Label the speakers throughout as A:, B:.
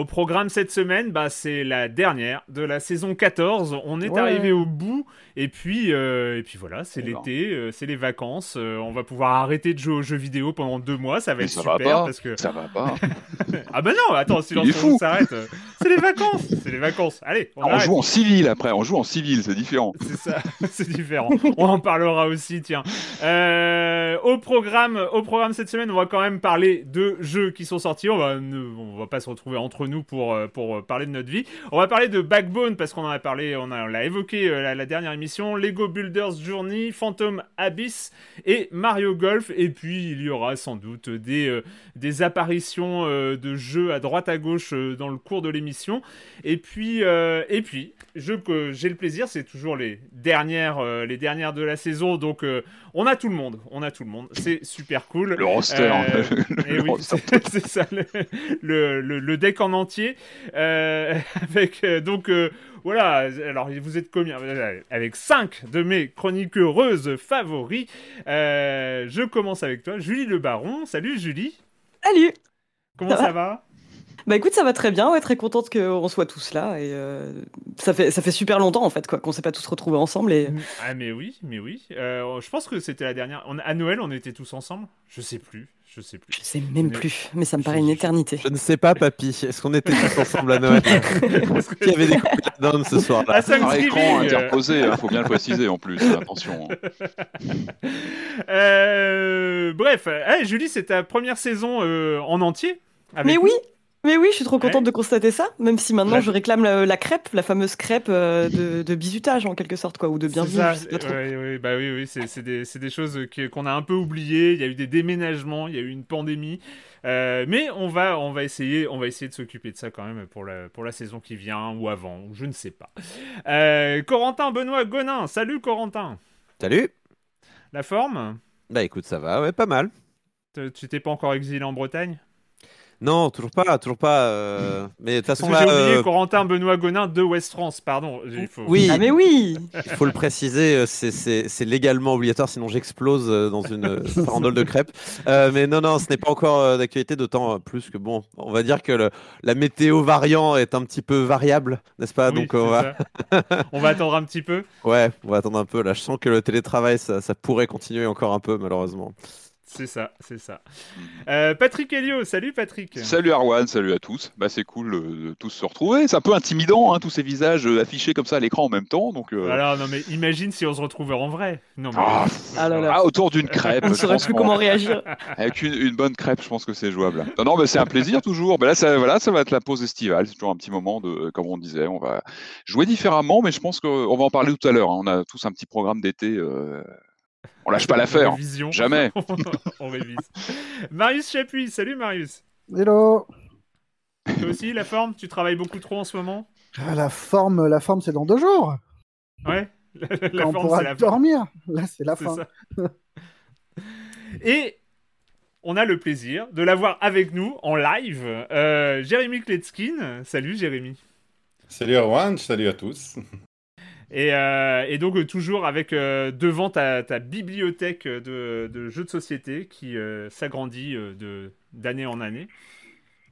A: Au programme cette semaine, bah, c'est la dernière de la saison 14. On est arrivé au bout. Et puis, euh, et puis voilà, c'est l'été, euh, c'est les vacances. Euh, on va pouvoir arrêter de jouer aux jeux vidéo pendant deux mois. Ça va être super. parce que...
B: Ça va pas.
A: ah bah non, attends, si on s'arrête. c'est les vacances. C'est les vacances. Allez,
B: on, joue en civil après. On joue en civil, c'est différent.
A: C'est ça, c'est différent. on en parlera aussi, tiens. au, programme, au programme cette semaine, on va quand même parler de jeux qui sont sortis. On va, on va pas se retrouver entre nous pour, euh, pour euh, parler de notre vie. On va parler de Backbone parce qu'on en a parlé, on l'a évoqué euh, la, dernière émission. Lego Builders Journey, Phantom Abyss et Mario Golf. Et puis il y aura sans doute des, des apparitions de jeux à droite à gauche dans le cours de l'émission. Et puis, et puis jeu que j'ai le plaisir, c'est toujours les dernières, les dernières de la saison. Donc on a tout le monde, on a tout le monde. C'est super cool.
B: Le roster.
A: c'est ça, le, le, le, deck en entier. Euh, avec euh, donc euh, voilà. Alors vous êtes combien? Avec 5 de mes chroniques heureuses favoris. je commence avec toi, Julie Le Baron. Salut Julie.
C: Salut.
A: Comment ça, va?
C: Bah écoute, ça va très bien, ouais, très contente qu'on soit tous là et ça fait ça fait super longtemps en fait quoi qu'on s'est pas tous retrouvés ensemble et
A: ah mais oui mais oui je pense que c'était la dernière on, à Noël on était tous ensemble je sais plus je sais plus.
C: Je sais même plus, mais ça me paraît une éternité.
D: Je ne sais pas, papy. Est-ce qu'on était tous ensemble à Noël Est-ce qu'il y avait des coups ce soir-là
B: Par écran interposé, il hein, faut bien le préciser en plus. Attention.
A: Euh, bref, Julie, c'est ta première saison euh, en entier
C: mais oui, mais oui, je suis trop contente de constater ça, même si maintenant je réclame la, crêpe, la fameuse crêpe euh, de, de, bizutage en quelque sorte, quoi, ou de bienvenue.
A: Oui, oui, bah oui, oui c'est des, des, choses qu'on a un peu oubliées. Il y a eu des déménagements, il y a eu une pandémie, euh, mais on va, on va essayer, on va essayer de s'occuper de ça quand même pour la, pour la saison qui vient ou avant, je ne sais pas. Euh, Corentin, Benoît, Gonin, salut Corentin.
D: Salut.
A: La forme?
D: Bah écoute, ça va, ouais, pas mal.
A: Tu t'es pas encore exilé en Bretagne?
D: Non, toujours pas, toujours pas. Euh, mais de toute façon,
A: j'ai oublié euh, Corentin Benoît Gonin de West France, pardon.
D: Oui,
C: ah, mais oui.
D: Il faut le préciser, euh, c'est légalement obligatoire, sinon j'explose dans une farandole de crêpes. mais non, non, ce n'est pas encore d'actualité, d'autant plus que bon, on va dire que la météo variant est un petit peu variable, n'est-ce pas?
A: Donc on va... on va attendre un petit peu.
D: Ouais, on va attendre un peu. Là, je sens que le télétravail, ça, ça pourrait continuer encore un peu, malheureusement.
A: C'est ça, c'est ça. Euh, Patrick Helio, salut Patrick.
B: Salut Arwan, salut à tous. Bah, c'est cool euh, de tous se retrouver. C'est un peu intimidant, hein, tous ces visages euh, affichés comme ça à l'écran en même temps. Donc, euh,
A: Alors non mais imagine si on se retrouvait en vrai. Non mais
B: ah,
C: Ah là là.
B: ah, autour d'une crêpe.
C: On ne saurait plus comment réagir.
B: Avec une, une bonne crêpe, je pense que c'est jouable. Non, non, mais c'est un plaisir toujours. Ben là, ça, voilà, ça va être la pause estivale. C'est toujours un petit moment de, comme on disait, on va jouer différemment, mais je pense qu'on va en parler tout à l'heure. hein. On a tous un petit programme d'été. euh, On lâche pas l'affaire. Jamais.
A: on révise. Marius Chapuis, salut Marius.
E: Hello
A: Toi aussi la forme Tu travailles beaucoup trop en ce moment?
E: Ah, La forme, la forme c'est dans deux jours.
A: Ouais. La, la
E: Quand on
A: forme
E: pourra
A: c'est la forme.
E: dormir. Là, c'est la fin.
A: ça. Et on a le plaisir de l'avoir avec nous en live, euh, Jérémy Kletskin. Salut Jérémy.
F: Salut Erwan, salut à tous.
A: Et, euh, et donc euh, toujours avec euh, devant ta, ta bibliothèque de, de jeux de société qui euh, s'agrandit de d'année en année.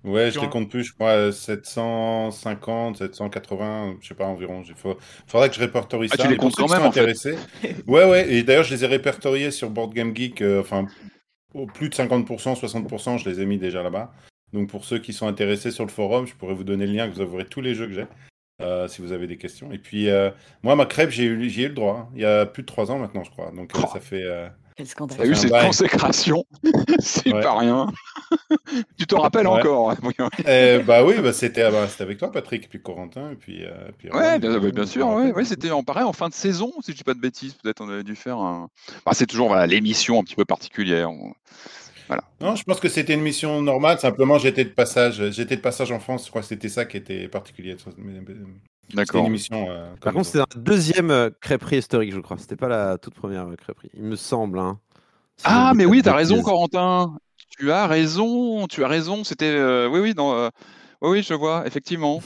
F: Ouais, je les compte plus, je crois 750, 780, je sais pas environ. Il faut... faudrait que je répertorie
B: Ah,
F: ça.
B: tu les comptes quand même,
F: sont
B: en fait.
F: Ouais, ouais, et d'ailleurs je les ai répertoriés sur Board Game Geek, euh, enfin au plus de 50%, 60%, je les ai mis déjà là-bas. Donc pour ceux qui sont intéressés sur le forum, je pourrais vous donner le lien, que vous aurez tous les jeux que j'ai, euh, si vous avez des questions. Et puis euh, moi, ma crêpe, j'ai eu, j'ai eu le droit, hein. il y a plus de 3 ans maintenant, je crois. Donc euh,
B: Oh.
F: ça fait... euh,
C: Quel scandale.
B: T'as eu cette
F: bail.
B: consécration C'est
F: Ouais.
B: pas rien. tu t'en rappelles
F: Ouais.
B: encore hein.
F: Euh, bah oui, bah c'était ah bah, c'était avec toi, Patrick, puis Corentin, et puis. euh, puis
B: Ouais, bien, bah, bien sûr, ouais, c'était en pareil en fin de saison, si je dis pas de bêtises, peut-être on avait dû faire un. Bah, c'est toujours voilà l'émission un petit peu particulière. on-
F: Non, je pense que c'était une mission normale. Simplement, j'étais de passage, j'étais de passage en France. Je crois que c'était ça qui était particulier. C'était
B: D'accord.
F: une émission. euh,
D: Par contre, c'est un deuxième euh, crêperie historique, je crois. C'était pas la toute première euh, crêperie, il me semble. hein.
B: Ah, mais oui, t'as raison. Corentin. Tu as raison, tu as raison. C'était, euh, oui, oui, dans, euh, oui, oui, je vois, effectivement.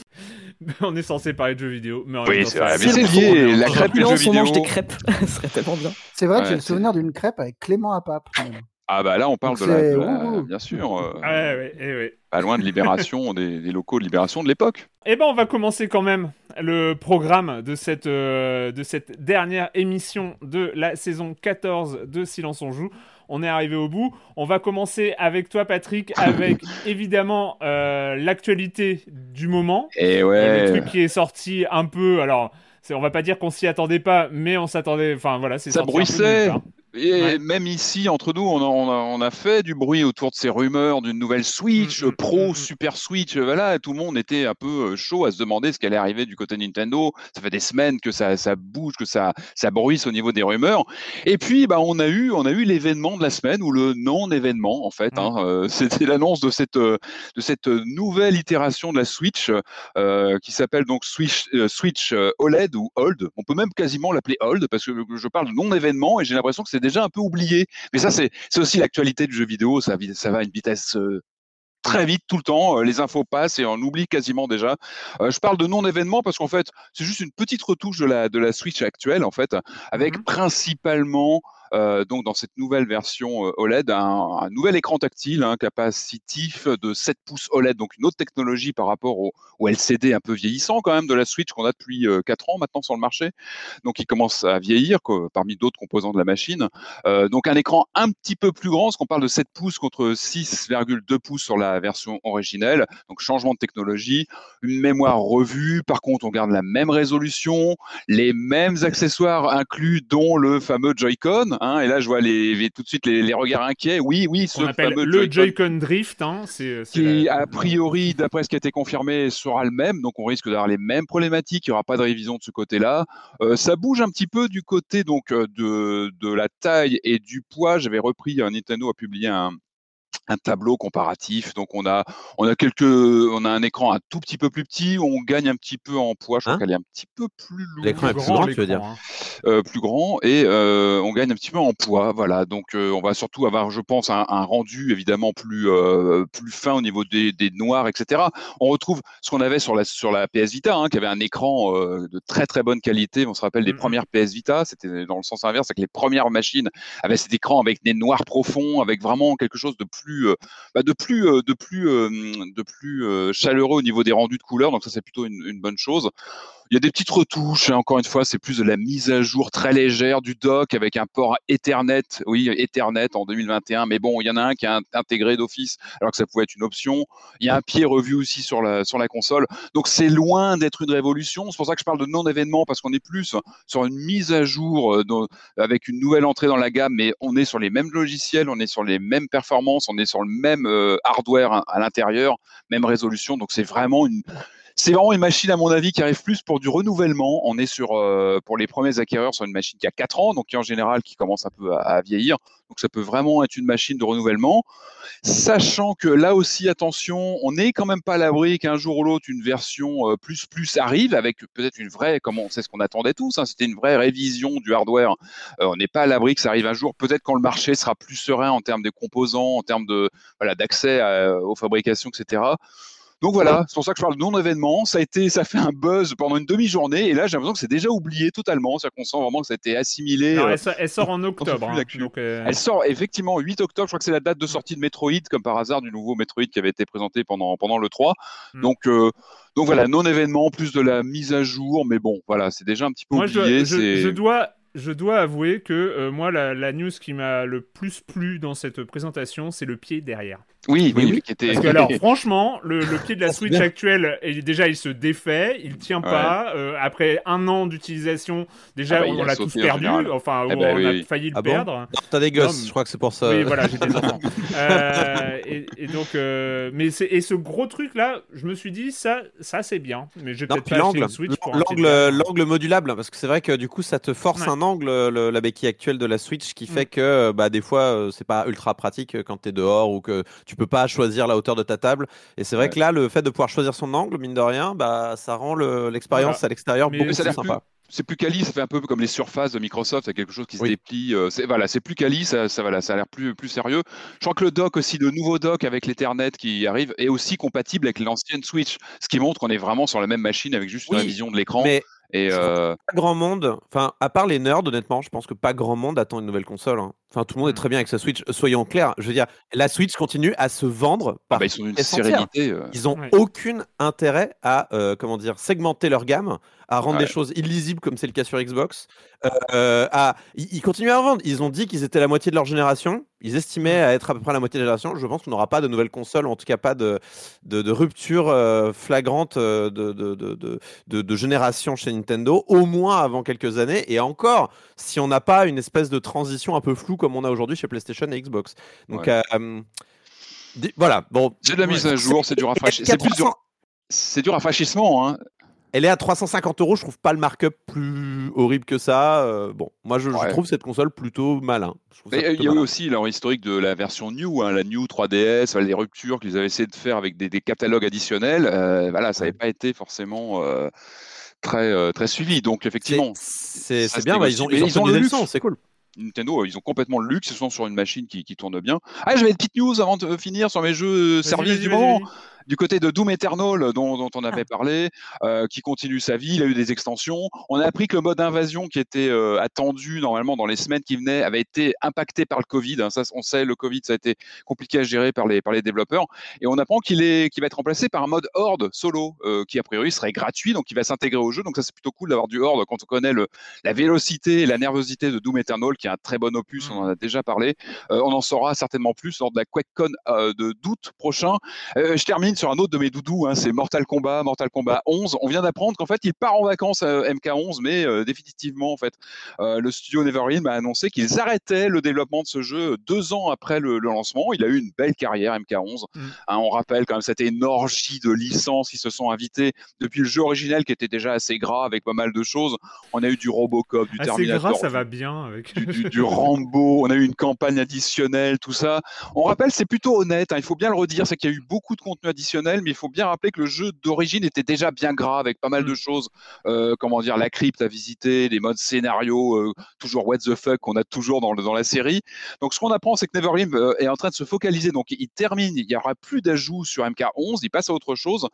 A: on est censé parler de jeux vidéo, mais en
B: Oui, c'est vrai, mais c'est lié, la
A: on-
B: crêpe et le
C: on mange des crêpes. Ce serait tellement bien.
E: C'est vrai que
B: Ouais,
E: j'ai le
B: c'est-
E: souvenir d'une crêpe avec Clément à Pape.
B: Ah bah là, on parle
E: Donc
B: de la, de la- bien sûr, euh,
A: Ouais, ouais, eh ouais.
B: pas loin de Libération, des, des locaux de Libération de l'époque.
A: Eh ben, on va commencer quand même le programme de cette, euh, de cette dernière émission de la saison 14 de Silence on joue. On est arrivé au bout. On va commencer avec toi, Patrick, avec évidemment euh, l'actualité du moment.
B: Et
A: Euh,
B: ouais.
A: Le truc qui est sorti un peu. Alors, on va pas dire qu'on s'y attendait pas, mais on s'attendait. Enfin, voilà, c'est
B: Ça
A: peu
B: Et
A: Ouais.
B: même ici, entre nous, on a, on, a, on a fait du bruit autour de ces rumeurs d'une nouvelle Switch,
A: Mm, mm,
B: Pro,
A: mm.
B: Super Switch. Voilà, tout le monde était un peu euh, chaud à se demander ce qui allait arriver du côté Nintendo. Ça fait des semaines que ça, ça bouge, que ça, ça bruisse au niveau des rumeurs. Et puis, bah, on a eu, on a eu l'événement de la semaine ou le non-événement en fait. Hein. Euh, C'était l'annonce de cette, euh, de cette nouvelle itération de la Switch euh, qui s'appelle donc Switch, euh, Switch OLED ou OLD. On peut même quasiment l'appeler OLD parce que je parle de non-événement et j'ai l'impression que c'est déjà un peu oublié. Mais ça, c'est aussi l'actualité du jeu vidéo. Ça, ça va à une vitesse euh, très vite tout le temps. Euh, Les infos passent et on oublie quasiment déjà. Euh, je parle de non-événement parce qu'en fait, c'est juste une petite retouche de la, de la Switch actuelle, en fait, avec
A: Mhm.
B: principalement. Euh, donc dans cette nouvelle version euh, OLED, un, nouvel écran tactile, un capacitif de 7 pouces OLED, donc une autre technologie par rapport au, LCD un peu vieillissant quand même de la Switch qu'on a depuis euh, 4 ans maintenant sur le marché. Donc il commence à vieillir parmi d'autres composants de la machine. Euh, donc un écran un petit peu plus grand, parce qu'on parle de 7 pouces contre 6,2 pouces sur la version originelle. Donc changement de technologie, une mémoire revue. Par contre, on garde la même résolution, les mêmes accessoires inclus, dont le fameux Joy-Con. Et là, je vois les, tout de suite les, les regards inquiets. Oui, oui, ce
A: On appelle le
B: Joy-Con
A: Drift. Hein, c'est, c'est
B: qui,
A: la-
B: a priori, d'après ce qui a été confirmé, sera le même. Donc, on risque d'avoir les mêmes problématiques. Il n'y aura pas de révision de ce côté-là. Euh, ça bouge un petit peu du côté donc euh, de, de la taille et du poids. J'avais repris, euh, Nintendo a publié un, un tableau comparatif. Donc, on a, on a quelques, on a un écran un tout petit peu plus petit. On gagne un petit peu en poids. Je crois
D: Hein?
B: qu'elle est un petit peu plus lourde.
D: L'écran est plus grand, tu veux dire?
A: hein.
B: euh, plus grand et euh, on gagne un petit peu en poids. Voilà, donc euh, on va surtout avoir, je pense, un, un rendu évidemment plus euh, plus fin au niveau des, des noirs, etc. On retrouve ce qu'on avait sur la sur la PS Vita, hein, qui avait un écran euh, de très très bonne qualité. On se rappelle des
A: Mhm.
B: premières PS Vita, c'était dans le sens inverse, c'est que les premières machines avaient cet écran avec des noirs profonds, avec vraiment quelque chose de plus euh, bah, de plus euh, euh, chaleureux au niveau des rendus de couleurs. Donc ça c'est plutôt une bonne chose. Il y a des petites retouches, hein, encore une fois, c'est plus de la mise à jour très légère du dock avec un port Ethernet, oui, Ethernet en 2021, mais bon, il y en a un qui est intégré d'office alors que ça pouvait être une option. Il y a un pied revu aussi sur la, sur la console. Donc c'est loin d'être une révolution, c'est pour ça que je parle de non-événement, parce qu'on est plus sur une mise à jour euh, avec une nouvelle entrée dans la gamme, mais on est sur les mêmes logiciels, on est sur les mêmes performances, on est sur le même euh, hardware à l'intérieur, même résolution, donc c'est vraiment une c'est vraiment une machine, à mon avis, qui arrive plus pour du renouvellement. On est sur, euh, pour les premiers acquéreurs, sur une machine qui a 4 ans, donc qui en général qui commence un peu à, vieillir. Donc ça peut vraiment être une machine de renouvellement. Sachant que là aussi, attention, on n'est quand même pas à l'abri qu'un jour ou l'autre, une version euh, plus plus arrive avec peut-être une vraie, comme on sait ce qu'on attendait tous, hein, c'était une vraie révision du hardware. Euh, on n'est pas à l'abri que ça arrive un jour. Peut-être quand le marché sera plus serein en termes de composants, en termes d'accès aux fabrications, etc. Donc voilà, c'est pour ça que je parle de non-événement. Ça a été, ça fait un buzz pendant une demi-journée, et là j'ai l'impression que c'est déjà oublié totalement. C'est-à-dire qu'on sent vraiment que ça a été assimilé.
A: Euh, elle, sort, en octobre. Hein,
B: euh, Elle sort effectivement 8 octobre. Je crois que c'est la date de sortie de Metroid, comme par hasard du nouveau Metroid qui avait été présenté pendant pendant le 3. Hmm. Donc euh, donc voilà, non-événement, plus de la mise à jour, mais bon, voilà, c'est déjà un petit peu oublié.
A: je dois je dois avouer que euh, moi, la, news qui m'a le plus plu dans cette présentation, c'est le pied derrière.
B: Oui, oui, oui. Qui était...
A: Parce que alors, franchement, le, pied de la Switch actuelle, déjà, il se défait, il tient pas. Euh, après un an d'utilisation, déjà, ah bah, on l'a tous perdu. Enfin, eh on a failli le ah perdre.
D: T'as des gosses, je crois que c'est pour ça.
A: Oui, voilà, j'ai des enfants. Euh, et, donc, mais et ce gros truc là, je me suis dit, ça, ça c'est bien. Mais je peut-être pas l'angle,
D: Switch l'angle modulable, parce que c'est vrai que du coup, ça te force un angle, la béquille actuelle de la Switch, qui fait mm. que bah, des fois, euh, c'est pas ultra pratique quand tu es dehors ou que tu peux pas choisir la hauteur de ta table. Et c'est vrai que là, le fait de pouvoir choisir son angle, mine de rien, bah, ça rend l'expérience à l'extérieur beaucoup plus sympa
B: c'est plus quali, ça fait un peu comme les surfaces de Microsoft, c'est quelque chose qui se déplie. Euh, c'est voilà, c'est plus quali, ça, ça, voilà, ça a l'air plus, plus sérieux. Je crois que le dock aussi, le nouveau dock avec l'Ethernet qui arrive, est aussi compatible avec l'ancienne Switch, ce qui montre qu'on est vraiment sur la même machine avec juste une vision de l'écran. Et
D: euh... Pas grand monde, enfin, à part les nerds, honnêtement, je pense que pas grand monde attend une nouvelle console. Hein. Enfin, tout le monde est mmh. très bien avec sa Switch. Soyons clairs, je veux dire, la Switch continue à se vendre
B: par. Ah bah, ils sont d'une sérénité.
D: Euh. Ils ont aucun intérêt à, euh, comment dire, segmenter leur gamme, à rendre des choses illisibles comme c'est le cas sur Xbox. Euh, à... Ils, continuent à en vendre. Ils ont dit qu'ils étaient la moitié de leur génération. Ils estimaient à être à peu près la moitié de la génération. Je pense qu'on n'aura pas de nouvelles consoles, ou en tout cas pas de, de, rupture flagrante de, de, de, génération chez Nintendo, au moins avant quelques années. Et encore, si on n'a pas une espèce de transition un peu floue comme on a aujourd'hui chez PlayStation et Xbox. Donc euh, voilà. Bon,
B: c'est de la mise à jour, c'est du rafraîchissement. C'est du rafraîchissement. Hein.
D: Elle est à 350 euros. Je trouve pas le markup plus horrible que ça. Euh, bon, moi je, trouve cette console plutôt malin.
B: Il y a eu aussi leur historique de la version New, hein, la New 3DS, les ruptures qu'ils avaient essayé de faire avec des, catalogues additionnels. Euh, voilà, ça n'avait pas été forcément très, très suivi. Donc effectivement,
D: c'est bien. ils ont, ils ont, le c'est cool.
B: Nintendo, ils ont complètement le luxe, ils sont sur une machine qui, qui tourne bien. Ah, j'avais une petite news avant de finir sur mes jeux services du moment du côté de Doom Eternal, dont, on avait ah. parlé, euh, qui continue sa vie, il a eu des extensions. On a appris que le mode invasion qui était euh, attendu normalement dans les semaines qui venaient avait été impacté par le Covid. Hein. Ça, on sait, le Covid, ça a été compliqué à gérer par les, par les développeurs. Et on apprend qu'il va être remplacé par un mode Horde solo, euh, qui a priori serait gratuit, donc il va s'intégrer au jeu. Donc ça, c'est plutôt cool d'avoir du Horde quand on connaît le, la vélocité et la nervosité de Doom Eternal, qui est un très bon opus, on en a déjà parlé. on en saura certainement plus lors de la QuakeCon de d'août prochain. je termine sur un autre de mes doudous, hein, c'est Mortal Kombat, Mortal Kombat 11. On vient d'apprendre qu'en fait, il part en vacances à euh, MK11, mais euh, définitivement, en fait, euh, le studio Neverwind a annoncé qu'ils arrêtaient le développement de ce jeu deux ans après le, lancement. Il a eu une belle carrière, MK11. Mm. Hein, on rappelle quand même, c'était une orgie de licences qui se sont invités depuis le jeu originel qui était déjà assez gras avec pas mal de choses. On a eu du Robocop, du Terminator.
A: Gras, ça va bien avec
B: du, Rambo. On a eu une campagne additionnelle, tout ça. On rappelle, c'est plutôt honnête. Hein, il faut bien le redire, c'est qu'il y a eu beaucoup de contenu additionnel mais il faut bien rappeler que le jeu d'origine était déjà bien gras avec pas mal de mm. choses. Euh, comment dire, la crypte à visiter, les modes scénario, euh, toujours what the fuck qu'on a toujours dans, dans la série. Donc ce qu'on apprend, c'est que Neverlim euh, est en train de se focaliser. Donc il termine, il n'y aura plus d'ajouts sur MK11, il passe à autre chose.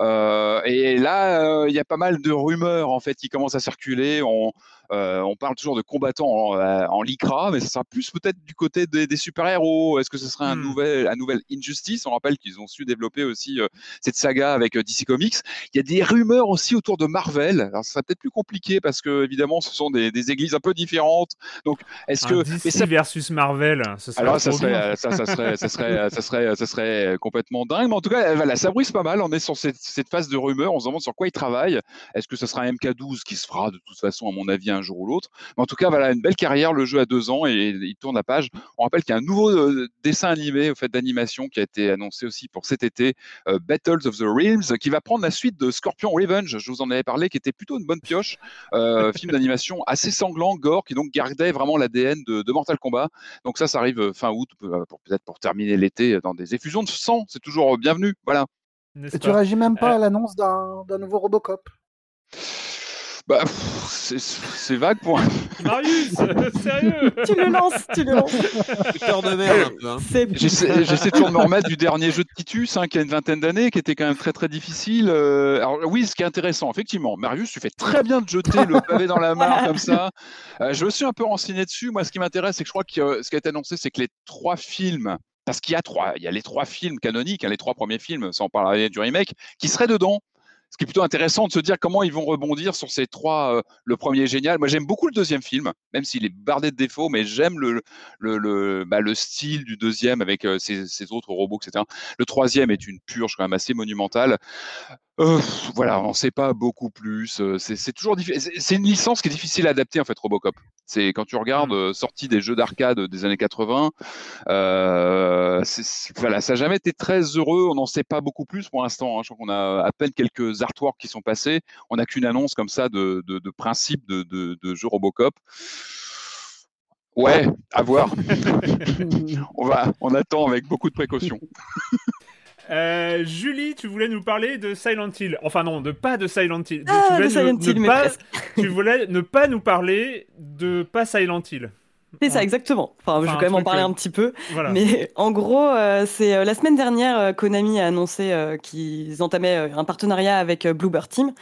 B: et là, il y a pas mal de rumeurs en fait qui commencent à circuler. On, Euh, on parle toujours de combattants en, euh, en lycra, mais ce sera plus peut-être du côté des, des super-héros. Est-ce que ce serait un,
A: Hmm.
B: nouvel, un nouvel Injustice? On rappelle qu'ils ont su développer aussi euh, cette saga avec euh, DC Comics. Il y a des rumeurs aussi autour de Marvel. Alors, ça sera peut-être plus compliqué parce que, évidemment, ce sont des, des églises un peu différentes. Donc, est-ce que.
A: DC
B: ça-
A: versus Marvel, ce serait
B: alors ça serait, ça, ça serait, ça serait, ça serait, ça serait complètement dingue. Mais en tout cas, voilà, ça bruise pas mal. On est sur cette, cette phase de rumeurs. On se demande sur quoi ils travaillent. Est-ce que ce sera un MK12 qui se fera? De toute façon, à mon avis, un jour ou l'autre. Mais en tout cas, voilà, une belle carrière. Le jeu a deux ans et il tourne la page. On rappelle qu'il y a un nouveau euh, dessin animé, au fait, d'animation qui a été annoncé aussi pour cet été, euh, Battles of the Realms, qui va prendre la suite de Scorpion Revenge. Je vous en avais parlé, qui était plutôt une bonne pioche. Euh, film d'animation assez sanglant, gore, qui donc gardait vraiment l'ADN de, de Mortal Kombat. Donc ça, ça arrive fin août, pour peut-être pour terminer l'été dans des effusions de sang. C'est toujours bienvenu. Voilà.
A: N'est-ce
E: Et tu réagis même pas
A: Euh,
E: à l'annonce d'un d'un nouveau Robocop?
B: Bah, pff, c'est- c'est vague pour.
A: Marius, sérieux
C: Tu le lances, tu le lances.
D: Putain de merde un peu. hein.
C: C'est
B: J'essaie j'essaie toujours de me remettre du dernier jeu de Titus, hein, qui a une vingtaine d'années, qui était quand même très très difficile. Euh, alors oui, ce qui est intéressant, effectivement, Marius, tu fais très bien de jeter le pavé dans la mare comme ça. Euh, je me suis un peu renseigné dessus. Moi, ce qui m'intéresse, c'est que je crois que euh, ce qui a été annoncé, c'est que les trois films, parce qu'il y a trois, il y a les trois films canoniques, hein, les trois premiers films, sans parler du remake, qui seraient dedans. Ce qui est plutôt intéressant de se dire comment ils vont rebondir sur ces trois. euh, le premier est génial. Moi, j'aime beaucoup le deuxième film, même s'il est bardé de défauts, mais j'aime le, le, le, bah, le style du deuxième avec euh, ces autres robots, etc. Le troisième est une purge quand même assez monumentale. Euh, voilà, on ne sait pas beaucoup plus. euh, C'est toujours difficile. C'est une licence qui est difficile à adapter en fait, Robocop. C'est quand tu regardes euh, sortie des jeux d'arcade des années 80. Euh, voilà, ça n'a jamais été très heureux. On n'en sait pas beaucoup plus pour l'instant. hein. Je crois qu'on a à peine quelques artworks qui sont passés. On n'a qu'une annonce comme ça de, de, de principe de, de, de jeu Robocop. Ouais, à voir. on va, on attend avec beaucoup de précautions.
A: Euh, Julie, tu voulais nous parler de Silent Hill. Enfin non, de pas de Silent Hill.
C: Ah,
A: tu voulais
C: de Silent
A: ne-
C: Hill,
A: ne pas, tu voulais ne pas nous parler de pas Silent Hill.
C: C'est ça, exactement. Enfin, je vais quand même en parler
A: euh,
C: un petit peu.
A: Voilà.
C: Mais en gros, euh, c'est euh, la semaine dernière, euh, Konami a annoncé qu'ils entamaient un partenariat avec Bluebird Team.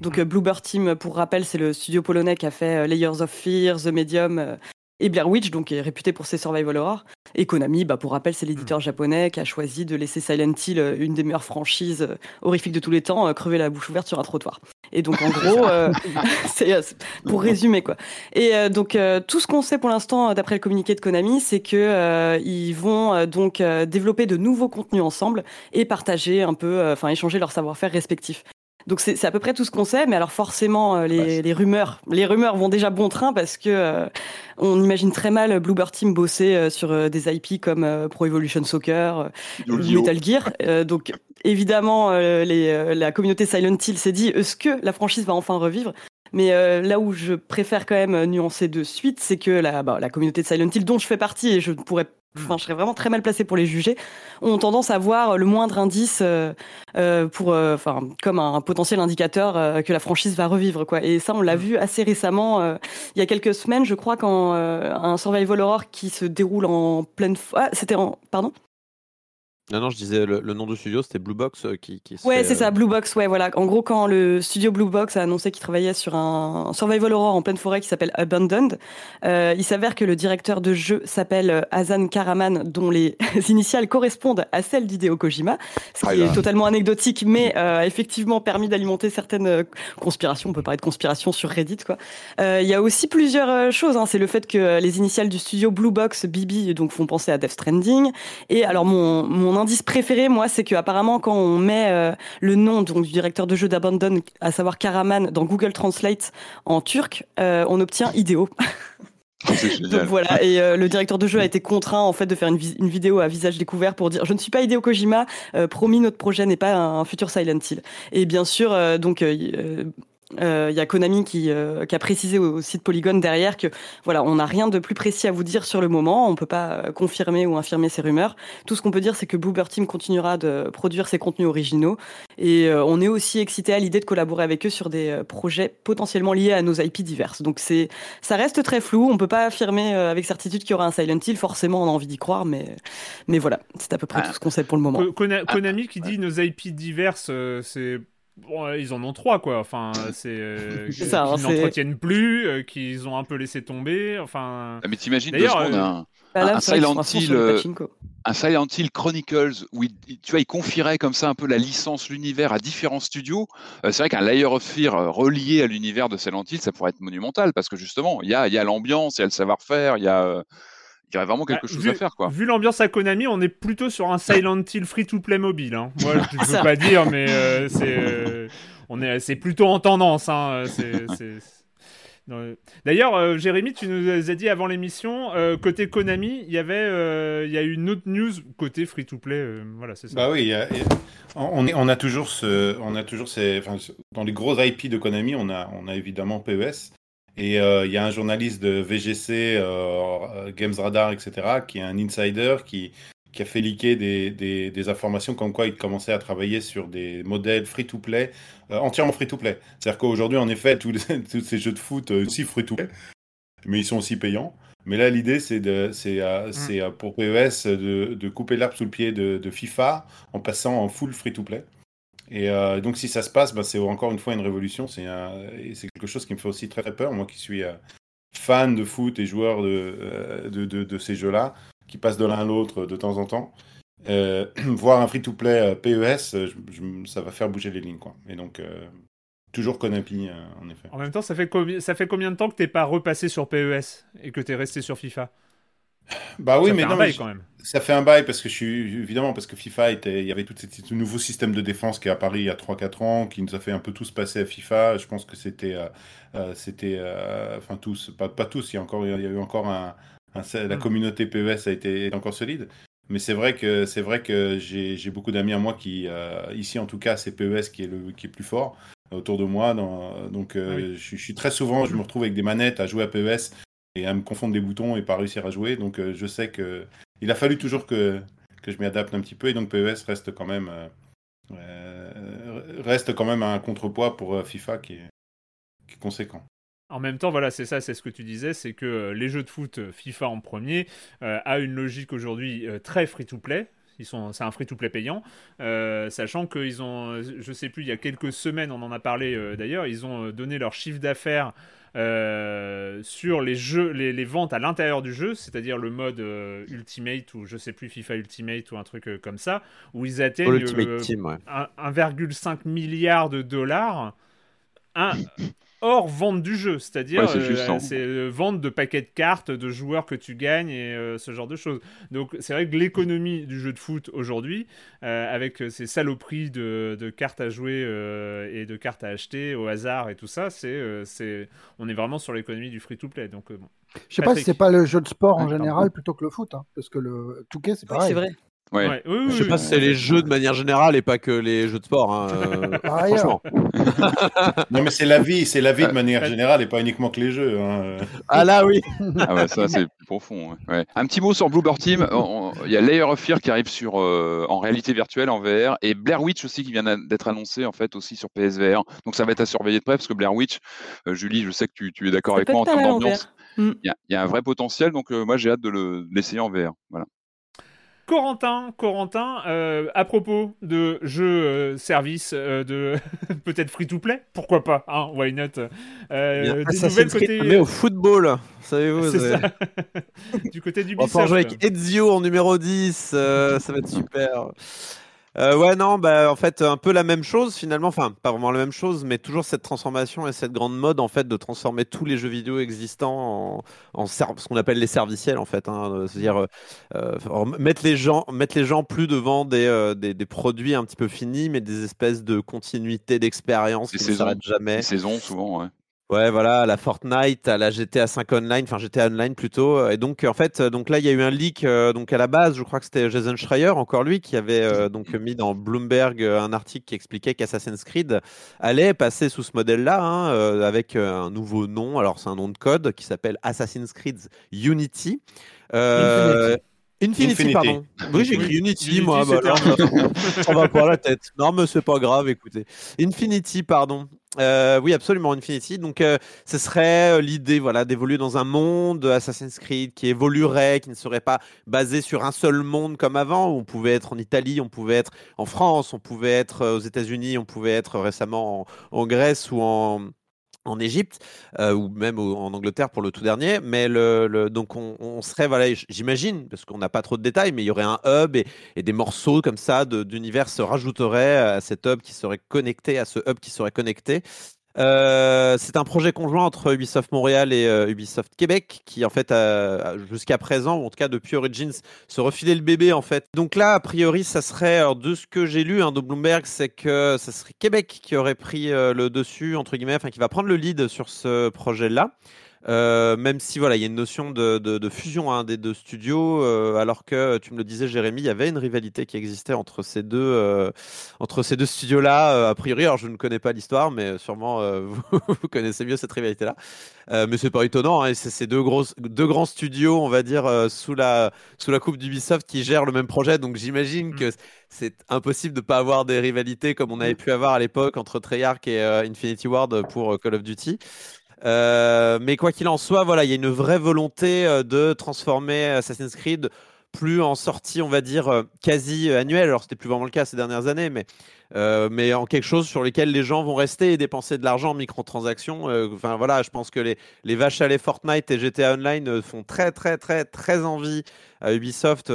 C: Donc euh, Bluebird Team, pour rappel, c'est le studio polonais qui a fait Layers of Fear, The Medium et Blair Witch, donc est réputé pour ses survival horror. Et Konami, bah, pour rappel, c'est l'éditeur japonais qui a choisi de laisser Silent Hill, euh, une des meilleures franchises euh, horrifiques de tous les temps, euh, crever la bouche ouverte sur un trottoir. Et donc en gros, euh, c'est pour résumer quoi. Et euh, donc euh, tout ce qu'on sait pour l'instant, d'après le communiqué de Konami, c'est que euh, ils vont donc développer de nouveaux contenus ensemble et partager un peu, enfin échanger leur savoir-faire respectif. Donc c'est c'est à peu près tout ce qu'on sait, mais alors forcément euh, les, les rumeurs, les rumeurs vont déjà bon train parce que euh, on imagine très mal Bluebird Team bosser euh, sur euh, des IP comme euh, Pro Evolution Soccer, euh! Metal Gear. Euh, donc évidemment, euh, les, euh, la communauté Silent Hill s'est dit est-ce que la franchise va enfin revivre? Mais euh, là où je préfère quand même nuancer de suite, c'est que la, bah, la communauté de Silent Hill, dont je fais partie, et je ne pourrais, enfin, je serais vraiment très mal placé pour les juger, ont tendance à voir le moindre indice euh, euh, pour, euh, enfin, comme un, potentiel indicateur euh, que la franchise va revivre, quoi. Et ça, on l'a vu assez récemment, euh, il y a quelques semaines, je crois, quand euh, un survival horror qui se déroule en pleine, ah, c'était en, pardon?
D: Non, non, je disais le, le nom du studio, c'était Blue Box euh, qui, qui
C: Ouais, c'est
D: euh,
C: ça, Blue Box, ouais, voilà. En gros, quand le studio Blue Box a annoncé qu'il travaillait sur un survival horror en pleine forêt qui s'appelle Abandoned, euh, il s'avère que le directeur de jeu s'appelle euh, Hazan Karaman, dont les initiales correspondent à celles d'Hideo Kojima, ce qui
B: Ah là.
C: est totalement anecdotique, mais euh, a effectivement permis d'alimenter certaines euh, conspirations. On peut parler de conspirations sur Reddit, quoi. Euh, Il y a aussi plusieurs euh, choses. Hein. C'est le fait que euh, les initiales du studio Blue Box, Bibi, donc font penser à Death Stranding. Et alors mon, mon indice préféré, moi, c'est que apparemment quand on met euh, le nom donc du directeur de jeu d'Abandon, à savoir Karaman, dans Google Translate en turc, euh, on obtient idéo.
B: C'est
C: Donc voilà, et euh, le directeur de jeu a été contraint en fait de faire une, vi- une vidéo à visage découvert pour dire je ne suis pas Hideo Kojima, euh, promis notre projet n'est pas un, un futur Silent Hill. Et bien sûr, euh, donc euh, y- euh, il y a Konami qui, euh, qui a précisé au, au site Polygon derrière que voilà, on n'a rien de plus précis à vous dire sur le moment, on peut pas euh, confirmer ou infirmer ces rumeurs. Tout ce qu'on peut dire, c'est que Bluebird Team continuera de produire ses contenus originaux et euh, on est aussi excité à l'idée de collaborer avec eux sur des euh, projets potentiellement liés à nos IP diverses. Donc c'est ça reste très flou. On peut pas affirmer euh, avec certitude qu'il y aura un Silent Hill. Forcément, on a envie d'y croire, mais mais voilà, c'est à peu près
B: Ah.
C: tout ce qu'on sait pour le moment.
A: Kona- Konami qui dit nos IP diverses, euh, c'est Bon, ils en ont trois, quoi. Enfin, c'est. euh,
C: hein,
A: qu'ils
C: c'est-
A: n'entretiennent plus, euh, qu'ils ont un peu laissé tomber. Enfin.
B: Ah, Mais t'imagines deux
A: D'ailleurs,
B: secondes
A: euh,
B: un,
C: Bah là,
B: un Silent Hill,
C: le
B: euh, un Silent Hill Chronicles où il, tu vois, il confierait comme ça un peu la licence, l'univers à différents studios. Euh, c'est vrai qu'un Layer of Fear relié à l'univers de Silent Hill, ça pourrait être monumental parce que justement, il y a, il y a l'ambiance, il y a le savoir-faire, il y a, euh, il y aurait vraiment quelque
A: Bah,
B: chose
A: vu,
B: à faire, quoi.
A: Vu l'ambiance à Konami, on est plutôt sur un Silent Hill free-to-play mobile. Hein. Moi, je peux
C: Ça.
A: pas dire, mais euh, c'est euh, on est c'est plutôt en tendance. Hein. Euh. D'ailleurs, euh, Jérémy, tu nous as dit avant l'émission, euh, côté Konami, il y avait, euh, il y a eu une autre news côté free-to-play. euh, voilà, c'est ça.
F: Bah oui, il y a- il y a- on, est- on a toujours ce, on a toujours ces, dans les gros IP de Konami, on a, on a évidemment PES. Et euh, il y a un journaliste de VGC, euh, Games Radar, etc., qui est un insider qui, qui a fait leaker des, des, des informations comme quoi il commençait à travailler sur des modèles free-to-play, euh, entièrement free-to-play. C'est-à-dire qu'aujourd'hui, en effet, tous, les- tous ces jeux de foot euh, aussi free-to-play, mais ils sont aussi payants. Mais là, l'idée, c'est euh, pour PES de, de couper l'herbe sous le pied de, de FIFA en passant en full free-to-play. Et euh, donc, si ça se passe, bah, c'est encore une fois une révolution. C'est, quelque chose qui me fait aussi très, très peur. Moi qui suis euh, fan de foot et joueur de, euh, de, ces jeux-là, qui passent de l'un à l'autre de temps en temps, voir un free-to-play PES, ça va faire bouger les lignes. Quoi. Et donc, toujours Konami, euh, en effet.
A: En même temps, ça fait, ça fait combien de temps que t'es pas repassé sur PES et que t'es resté sur FIFA?
F: Bah oui,
A: Ça
F: mais
A: fait un
F: non,
A: bail
F: mais je-
A: quand même.
F: Ça fait un bail parce que je suis évidemment parce que FIFA était, il y avait tout ce nouveau système de défense qui est apparu il y a 3-4 ans, qui nous a fait un peu tous passer à FIFA. Je pense que c'était, euh, euh, c'était, euh, enfin tous, pas, pas tous. Il y a encore, il y a eu encore un, un- la
A: Mm.
F: communauté PES a été encore solide. Mais c'est vrai que c'est vrai que j'ai beaucoup d'amis à moi qui, euh, ici en tout cas, c'est PES qui est le qui est plus fort autour de moi. Dans, donc euh,
A: Ah oui.
F: je, je suis très souvent, je me retrouve avec des manettes à jouer à PES et à me confondre des boutons et pas réussir à jouer. Donc euh, je sais que il a fallu toujours que, que je m'y adapte un petit peu et donc PES reste quand même euh, euh, reste quand même un contrepoids pour FIFA qui est, conséquent.
A: En même temps, voilà, c'est ça, c'est ce que tu disais, c'est que les jeux de foot, FIFA en premier, euh, a une logique aujourd'hui très free-to-play. C'est un free-to-play payant, euh, sachant qu'ils ont, je sais plus, il y a quelques semaines, on en a parlé d'ailleurs, ils ont donné leur chiffre d'affaires euh, sur les jeux, les, les ventes à l'intérieur du jeu, c'est-à-dire le mode euh, Ultimate ou je sais plus FIFA Ultimate ou un truc euh, comme ça, où ils atteignent
D: Pour l'Ultimate
A: euh,
D: Team, ouais.
A: un- 1,5 milliard de dollars un, hors vente du jeu, c'est-à-dire
B: Ouais, c'est juste,
A: euh, euh, vente de paquets de cartes, de joueurs que tu gagnes et euh, ce genre de choses. Donc c'est vrai que l'économie du jeu de foot aujourd'hui, euh, avec ces saloperies de, de cartes à jouer euh, et de cartes à acheter au hasard et tout ça, c'est euh, c'est on est vraiment sur l'économie du free-to-play. Donc euh, bon.
E: Je sais pas si c'est pas le jeu de sport en général plutôt que le foot, hein, parce que le Touquet c'est
C: Oui,
E: pareil.
C: c'est vrai.
B: Ouais.
A: Ouais, oui, oui,
D: Je sais
A: oui,
D: pas
A: oui.
D: si c'est les jeux de manière générale et pas que les jeux de sport. hein, euh, franchement.
F: Non mais c'est la vie, c'est la vie de manière générale et pas uniquement que les jeux. hein.
D: Ah là oui.
B: Ah ouais, ça c'est plus profond. ouais. Ouais. Un petit mot sur Bluebird Team. Il y a Layer of Fear qui arrive sur euh, en réalité virtuelle en VR et Blair Witch aussi qui vient d'être annoncé en fait aussi sur PSVR. Donc ça va être à surveiller de près parce que Blair Witch, euh, Julie, je sais que tu, tu es d'accord avec moi en termes d'ambiance.
C: Mm.
B: Il y, a- il y a un vrai potentiel, donc euh, moi j'ai hâte de le- de l'essayer en VR. Voilà.
A: Corentin, Corentin, euh, à propos de jeux euh, services euh, de peut-être free to play, pourquoi pas, hein, why not euh, Des nouvelles
D: Creed,
A: côté
D: mais au football, savez-vous.
A: du côté
D: On va jouer avec Ezio en numéro 10, euh, ça va être super. Euh, ouais, non, bah, en fait, un peu la même chose finalement, enfin, pas vraiment la même chose, mais toujours cette transformation et cette grande mode en fait de transformer tous les jeux vidéo existants en, en ce qu'on appelle les serviciels en fait, hein, euh, c'est-à-dire euh, euh, mettre, les gens, mettre les gens plus devant des, euh, des, des produits un petit peu finis, mais des espèces de continuité d'expérience qui ne s'arrêtent jamais.
B: Saisons souvent. Ouais.
D: Ouais, voilà, à la Fortnite, à la GTA 5 Online, enfin GTA Online plutôt. Et donc, en fait, euh, donc là, il y a eu un leak. euh, donc à la base, je crois que c'était Jason Schreier, encore lui, qui avait euh, donc mis dans Bloomberg un article qui expliquait qu'Assassin's Creed allait passer sous ce modèle-là, hein, euh, avec un nouveau nom. Alors, c'est un nom de code qui s'appelle Assassin's Creed Unity. Infinity,
F: Infinity.
D: pardon. Oui, j'ai écrit Unity, moi. bah ça va pas la tête. Non, mais c'est pas grave, écoutez. Infinity, pardon. Euh, oui, absolument, Infinity. Donc, euh, ce serait euh, l'idée, voilà, d'évoluer dans un monde Assassin's Creed qui évoluerait, qui ne serait pas basé sur un seul monde comme avant. On pouvait être en Italie, on pouvait être en France, on pouvait être aux États-Unis, on pouvait être récemment en Grèce ou en en Égypte euh, ou même en Angleterre pour le tout dernier. Mais le, donc on, serait, voilà, j'imagine, parce qu'on n'a pas trop de détails, mais il y aurait un hub et, et des morceaux comme ça d'univers se rajouteraient à cet hub qui serait connecté, à ce hub qui serait connecté. Euh, c'est un projet conjoint entre Ubisoft Montréal et euh, Ubisoft Québec qui en fait jusqu'à présent ou en tout cas depuis Origins se refilait le bébé en fait. Donc là a priori ça serait de ce que j'ai lu hein, de Bloomberg c'est que ça serait Québec qui aurait pris euh, le dessus entre guillemets enfin qui va prendre le lead sur ce projet là. Euh, même si voilà, il y a une notion de, de, fusion hein, des deux studios, euh, alors que tu me le disais, Jérémy, il y avait une rivalité qui existait entre ces deux, euh, entre ces deux studios-là. a priori, alors je ne connais pas l'histoire, mais sûrement vous, vous, connaissez mieux cette rivalité-là. mais c'est pas étonnant, hein, c'est ces deux, grosses, deux grands studios, on va dire, sous, la, sous la coupe d'Ubisoft qui gèrent le même projet. Donc j'imagine mmh. que c'est impossible de ne pas avoir des rivalités comme on avait mmh. pu avoir à l'époque entre Treyarch et Infinity Ward pour Call of Duty. Euh, mais quoi qu'il en soit, voilà, il y a une vraie volonté euh, de transformer Assassin's Creed plus en sortie, on va dire, euh, quasi annuelle. Alors, c'était plus vraiment le cas ces dernières années, mais, mais en quelque chose sur lequel les gens vont rester et dépenser de l'argent en microtransactions. Enfin, voilà, je pense que les, les vaches à lait Fortnite et GTA Online font très, très, très, très envie à Ubisoft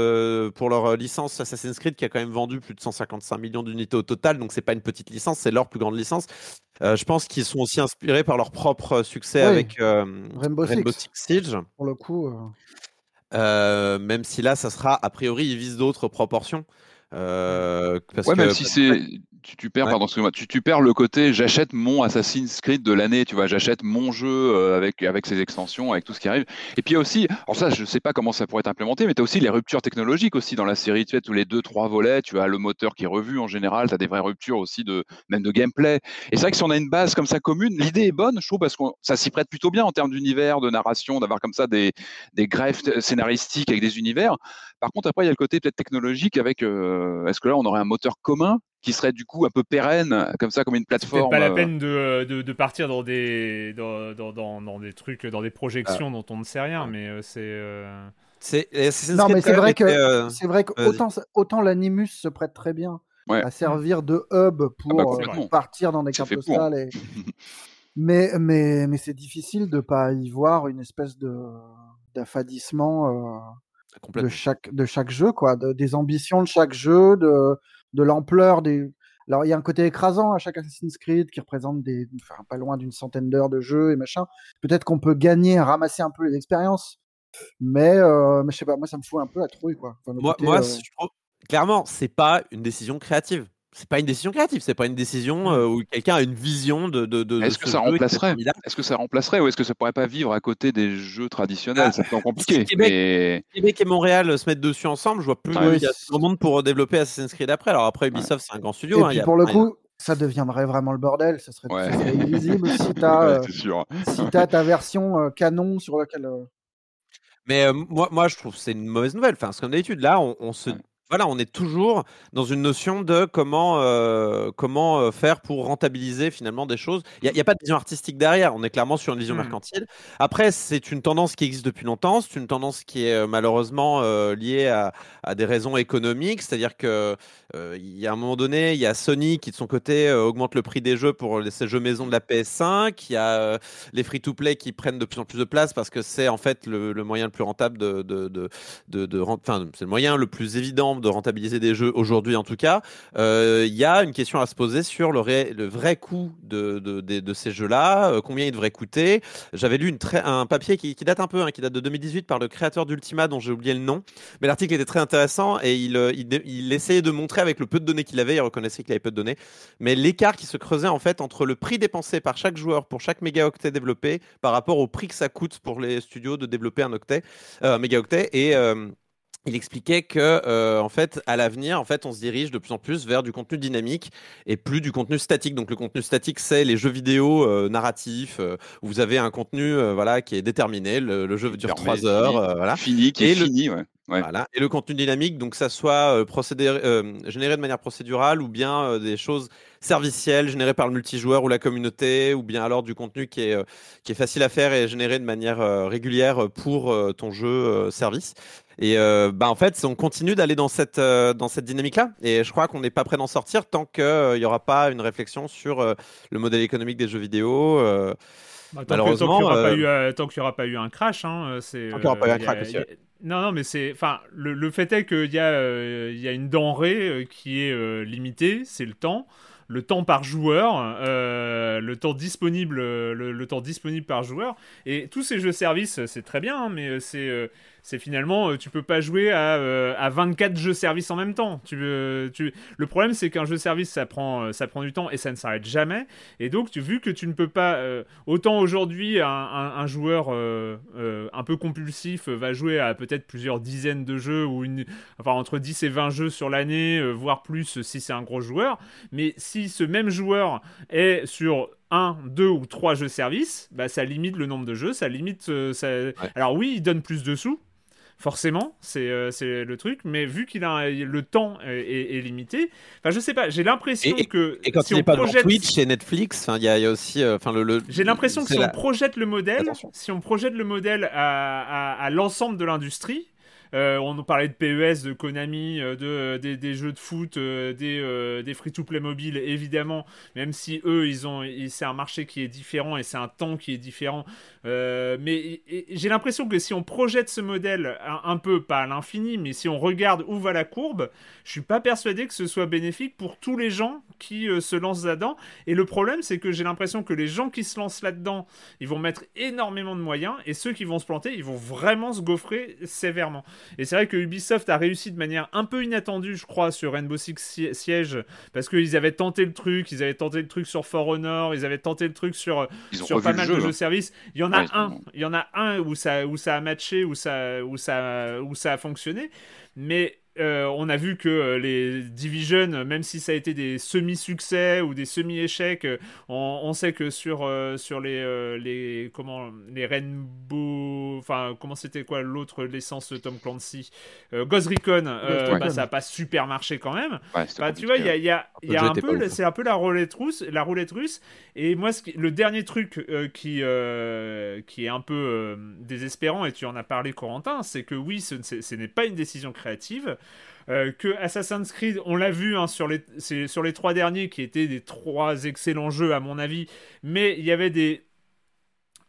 D: pour leur licence Assassin's Creed qui a quand même vendu plus de 155 millions d'unités au total. Donc, c'est pas une petite licence, c'est leur plus grande licence. Euh, je pense qu'ils sont aussi inspirés par leur propre succès avec euh, Rainbow, Six. Siege.
E: Pour le coup.
D: Euh. même si là, ça sera, a priori, ils visent d'autres proportions.
B: parce ouais, même si c'est tu, perds, pardon, tu, tu, perds le côté j'achète mon Assassin's Creed de l'année, tu vois, j'achète mon jeu euh, avec, avec ses extensions, avec tout ce qui arrive. Et puis il y a aussi, alors ça, je sais pas comment ça pourrait être implémenté, mais tu as aussi les ruptures technologiques aussi dans la série, tu sais, tous les deux, trois volets, tu as le moteur qui est revu en général, tu as des vraies ruptures aussi de même de gameplay. Et c'est vrai que si on a une base comme ça commune, l'idée est bonne, je trouve, parce que ça s'y prête plutôt bien en termes d'univers, de narration, d'avoir comme ça des, des greffes scénaristiques avec des univers. Par contre, après, il y a le côté peut-être technologique avec, euh, est-ce que là, on aurait un moteur commun qui serait du coup un peu pérenne, comme ça, comme une plateforme.
A: C'est pas la euh, peine de, de, partir dans des, dans, dans, dans, des trucs, dans des projections ah. dont on ne sait rien, mais euh, c'est. Euh,
E: c'est non, mais c'est vrai que c'est vrai qu'autant autant l'Animus se prête très bien à servir de hub pour ah bah, partir dans des cartes postales. mais mais mais c'est difficile de pas y voir une espèce de d'affadissement de chaque de chaque jeu quoi, des ambitions de chaque jeu, de de l'ampleur des. Alors, il y a un côté écrasant à chaque Assassin's Creed qui représente des, enfin, pas loin d'une centaine d'heures de jeu et machin. Peut-être qu'on peut gagner ramasser un peu les expériences, mais, euh, mais je sais pas, moi ça me fout un peu la trouille quoi.
D: moi, moi euh clairement, c'est pas une décision créative c'est pas une décision créative, c'est pas une décision euh, où quelqu'un a une vision de. de,
B: est-ce que ça remplacerait Est-ce que ça remplacerait ou est-ce que ça pourrait pas vivre à côté des jeux traditionnels? Ah, C'est compliqué.
D: Québec, Québec, et Montréal se mettent dessus ensemble, je vois plus il y a tout le monde pour développer Assassin's Creed après. Alors après Ubisoft, c'est un grand studio.
E: Et hein, puis pour le coup, ça deviendrait vraiment le bordel. Ça serait, illisible si as, euh, si as ta version euh, canon sur laquelle.
D: Mais moi, moi, je trouve que c'est une mauvaise nouvelle. Enfin, comme d'habitude, là, on, on se voilà, on est toujours dans une notion de comment, euh, comment euh, faire pour rentabiliser finalement des choses. Il n'y a, pas de vision artistique derrière, on est clairement sur une vision mmh. mercantile. Après, c'est une tendance qui existe depuis longtemps, c'est une tendance qui est euh, malheureusement liée à, à, des raisons économiques, c'est-à-dire que il y a un moment donné, il y a Sony qui de son côté augmente le prix des jeux pour ces jeux maison de la PS5, il y a les free-to-play qui prennent de plus en plus de place parce que c'est en fait le, moyen le plus rentable de, de, de, de, enfin, c'est le moyen le plus évident de rentabiliser des jeux aujourd'hui en tout cas, euh, il y a une question à se poser sur le, vrai coût de, ces jeux-là, euh, combien ils devraient coûter. J'avais lu un papier qui, date un peu, hein, qui date de 2018 par le créateur d'Ultima dont j'ai oublié le nom, mais l'article était très intéressant et il, euh, il, essayait de montrer avec le peu de données qu'il avait, il reconnaissait qu'il avait peu de données, mais l'écart qui se creusait en fait entre le prix dépensé par chaque joueur pour chaque mégaoctet développé par rapport au prix que ça coûte pour les studios de développer un octet, mégaoctet et il expliquait que euh, en fait à l'avenir en fait on se dirige de plus en plus vers du contenu dynamique et plus du contenu statique donc le contenu statique c'est les jeux vidéo euh, narratifs euh, où vous avez un contenu voilà qui est déterminé le, jeu dure trois heures voilà
B: fini qui est, fini Ouais.
D: Voilà. Et le contenu dynamique, donc ça soit euh, procédé, euh, généré de manière procédurale ou bien euh, des choses servicielles générées par le multijoueur ou la communauté, ou bien alors du contenu qui est, euh, qui est facile à faire et généré de manière euh, régulière pour euh, ton jeu service. Et euh, bah en fait, on continue d'aller dans cette, euh, dans cette dynamique-là. Et je crois qu'on n'est pas prêt d'en sortir tant qu'il n'y aura pas une réflexion sur le modèle économique des jeux vidéo.
A: Bah, tant que- tant
D: Malheureusement,
A: qu'il n'y aura, pas eu, un crash, hein, c'est.
D: Tant qu'il y aura pas eu un
A: y a- a- Non, non, mais c'est. Enfin, le, le fait est qu'il y, a, y a une denrée qui est limitée, c'est le temps. Le temps par joueur, euh, le temps disponible, le, le temps disponible par joueur. Et tous ces jeux services, c'est très bien, hein, mais euh, c'est, euh, c'est finalement, euh, tu peux pas jouer à, euh, à 24 jeux services en même temps. Tu, veux- tu... Le problème, c'est qu'un jeu service, ça prend, euh, ça prend du temps et ça ne s'arrête jamais. Et donc, tu, vu que tu ne peux pas, euh, autant aujourd'hui, un, un- un joueur euh, euh, un peu compulsif euh, va jouer à peut-être plusieurs dizaines de jeux ou une, enfin entre 10 et 20 jeux sur l'année, euh, voire plus euh, si c'est un gros joueur. Mais si ce même joueur est sur un, deux ou trois jeux services, bah, ça limite le nombre de jeux, ça limite. euh, ça... Alors oui, il donne plus de sous. Forcément, c'est euh, c'est le truc, mais vu qu'il a le temps est, limité, enfin je sais pas, j'ai l'impression que
D: Et quand
A: si
D: il
A: on
D: pas
A: projette...
D: dans Twitch et Netflix, il y, a il y a aussi, euh, enfin le, le-
A: J'ai l'impression que si
D: la-
A: on projette le modèle,
D: Attention.
A: si on projette le modèle à, à- à l'ensemble de l'industrie, on nous parlait de PES, de Konami, euh, de, euh, des, jeux de foot, euh, des, euh, free-to-play mobiles, évidemment, même si eux, ils ont, c'est un marché qui est différent et c'est un temps qui est différent. Euh, mais j'ai l'impression que si on projette ce modèle un, un peu, pas à l'infini, mais si on regarde où va la courbe, je suis pas persuadé que ce soit bénéfique pour tous les gens qui euh, se lancent là-dedans. Et le problème, c'est que j'ai l'impression que les gens qui se lancent là-dedans, ils vont mettre énormément de moyens, et ceux qui vont se planter, ils vont vraiment se gaufrer sévèrement. Et c'est vrai que Ubisoft a réussi de manière un peu inattendue, je crois, sur Rainbow Six Sie- Siege, parce qu'ils avaient tenté le truc, ils avaient tenté le truc sur For Honor, ils avaient tenté le truc sur, sur pas mal
B: jeu.
A: de
B: hein.
A: jeux services. Il y en a
B: Ouais,
A: un, il y en a un où ça, où ça a matché, où ça, où ça, où ça a fonctionné, mais euh, on a vu que euh, les Division, même si ça a été des semi-succès ou des semi-échecs, euh, on, on sait que sur, euh, sur les, euh, les, comment, les Rainbow, enfin, comment c'était quoi l'autre de Tom Clancy Ghost Recon, bah, ça n'a pas super marché quand même.
B: Ouais,
A: Bah, tu vois, il y a, y a- y un peu, c'est un peu la roulette russe, la roulette russe. Et moi, ce qui- le dernier truc qui, qui est un peu désespérant, et tu en as parlé, Corentin, c'est que oui, ce n'est pas une décision créative. Euh, que Assassin's Creed, on l'a vu hein, sur, les, c'est sur les trois derniers qui étaient des trois excellents jeux à mon avis, mais il y avait des,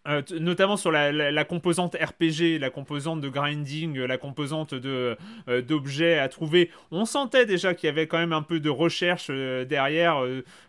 A: euh, notamment sur la, la- la composante RPG, la composante de grinding, euh, la composante de euh, d'objets à trouver. On sentait déjà qu'il y avait quand même un peu de recherche euh, derrière,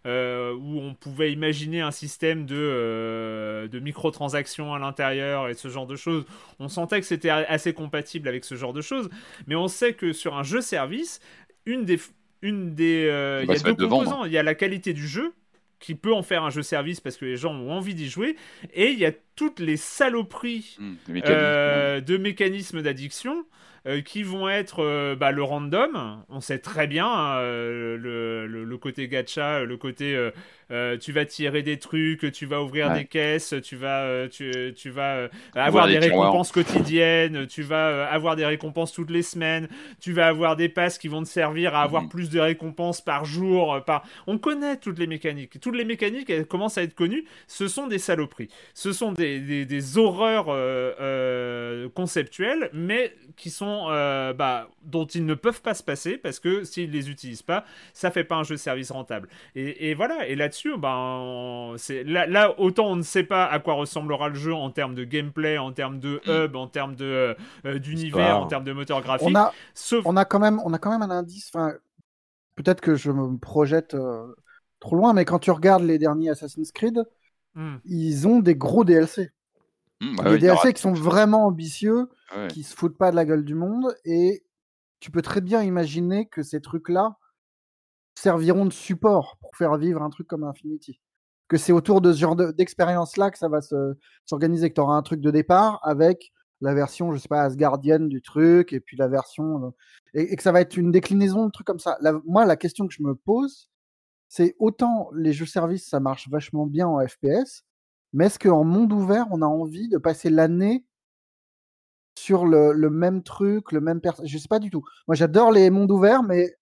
A: où on pouvait imaginer un système de, de microtransactions à l'intérieur et ce genre de choses. On sentait que c'était assez compatible avec ce genre de choses, mais on sait que sur un jeu service, une des une des
B: Ça
A: il y a deux composants. Il y a la qualité du jeu qui peut en faire un jeu service parce que les gens ont envie d'y jouer, et il y a toutes les saloperies
B: mécaniques,
A: euh, de mécanismes d'addiction euh, qui vont être euh, bah, le random. On sait très bien hein, le, le- le côté gacha, le côté euh, tu vas tirer des trucs, tu vas ouvrir
B: Ouais.
A: des caisses, tu vas, euh, tu, tu vas euh, avoir
B: des tiroirs.
A: récompenses quotidiennes, tu vas avoir des récompenses toutes les semaines, tu vas avoir des passes qui vont te servir à avoir
B: Mhm.
A: plus de récompenses par jour. Par... On connaît toutes les mécaniques. Toutes les mécaniques, elles commencent à être connues. Ce sont des saloperies. Ce sont des, des, des horreurs conceptuelles, mais qui sont, euh, bah, dont ils ne peuvent pas se passer parce que s'ils les utilisent pas, ça fait pas un jeu service rentable. Et, et voilà. Et là-dessus, ben, on- c'est là, là, autant on ne sait pas à quoi ressemblera le jeu en termes de gameplay, en termes de hub, en termes de euh, euh, d'univers, en termes de moteur graphique.
E: On a,
A: Sauf
E: on a quand même, on a quand même un indice. Enfin, peut-être que je me projette euh, trop loin, mais quand tu regardes les derniers Assassin's Creed,
A: Hmm.
E: ils ont des gros DLC.
B: hum, bah
E: des
B: aura-
E: DLC qui sont vraiment ambitieux,
B: ouais.
E: qui se foutent pas de la gueule du monde, et tu peux très bien imaginer que ces trucs-là serviront de support pour faire vivre un truc comme Infinity. Que c'est autour de ce genre de- d'expérience-là que ça va se- s'organiser, que tu auras un truc de départ avec la version, je sais pas, asgardienne du truc, et puis la version. euh, et, que ça va être une déclinaison de trucs comme ça. Moi, la question que je me pose, c'est autant les jeux services, ça marche vachement bien en FPS, mais est-ce qu'en monde ouvert, on a envie de passer l'année sur le, le même truc, le même personnage. Je sais pas du tout. Moi, j'adore les mondes ouverts, mais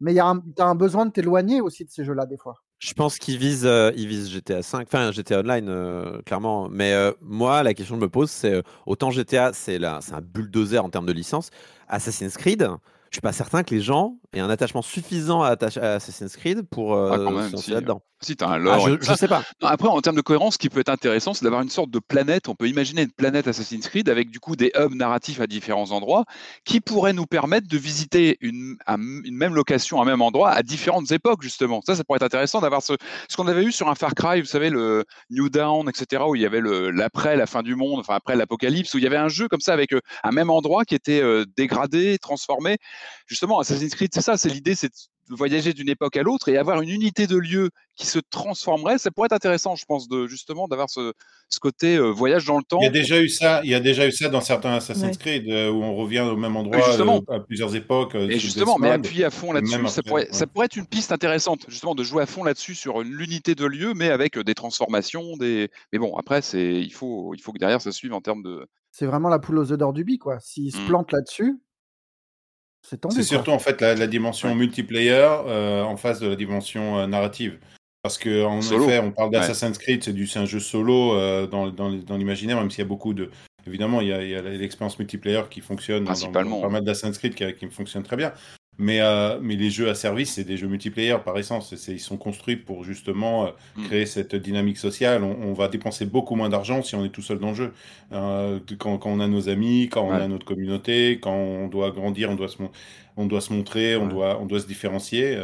E: mais tu as un besoin de t'éloigner aussi de ces jeux-là des fois.
D: Je pense qu'ils visent, euh, visent GTA 5, enfin GTA Online, euh, clairement. Mais euh, moi, la question que je me pose, c'est autant GTA, c'est un bulldozer en termes de licence. Assassin's Creed, je suis pas certain que les gens aient un attachement suffisant à, Assassin's Creed pour
B: ah, se
D: là-dedans.
B: Si tu as un ah, lore.
D: je, ne sais pas.
B: après, en termes de cohérence, ce qui peut être intéressant, c'est d'avoir une sorte de planète. On peut imaginer une planète Assassin's Creed avec du coup des hubs narratifs à différents endroits qui pourraient nous permettre de visiter une, une même location, un même endroit à différentes époques, justement. Ça, ça pourrait être intéressant d'avoir ce, ce qu'on avait eu sur un Far Cry, vous savez, le New Dawn, etc., où il y avait l'après, la fin du monde, enfin après l'apocalypse, où il y avait un jeu comme ça avec euh, un même endroit qui était euh, dégradé, transformé. Justement, Assassin's Creed, c'est ça, c'est l'idée, c'est voyager d'une époque à l'autre et avoir une unité de lieu qui se transformerait, ça pourrait être intéressant, je pense, de justement d'avoir ce, ce, côté euh, voyage dans le temps.
F: Il y a déjà eu ça, il y a déjà eu ça dans certains Assassin's Creed euh, où on revient au même endroit euh, à plusieurs époques.
B: et justement, mais appuyer à fond là-dessus, ça, pourrait, ça pourrait être une piste intéressante, justement, de jouer à fond là-dessus sur l'unité de lieu, mais avec des transformations, des. Mais bon, après, c'est il faut il faut que derrière ça suive en termes de.
E: C'est vraiment la poule aux œufs d'or du bi, quoi. S'ils se mmh. plantent là-dessus,
F: c'est surtout en fait la, dimension multiplayer euh, en face de la dimension euh, narrative. Parce que en effet, on parle d'Assassin's Creed, c'est un jeu solo euh, dans, dans, l'imaginaire, même s'il y a beaucoup de. Évidemment, il y a, l'expérience multiplayer qui fonctionne
B: Principalement.
F: dans, pas mal d'Assassin's Creed qui, qui, fonctionne très bien. Mais, euh, mais les jeux à service, c'est des jeux multiplayer par essence. ils sont construits pour justement euh, mm. créer cette dynamique sociale. On, va dépenser beaucoup moins d'argent si on est tout seul dans le jeu. Euh, quand, quand, on a nos amis, quand on a notre communauté, quand on doit grandir, on doit se, on doit se montrer, on, doit, on doit se différencier.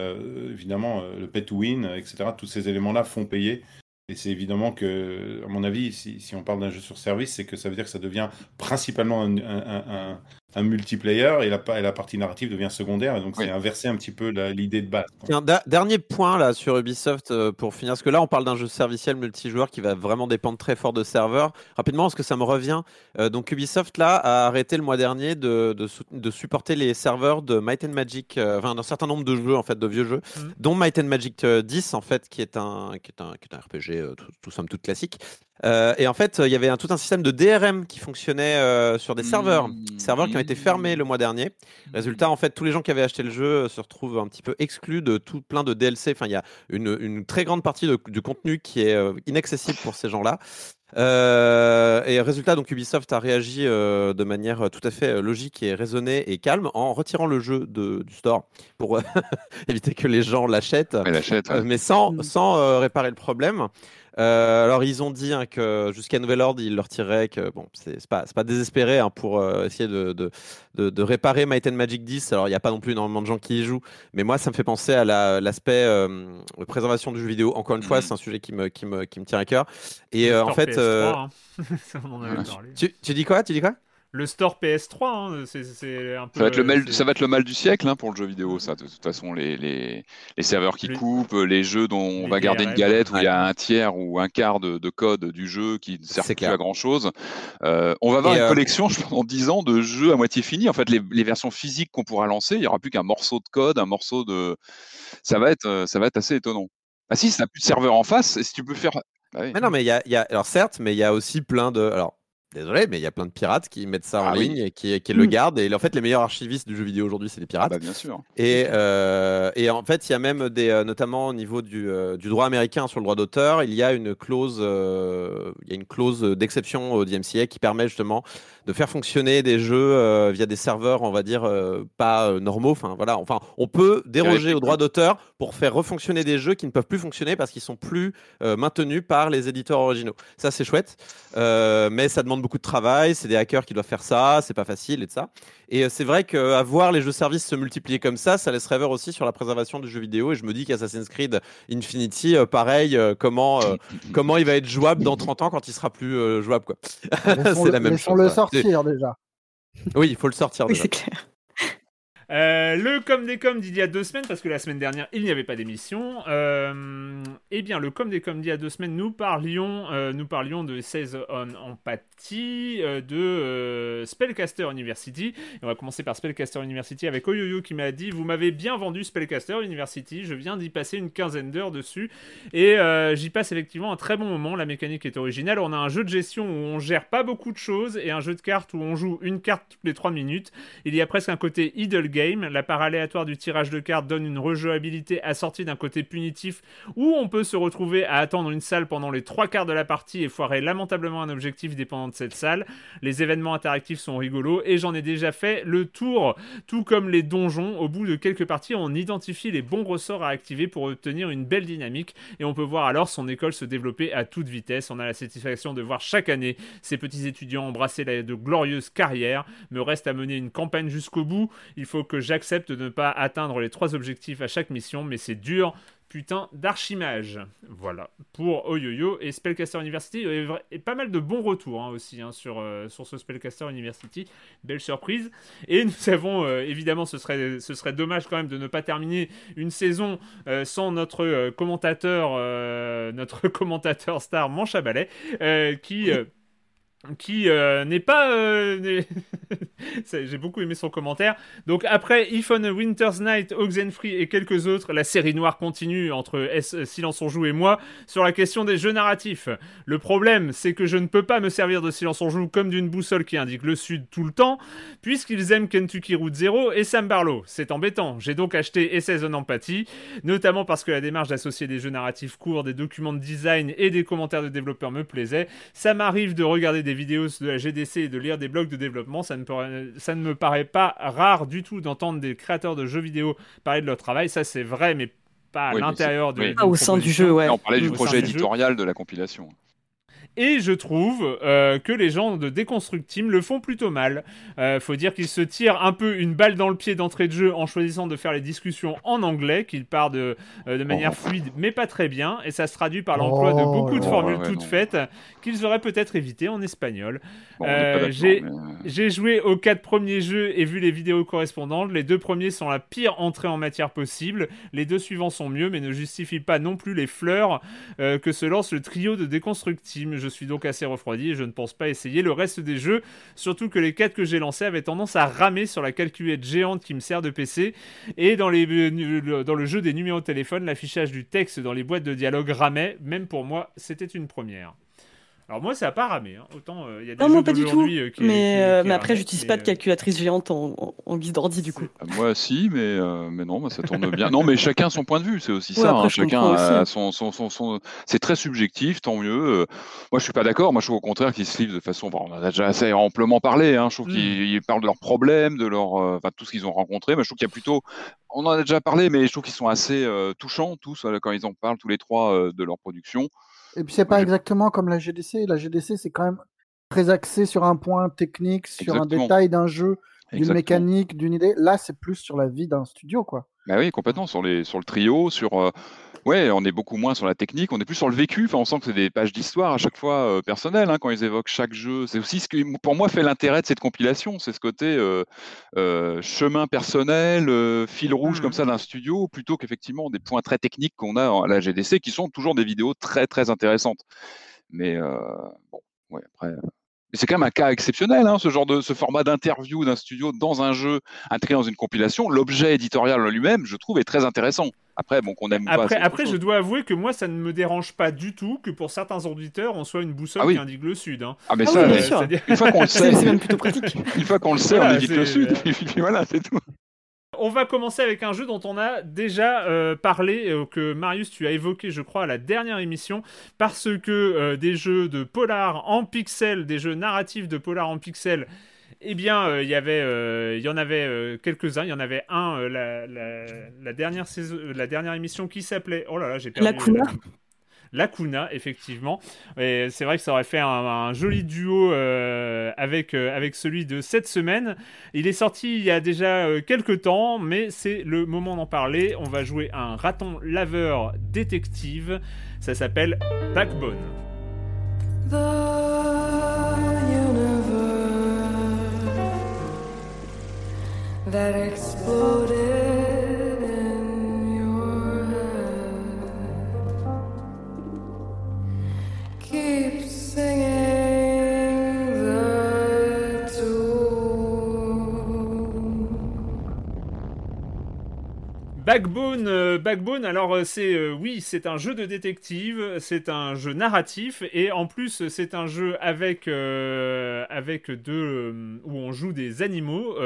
F: évidemment, le pay to win, etc., tous ces éléments-là font payer. Et c'est évidemment que, à mon avis, si, si on parle d'un jeu sur service, c'est que ça veut dire que ça devient principalement un, un, un multiplayer et la, et la partie narrative devient secondaire. Et donc, c'est inverser un petit peu l'idée de base.
D: Un dernier point là sur Ubisoft euh, pour finir, parce que là, on parle d'un jeu serviciel multijoueur qui va vraiment dépendre très fort de serveurs. Rapidement, parce que ça me revient. Euh, donc, Ubisoft là a arrêté le mois dernier de, de, supporter les serveurs de Might and Magic, euh, enfin, d'un certain nombre de jeux en fait, de vieux jeux, mmh. dont Might and Magic 10 en fait, qui est un, qui est un, qui est un RPG tout, tout somme toute classique. Euh, et en fait, il y avait un, tout un système de DRM qui fonctionnait euh, sur des serveurs, mmh. serveurs qui ont été fermés le mois dernier. Mmh. Résultat, en fait, tous les gens qui avaient acheté le jeu euh, se retrouvent un petit peu exclus de tout plein de DLC. Enfin, il y a une, une très grande partie du contenu qui est inaccessible pour ces gens-là. et résultat, donc Ubisoft a réagi de manière tout à fait logique et raisonnée et calme en retirant le jeu de, du store pour éviter que les gens l'achètent, mais sans, mmh. sans réparer le problème. Euh, alors, ils ont dit hein, que jusqu'à nouvel ordre, ils leur tireraient que bon, c'est pas, pas désespéré hein, pour euh, essayer de, de, de, réparer Might and Magic 10. Alors, il n'y a pas non plus énormément de gens qui y jouent, mais moi, ça me fait penser à l'aspect euh, préservation du jeu vidéo. Encore une fois, mhm. c'est un sujet qui me, qui, me, qui me tient à cœur. Et en fait.
A: Hein.
D: tu, tu dis quoi? Tu dis quoi?
A: Le store PS3, hein, c'est un peu.
B: Ça va, être le mal, ça va être le mal du siècle hein, pour le jeu vidéo, ça. De toute façon, les, les, les serveurs qui coupent, les jeux dont on va garder une galette où il y a un tiers ou un quart de, de code du jeu qui ne sert plus à grand chose. Euh, on va avoir une euh, collection, je pense, en 10 ans de jeux à moitié finis. En fait, les, les versions physiques qu'on pourra lancer, il n'y aura plus qu'un morceau de code, un morceau de. Ça va être, euh, ça va être assez étonnant. Ah si, ça n'a plus de serveur en face, si tu peux faire.
D: Bah mais non, mais il y a, y a, alors certes, mais il y a aussi plein de. Alors, Désolé, mais il y a plein de pirates qui mettent ça en ah ligne et qui, qui le mm. gardent. Et en fait, les meilleurs archivistes du jeu vidéo aujourd'hui, c'est les pirates.
B: Bah, bien sûr.
D: Et, euh, et, en fait, il y a même des, euh, notamment au niveau du, euh, du droit américain sur le droit d'auteur, il y a une clause, il y a une clause d'exception au DMCA qui permet justement de faire fonctionner des jeux via des serveurs, on va dire pas normaux. Enfin voilà, enfin on peut déroger au droit d'auteur pour faire refonctionner des jeux qui ne peuvent plus fonctionner parce qu'ils sont plus maintenus par les éditeurs originaux. Ça c'est chouette, mais ça demande beaucoup de travail, c'est des hackers qui doivent faire ça, c'est pas facile et de ça. Et euh, c'est vrai qu'à voir les jeux services se multiplier comme ça, ça laisse rêveur aussi sur la préservation du jeu vidéo. Et je me dis qu'Assassin's Creed Infinity, euh, pareil, euh, comment, comment il va être jouable dans 30 ans quand il sera plus jouable quoi.
E: c'est la même chose. le sortir déjà.
D: Oui, il faut le sortir
C: oui, c'est clair.
A: Euh, le com des com d'il y a deux semaines, parce que la semaine dernière il n'y avait pas d'émission. Euh, eh bien, le com des com d'il y a deux semaines, nous parlions, euh, nous parlions de 16 on Empathie, euh, de euh, Spellcaster University. Et on va commencer par Spellcaster University avec Oyoyo qui m'a dit Vous m'avez bien vendu Spellcaster University, je viens d'y passer une quinzaine d'heures dessus. Et euh, j'y passe effectivement un très bon moment. La mécanique est originale. On a un jeu de gestion où on gère pas beaucoup de choses et un jeu de cartes où on joue une carte toutes les 3 minutes. Il y a presque un côté idle game. La part aléatoire du tirage de cartes donne une rejouabilité assortie d'un côté punitif où on peut se retrouver à attendre une salle pendant les trois quarts de la partie et foirer lamentablement un objectif dépendant cette salle. Les événements interactifs sont rigolos et j'en ai déjà fait le tour, tout comme les donjons. Au bout de quelques parties, on identifie les bons ressorts à activer pour obtenir une belle dynamique et on peut voir alors son école se développer à toute vitesse. On a la satisfaction de voir chaque année ces petits étudiants embrasser de glorieuses carrières. Me reste à mener une campagne jusqu'au bout. Il faut que j'accepte de ne pas atteindre les trois objectifs à chaque mission, mais c'est dur. Putain d'archimage. Voilà. Pour Oyoyo et Spellcaster University. Et, pas mal de bons retours hein, aussi hein, sur, euh, sur ce Spellcaster University. Belle surprise. Et nous savons, euh, évidemment, ce serait, ce serait dommage quand même de ne pas terminer une saison euh, sans notre commentateur, notre commentateur star Manche à balai, qui. Qui euh, n'est pas. euh, J'ai beaucoup aimé son commentaire. Donc, après If on a Winter's Night, Oxenfree et quelques autres, la série noire continue entre Silence on Joue et moi sur la question des jeux narratifs. Le problème, c'est que je ne peux pas me servir de Silence on Joue comme d'une boussole qui indique le sud tout le temps, puisqu'ils aiment Kentucky Route Zero et Sam Barlow. C'est embêtant. J'ai donc acheté SS on Empathie, notamment parce que la démarche d'associer des jeux narratifs courts, des documents de design et des commentaires de développeurs me plaisait. Ça m'arrive de regarder des vidéos de la GDC et de lire des blogs de développement. Ça ne, ça ne me paraît pas rare du tout d'entendre des créateurs de jeux vidéo parler de leur travail. Ça, c'est vrai, mais pas à
B: Oui,
A: l'intérieur de.
B: oui.
C: Ah, au sein du jeu, ouais.
B: Et on parlait du projet
A: du jeu.
B: éditorial de la compilation.
A: Et je trouve euh, que les gens de Deconstruct Team le font plutôt mal. Euh, faut dire qu'ils se tirent un peu une balle dans le pied d'entrée de jeu en choisissant de faire les discussions en anglais, qu'ils partent de, euh, de manière
B: Oh.
A: fluide, mais pas très bien. Et ça se traduit par l'emploi de
E: Oh
A: beaucoup de formules
B: Ouais,
A: toutes
B: non.
A: faites qu'ils auraient peut-être évitées en espagnol.
B: Bon,
A: Euh, j'ai-
B: mais,
A: joué aux quatre premiers jeux et vu les vidéos correspondantes. Les deux premiers sont la pire entrée en matière possible. Les deux suivants sont mieux, mais ne justifient pas non plus les fleurs que se lance le trio de Deconstruct Team. Je suis donc assez refroidi et je ne pense pas essayer le reste des jeux. Surtout que les quatre que j'ai lancés avaient tendance à ramer sur la calculette géante qui me sert de PC. Et euh, dans le jeu des numéros de téléphone, l'affichage du texte dans les boîtes de dialogue ramait. Même pour moi, c'était une première. Alors moi, ça n'a pas ramé. hein. Autant euh, il y a des
C: Non,
A: jeux
C: moi pas du tout.
A: euh, qui-
C: Mais,
A: qui-
C: euh,
A: qui
C: mais après, j'utilise pas de calculatrice géante en, en- en guise d'ordi du coup.
B: Moi, si, mais, euh, mais non, bah, ça tourne bien. Non, mais chacun son point de vue, c'est aussi
C: Ouais,
B: ça.
C: après,
B: hein. Chacun
C: comprends
B: a
C: aussi.
B: son, son, son, son- C'est très subjectif, tant mieux. Moi, je suis pas d'accord. Moi, je trouve au contraire qu'ils se livrent de façon. bon, on en a déjà assez amplement parlé. Hein. Je trouve
A: Mm.
B: qu'ils ils parlent de leurs problèmes, de leur, enfin, tout ce qu'ils ont rencontré. Mais je trouve qu'il y a plutôt. On en a déjà parlé, mais je trouve qu'ils sont assez euh, touchants tous quand ils en parlent tous les trois euh, de leur production.
E: Et puis c'est pas
B: Ouais.
E: exactement comme la GDC. La GDC, c'est quand même très axé sur un point technique, sur un détail d'un jeu, d'une mécanique, d'une idée. Là, c'est plus sur la vie d'un studio, quoi.
B: Bah oui, complètement, sur, les, sur le trio, sur... euh, ouais, on est beaucoup moins sur la technique, on est plus sur le vécu, enfin, on sent que c'est des pages d'histoire à chaque fois euh, personnelles, hein, quand ils évoquent chaque jeu. C'est aussi ce qui, pour moi, fait l'intérêt de cette compilation, c'est ce côté euh, euh, chemin personnel, euh, fil rouge comme ça d'un studio, plutôt qu'effectivement des points très techniques qu'on a à la GDC, qui sont toujours des vidéos très, très intéressantes. Mais euh, bon, ouais, après... mais c'est quand même un cas exceptionnel, hein, ce genre de ce format d'interview d'un studio dans un jeu intégré dans une compilation. L'objet éditorial en lui-même, je trouve, est très intéressant. Après, bon, qu'on aime pas.
A: Après, je dois avouer que moi, ça ne me dérange pas du tout que pour certains auditeurs, on soit une boussole
B: Ah oui.
A: qui indique le sud. hein.
B: Ah, mais
C: Ah
B: ça,
C: oui, bien
B: mais
C: sûr.
A: c'est-à-dire-
B: une fois qu'on le sait,
C: C'est même plutôt pratique.
B: une fois qu'on le sait,
A: Voilà,
B: on évite le sud.
A: euh,
B: Et puis voilà, c'est tout.
A: On va commencer avec un jeu dont on a déjà euh, parlé, euh, que Marius, tu as évoqué, je crois, à la dernière émission, parce que euh, des jeux de polar en pixels, des jeux narratifs de polar en pixels, eh bien, il y avait, il y en avait quelques-uns. Il y en avait un, la, la- la dernière saison, la dernière émission qui s'appelait. Oh là là, j'ai perdu.
C: Lacuna.
A: Lacuna, effectivement. Et c'est vrai que ça aurait fait un, joli duo euh, avec, euh, avec celui de cette semaine. Il est sorti il y a déjà euh, quelques temps, mais c'est le moment d'en parler. On va jouer un raton laveur détective. Ça s'appelle Backbone. Backbone, euh, Backbone. Alors euh, c'est euh, oui, c'est un jeu de détective, c'est un jeu narratif et en plus c'est un jeu avec euh, avec deux où on joue des animaux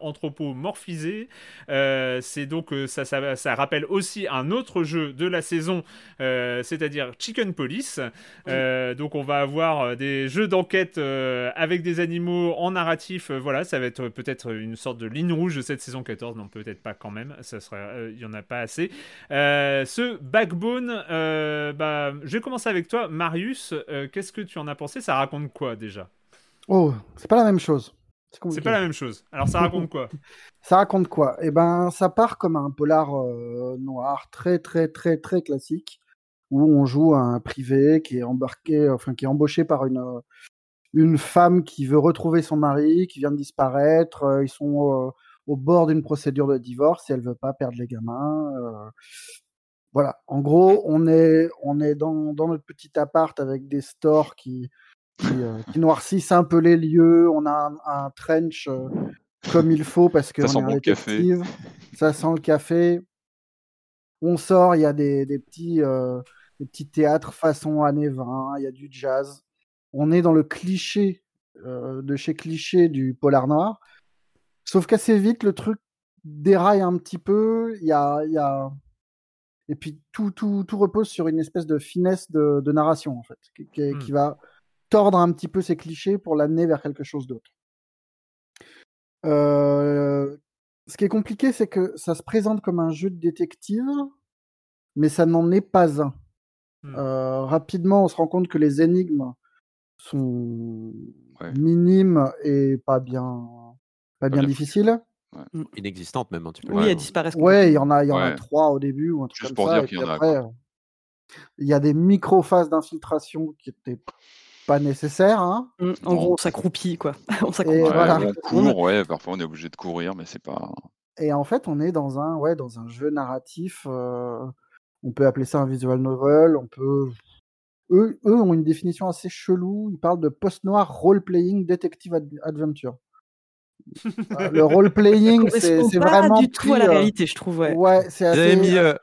A: anthropomorphisés. C'est donc ça, ça ça rappelle aussi un autre jeu de la saison, c'est-à-dire Chicken Police. Donc on va avoir des jeux d'enquête avec des animaux en narratif. voilà, ça va être peut-être une sorte de ligne rouge de cette saison 14. Non, peut-être pas quand même. Ça serait, il y en a pas assez. Euh, ce Backbone, euh, bah, je vais commencer avec toi, Marius. Euh, Qu'est-ce que tu en as pensé? Ça raconte quoi déjà?
E: Oh, c'est pas la même chose.
A: C'est pas la même chose. Alors ça raconte quoi?
E: Ça raconte quoi? Eh ben, ça part comme un polar euh, noir très très très très classique où on joue un privé qui est embarqué, enfin qui est embauché par une euh, une femme qui veut retrouver son mari, qui vient de disparaître. euh, ils sont euh, au bord d'une procédure de divorce et elle veut pas perdre les gamins. euh. Voilà. En gros, on est on est dans dans notre petit appart avec des stores qui qui, euh, qui noircissent un peu les lieux. On a un, un trench euh, comme il faut parce que
B: Ça
E: on
B: sent
E: est
B: bon café.
E: Ça sent le café. On sort, il y a des, des petits euh, des petits théâtres façon années 20, il y a du jazz. On est dans le cliché de chez cliché du polar noir. Sauf qu'assez vite, le truc déraille un petit peu. Il y a, y a... Et puis tout, tout, tout repose sur une espèce de finesse de, de narration, en fait, qui, qui- qui va tordre un petit peu ces clichés pour l'amener vers quelque chose d'autre. Euh, Ce qui est compliqué, c'est que ça se présente comme un jeu de détective, mais ça n'en est pas un. Euh, rapidement, on se rend compte que les énigmes sont
B: Ouais.
E: minimes et pas bien, pas bien
B: bien
E: difficiles.
D: Inexistante même un petit peu.
C: Oui,
B: Ouais.
C: elles disparaissent.
E: Ouais, il y en a, il y en a
B: Ouais.
E: trois au début ou un truc
B: Juste
E: comme
B: pour
E: ça.
B: dire
E: et
B: qu'il
E: puis
B: y en a,
E: après, euh, il y a des micro-phases d'infiltration qui étaient pas nécessaires. Hein.
C: Mm, En
B: Non.
C: gros, on s'accroupit, quoi. on s'accroupit.
B: Ouais,
E: voilà.
B: On court, ouais, parfois on est obligé de courir, mais c'est pas.
E: Et en fait, on est dans un, ouais, dans un jeu narratif. euh, on peut appeler ça un visual novel. On peut. Eux, eux ont une définition assez chelou. Ils parlent de post-noir role-playing detective ad- adventure. Le role-playing, c'est
C: correspond
E: c'est
C: pas
E: vraiment
C: du tout à la
E: pris, euh,
C: réalité, je trouve. Ouais.
E: Ouais, c'est
D: Ils
E: assez.
D: avaient mis, euh,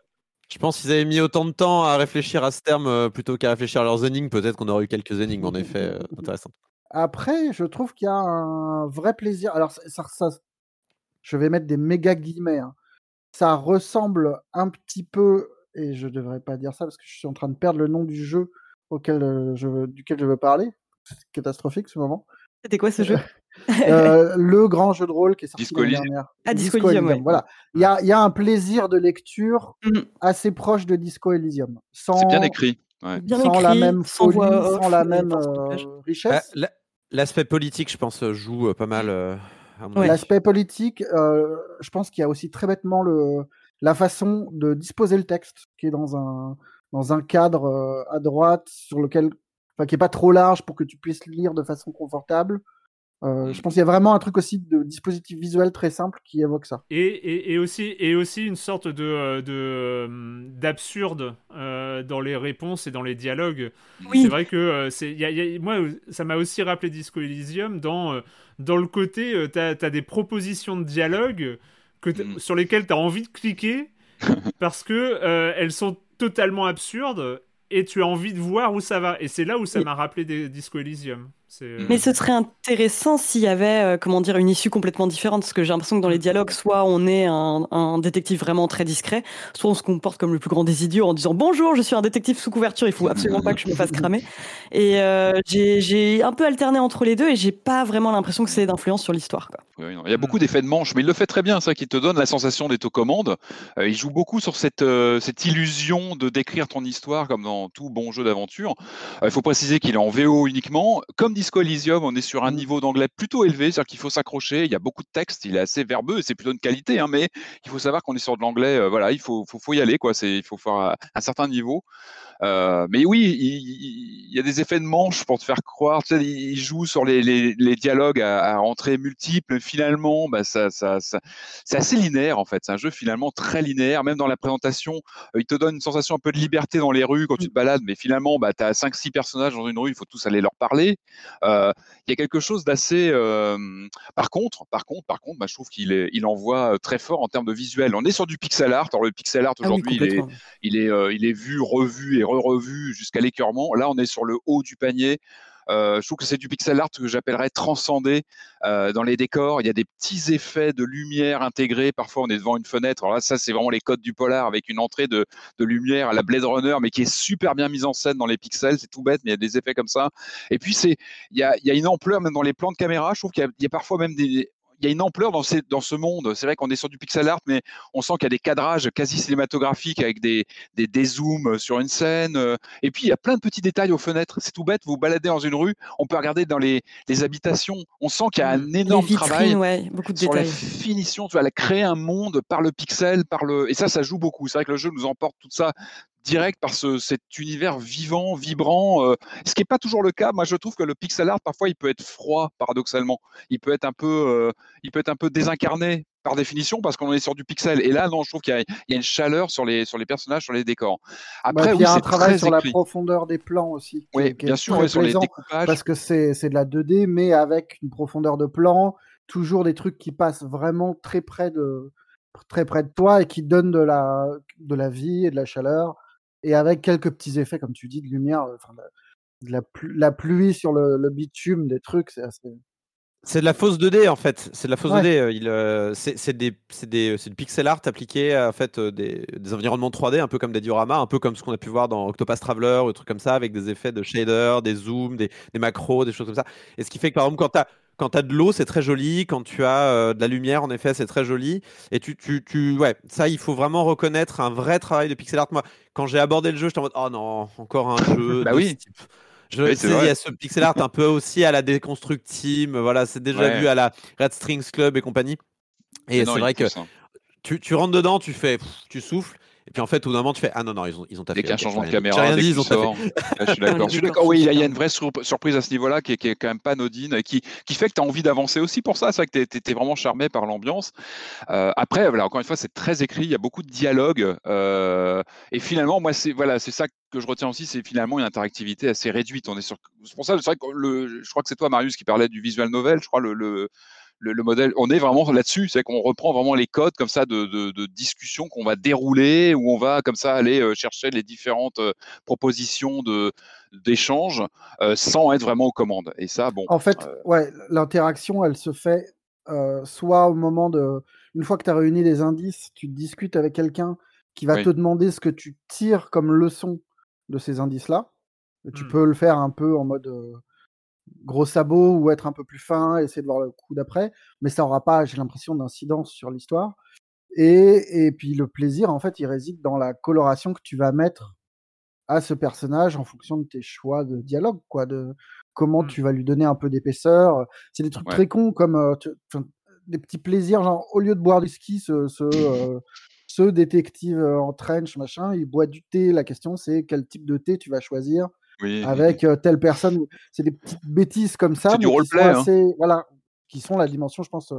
D: je pense qu'ils avaient mis autant de temps à réfléchir à ce terme euh, plutôt qu'à réfléchir à leurs énigmes. Peut-être qu'on aurait eu quelques énigmes en effet euh, intéressantes.
E: Après, je trouve qu'il y a un vrai plaisir. Alors, ça, ça- ça- je vais mettre des méga guillemets. hein. Ça ressemble un petit peu, et je devrais pas dire ça parce que je suis en train de perdre le nom du jeu auquel je veux, duquel je veux parler. C'est catastrophique ce moment.
C: C'était quoi ce jeu?
E: Euh, le grand jeu de rôle qui est sorti l'année dernière.
C: Ah, Disco Elysium, ouais.
E: Voilà. Il y a, il y a un plaisir de lecture
C: Mm.
E: assez proche de Disco Elysium. Sans,
B: C'est bien écrit. Ouais.
C: Bien
E: sans
C: écrit,
E: la même
C: sans
E: folie,
C: voix
E: sans la
C: et
E: même euh, richesse.
D: Ah, la- L'aspect politique, je pense, euh, joue euh, pas mal. euh,
C: Ouais.
E: L'aspect politique, euh, je pense qu'il y a aussi très bêtement le, la façon de disposer le texte, qui est dans un, dans un cadre euh, à droite, sur lequel, qui est pas trop large pour que tu puisses lire de façon confortable. Euh, je pense qu'il y a vraiment un truc aussi de dispositif visuel très simple qui évoque ça.
A: Et, et, et aussi, et aussi une sorte de, euh, de, euh, d'absurde euh, dans les réponses et dans les dialogues.
C: Oui.
A: C'est vrai que euh, c'est, y a- y a- moi, ça m'a aussi rappelé Disco Elysium dans, euh, dans le côté, euh, t'as as des propositions de dialogue que
B: Mm.
A: sur lesquelles tu as envie de cliquer parce que euh, elles sont totalement absurdes et tu as envie de voir où ça va. Et c'est là où ça
C: Oui.
A: m'a rappelé des Disco Elysium. Euh,
C: Mais ce serait intéressant s'il y avait, euh, comment dire, une issue complètement différente, parce que j'ai l'impression que dans les dialogues, soit on est un, un détective vraiment très discret, soit on se comporte comme le plus grand des idiots en disant bonjour, je suis un détective sous couverture, il faut absolument pas que je me fasse cramer. Et euh, j'ai un peu alterné entre les deux et j'ai pas vraiment l'impression que c'est d'influence sur l'histoire.
B: Oui. Il y a beaucoup d'effets de manche, mais il le fait très bien, ça, qui te donne la sensation d'être aux commandes. Euh, il joue beaucoup sur cette, euh, cette illusion de décrire ton histoire comme dans tout bon jeu d'aventure. Euh, il faut préciser qu'il est en VO uniquement. Comme Disco Elysium, on est sur un niveau d'anglais plutôt élevé, c'est-à-dire qu'il faut s'accrocher. Il y a beaucoup de textes, il est assez verbeux, c'est plutôt une qualité, hein, mais il faut savoir qu'on est sur de l'anglais. euh, voilà, il faut, faut, faut y aller, quoi. C'est, il faut faire un, un certain niveau. Euh, mais oui, il, il y a des effets de manche pour te faire croire. Tu sais, il joue sur les, les, les dialogues à, à entrées multiples. Finalement, bah, ça, ça, ça c'est assez linéaire en fait. C'est un jeu finalement très linéaire. Même dans la présentation, euh, il te donne une sensation un peu de liberté dans les rues quand tu te balades. Mais finalement, bah, tu as 5-6 personnages dans une rue, il faut tous aller leur parler. Euh, il y a quelque chose d'assez. euh, par contre, par contre, par contre, bah, je trouve qu'il il envoie très fort en termes de visuel. On est sur du pixel art. Alors le pixel art
C: Ah oui,
B: aujourd'hui, il est
C: complètement.
B: il est, il est vu, revu et re-revu jusqu'à l'écœurement. Là, on est sur le haut du panier. Euh, je trouve que c'est du pixel art que j'appellerais transcendé euh, dans les décors. Il y a des petits effets de lumière intégrés. Parfois, on est devant une fenêtre. Là, ça, c'est vraiment les codes du polar avec une entrée de, de lumière à la Blade Runner, mais qui est super bien mise en scène dans les pixels. C'est tout bête, mais il y a des effets comme ça. Et puis, c'est, il y a, il y a une ampleur même dans les plans de caméra. Je trouve qu'il y y a parfois même des il y a une ampleur dans, ces, dans ce monde. C'est vrai qu'on est sur du pixel art, mais on sent qu'il y a des cadrages quasi cinématographiques avec des, des, des zooms sur une scène. euh, Et puis, il y a plein de petits détails aux fenêtres. C'est tout bête. Vous baladez dans une rue, on peut regarder dans les, les habitations. On sent qu'il y a un
C: Les
B: énorme
C: vitrines,
B: travail
C: ouais, beaucoup de
B: sur la
C: détails.
B: finition. Tu vas créer un monde par le pixel, par le. Et ça, ça joue beaucoup. C'est vrai que le jeu nous emporte tout ça direct par ce, cet univers vivant, vibrant, euh, ce qui n'est pas toujours le cas. Moi, je trouve que le pixel art, parfois, il peut être froid, paradoxalement. Il peut être un peu, euh, il peut être un peu désincarné par définition parce qu'on est sur du pixel. Et là, non, je trouve qu'il y, y a une chaleur sur les, sur les personnages, sur les décors.
E: Bah,
B: Après, oui,
E: il y a un travail sur la profondeur des plans aussi. qui
B: Oui,
E: qui
B: bien sûr, sur les découpages.
E: Parce que c'est c'est de la 2D, mais avec une profondeur de plan, toujours des trucs qui passent vraiment très près de, très près de toi et qui donnent de la, de la vie et de la chaleur. Et avec quelques petits effets, comme tu dis, de lumière, euh, enfin, de la, de la plu- la pluie sur le, le bitume, des trucs, c'est assez.
D: C'est de la fausse 2D en fait. C'est de la fausse
E: Ouais.
D: 2D. euh, Il, euh, c'est des, du pixel art appliqué à en fait des, des environnements 3D, un peu comme des dioramas, un peu comme ce qu'on a pu voir dans Octopath Traveler ou des trucs comme ça, avec des effets de shader, des zooms, des, des macros, des choses comme ça. Et ce qui fait que par exemple quand tu as quand tu as de l'eau, c'est très joli. Quand tu as euh, de la lumière, en effet, c'est très joli. Et tu, tu, tu, ouais, ça, il faut vraiment reconnaître un vrai travail de pixel art. Moi, quand j'ai abordé le jeu, j'étais en mode, oh non, encore un jeu
B: Bah
D: de
B: oui.
D: ce type. Je,
B: Oui,
D: il y a ce pixel art un peu aussi à la Deconstruct Team. Voilà, c'est déjà
B: Ouais.
D: vu à la Red Strings Club et compagnie. Et c'est vrai que tu, tu rentres dedans, tu fais, pff, tu souffles. Et puis en fait, au bout d'un moment, tu fais Ah non, non, ils ont, ils ont taffé.
B: Dès qu'il y a un changement de caméra,
D: rien dit, ils ont taffé.
B: sors. Ouais, je suis d'accord. Je suis
C: Les
B: d'accord. Oui, il y a- une vraie sur- surprise à ce niveau-là qui est, qui est quand même pas anodine et qui, qui fait que tu as envie d'avancer aussi pour ça. C'est vrai que tu es, vraiment charmé par l'ambiance. Euh, après, voilà, encore une fois, c'est très écrit, il y a beaucoup de dialogue. euh, et finalement, moi, c'est voilà, c'est ça que je retiens aussi, c'est finalement une interactivité assez réduite. On est sur, c'est pour ça, c'est vrai que le, je crois que c'est toi, Marius, qui parlait du visual novel. Je crois le, le, le, le modèle, on est vraiment là-dessus, c'est qu'on reprend vraiment les codes comme ça de, de, de discussion qu'on va dérouler, où on va comme ça aller euh, chercher les différentes euh, propositions de d'échange euh, sans être vraiment aux commandes. Et ça, bon.
E: En fait,
B: euh,
E: ouais, l'interaction, elle se fait euh, soit au moment de. Une fois que tu as réuni les indices, tu discutes avec quelqu'un qui va
B: Oui.
E: te demander ce que tu tires comme leçon de ces indices-là. Tu
A: Hmm.
E: peux le faire un peu en mode gros sabot ou être un peu plus fin, essayer de voir le coup d'après, mais ça n'aura pas, j'ai l'impression, d'incidence sur l'histoire. Et, et puis le plaisir, en fait, il réside dans la coloration que tu vas mettre à ce personnage en fonction de tes choix de dialogue, quoi, de comment
A: Mm.
E: tu vas lui donner un peu d'épaisseur. C'est des trucs
B: Ouais.
E: très cons comme euh, tu- des petits plaisirs, genre au lieu de boire du ski, ce, ce, euh, ce détective euh, en trench, machin, il boit du thé. La question, c'est quel type de thé tu vas choisir
B: oui,
E: avec euh, telle personne. C'est des petites bêtises comme ça,
B: C'est du
E: mais qui sont
B: roleplay, hein.
E: assez, voilà, qui sont la dimension, je pense,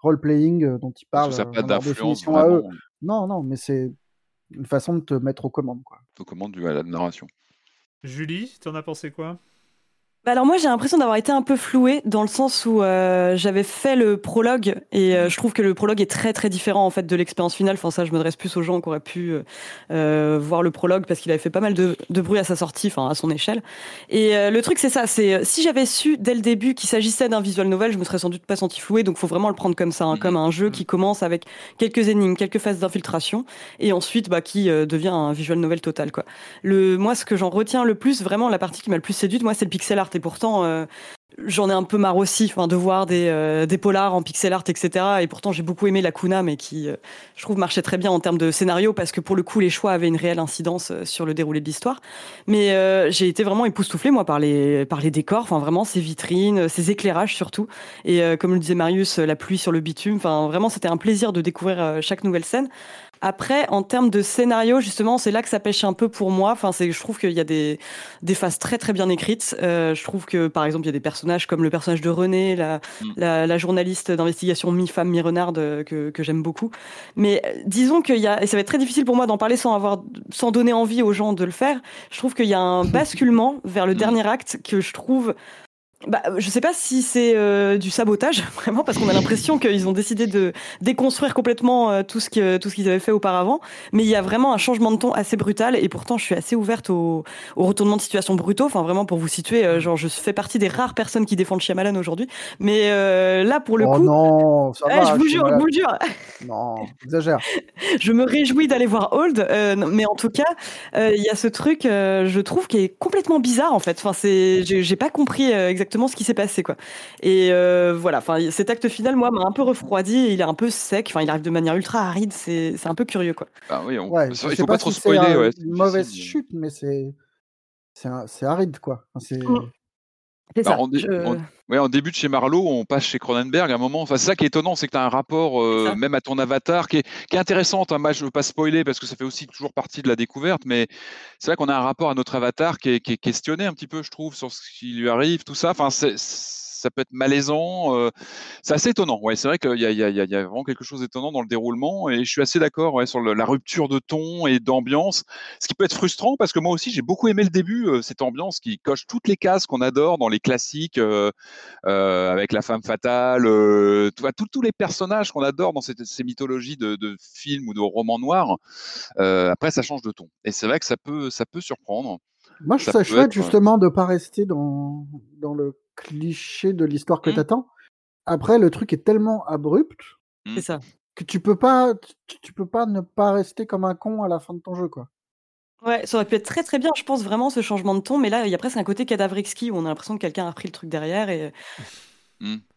E: role-playing euh, dont ils parlent
B: ça n'a pas d'influence
E: définition à eux.
B: vraiment
E: Non, non, mais c'est une façon de te mettre aux commandes, quoi.
B: aux commandes du- à la narration.
A: Julie, t'en as pensé quoi?
C: Bah alors moi j'ai l'impression d'avoir été un peu flouée dans le sens où euh, j'avais fait le prologue et euh, je trouve que le prologue est très très différent en fait de l'expérience finale. Enfin ça je m'adresse plus aux gens qui auraient pu euh, euh, voir le prologue parce qu'il avait fait pas mal de, de bruit à sa sortie, enfin à son échelle. Et euh, le truc c'est ça, c'est euh, si j'avais su dès le début qu'il s'agissait d'un visual novel, je me serais sans doute pas senti flouée. Donc faut vraiment le prendre comme ça, hein,
B: Mhm.
C: comme un jeu qui commence avec quelques énigmes, quelques phases d'infiltration et ensuite bah qui euh, devient un visual novel total quoi. Le, moi, ce que j'en retiens le plus, vraiment la partie qui m'a le plus séduite, moi, c'est le pixel art. Et pourtant, euh, j'en ai un peu marre aussi, enfin, de voir des, euh, des polars en pixel art, etc. Et pourtant, j'ai beaucoup aimé la Kuna, mais qui, euh, je trouve, marchait très bien en termes de scénario parce que pour le coup, les choix avaient une réelle incidence sur le déroulé de l'histoire. Mais j'ai été vraiment époustouflée, moi, par les, par les décors, enfin, vraiment, ces vitrines, ces éclairages surtout. Et comme le disait Marius, la pluie sur le bitume, enfin, vraiment, c'était un plaisir de découvrir chaque nouvelle scène. Après, en termes de scénario, justement, c'est là que ça pêche un peu pour moi. Enfin, c'est, je trouve qu'il y a des, des phases très très bien écrites. Euh, je trouve que, par exemple, il y a des personnages comme le personnage de René, la,
B: Mm.
C: la, la journaliste d'investigation mi-femme, mi-renard, euh, que, que j'aime beaucoup. Mais euh, disons qu'il y a, et ça va être très difficile pour moi d'en parler sans avoir, sans donner envie aux gens de le faire. Je trouve qu'il y a un basculement vers le
B: Mm.
C: dernier acte que je trouve bah, je sais pas si c'est euh, du sabotage vraiment parce qu'on a l'impression qu'ils ont décidé de déconstruire complètement euh, tout ce que tout ce qu'ils avaient fait auparavant, mais il y a vraiment un changement de ton assez brutal et pourtant je suis assez ouverte au, au retournement de situation brutaux. Enfin vraiment pour vous situer, euh, genre je fais partie des rares personnes qui défendent Shyamalan aujourd'hui, mais euh, là pour le
E: oh
C: coup,
E: non, ça
C: eh,
E: va.
C: je vous jure, je vous jure,
E: Non, exagère.
C: je me réjouis d'aller voir Old, euh, mais en tout cas, euh, il y a ce truc, euh, je trouve, qui est complètement bizarre en fait. Enfin, c'est, j'ai pas compris euh, exactement ce qui s'est passé quoi. Et euh, voilà, enfin, cet acte final, moi, m'a un peu refroidi. Il est un peu sec. Enfin, il arrive de manière ultra aride. C'est, c'est un peu curieux quoi.
B: Ah oui, on-
E: Ouais,
B: il faut pas,
E: pas
B: trop
E: si
B: spoiler. ouais, c'est
E: une mauvaise chute, mais c'est c'est un- c'est aride quoi. C'est
C: Mm.
B: Bah,
C: ça.
B: dé-
C: Je-
B: ouais, en début de chez Marlowe, on passe chez Cronenberg à un moment. Enfin, c'est ça qui est étonnant, c'est que tu as un rapport, euh, même à ton avatar, qui est, qui est intéressant. Hein. Moi, je ne veux pas spoiler parce que ça fait aussi toujours partie de la découverte, mais c'est vrai qu'on a un rapport à notre avatar qui est, qui est questionné un petit peu, je trouve, sur ce qui lui arrive, tout ça. Enfin, c'est- ça peut être malaisant. euh, c'est assez étonnant. Ouais, c'est vrai qu'il y a, y, y vraiment quelque chose d'étonnant dans le déroulement et je suis assez d'accord ouais, sur le- la rupture de ton et d'ambiance, ce qui peut être frustrant parce que moi aussi j'ai beaucoup aimé le début, euh, cette ambiance qui coche toutes les cases qu'on adore dans les classiques, euh, avec la femme fatale, tous les personnages qu'on adore dans cette- ces mythologies de, de films ou de romans noirs. Après, ça change de ton et c'est vrai que ça peut, ça peut surprendre.
E: Moi, je
B: Ça
E: chouette
B: être,
E: justement de pas rester dans dans le cliché de l'histoire que
B: Mm.
E: t'attends. Après, le truc est tellement abrupt
C: C'est ça.
E: que tu peux pas tu, tu peux pas ne pas rester comme un con à la fin de ton jeu quoi.
C: Ouais, ça aurait pu être très très bien, je pense vraiment ce changement de ton, mais là il y a presque un côté cadavrexki où on a l'impression que quelqu'un a repris le truc derrière et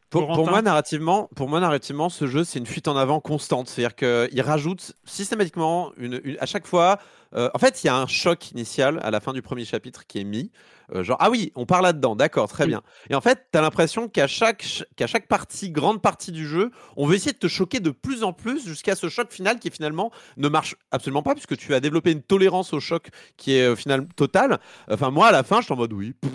D: Pour, moi, narrativement, pour moi, narrativement, ce jeu, c'est une fuite en avant constante. C'est-à-dire qu'il rajoute systématiquement, une, une- à chaque fois, euh, en fait, il y a un choc initial à la fin du premier chapitre qui est mis. Euh, genre, ah oui, on part là-dedans, d'accord, très
C: Mm.
D: bien. Et en fait, tu as l'impression qu'à chaque, qu'à chaque partie, grande partie du jeu, on veut essayer de te choquer de plus en plus jusqu'à ce choc final qui finalement ne marche absolument pas puisque tu as développé une tolérance au choc qui est au final totale. Enfin, moi, à la fin, je suis en mode oui. pff,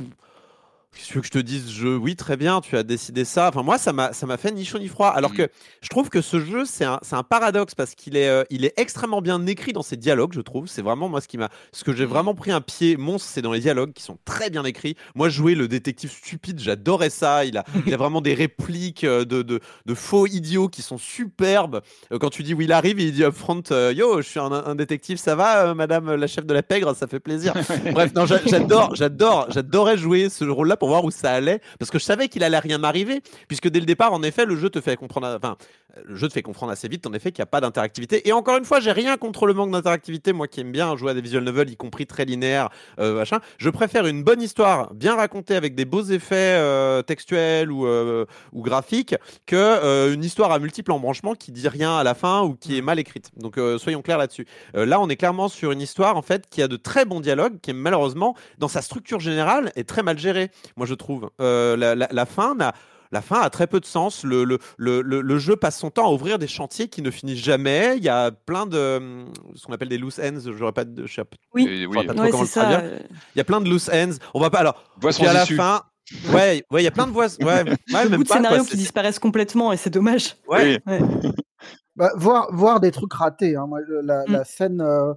D: Qu'est-ce que tu veux que je te dise je... Oui, très bien, tu as décidé ça. Enfin, moi, ça m'a fait ni chaud ni froid. Alors
B: Mhm.
D: que je trouve que ce jeu, c'est un, un paradoxe parce qu'il est, euh, il est extrêmement bien écrit dans ses dialogues, je trouve. C'est vraiment moi ce qui m'a. Ce que j'ai
B: Mhm.
D: vraiment pris un pied monstre, c'est dans les dialogues qui sont très bien écrits. Moi, jouer le détective stupide, j'adorais ça. Il a, il a vraiment des répliques euh, de, de, de faux idiots qui sont superbes. Euh, Quand tu dis où il arrive, il dit up front euh, Yo, je suis un, un détective, ça va, euh, madame la chef de la pègre, ça fait plaisir. Bref, non, j'a- j'adore, j'adore, j'adorais jouer ce rôle-là pour voir où ça allait, parce que je savais qu'il allait rien m'arriver, puisque dès le départ, en effet, le jeu te fait comprendre, enfin, le jeu te fait comprendre assez vite, en effet, qu'il n'y a pas d'interactivité. Et encore une fois, j'ai rien contre le manque d'interactivité, moi qui aime bien jouer à des visual novels, y compris très linéaires, euh, machin. Je préfère une bonne histoire, bien racontée avec des beaux effets euh, textuels ou, euh, ou graphiques, que une histoire à multiples embranchements qui dit rien à la fin ou qui est mal écrite. Donc soyons clairs là-dessus. Là, on est clairement sur une histoire en fait qui a de très bons dialogues, qui est malheureusement dans sa structure générale est très mal gérée. Moi, je trouve Euh, la, la- la fin n'a la fin a très peu de sens. Le, le, le, le- jeu passe son temps à ouvrir des chantiers qui ne finissent jamais. Il y a plein de hum, ce qu'on appelle des loose ends. J'aurais pas de, pas,
C: Oui.
B: Oui,
D: saurais pas trop
C: ouais,
D: comment
C: ça. euh,
D: Il y a plein de loose ends. On va pas alors. Puis à la fin, ouais, ouais, il y a plein de voix. Ouais, ouais, même
C: beaucoup de
D: pas,
C: scénarios qui disparaissent complètement et c'est dommage.
D: Ouais.
B: Oui.
E: Bah, voir, voir des trucs ratés. hein. Moi, la,
C: Mm.
E: la scène, euh,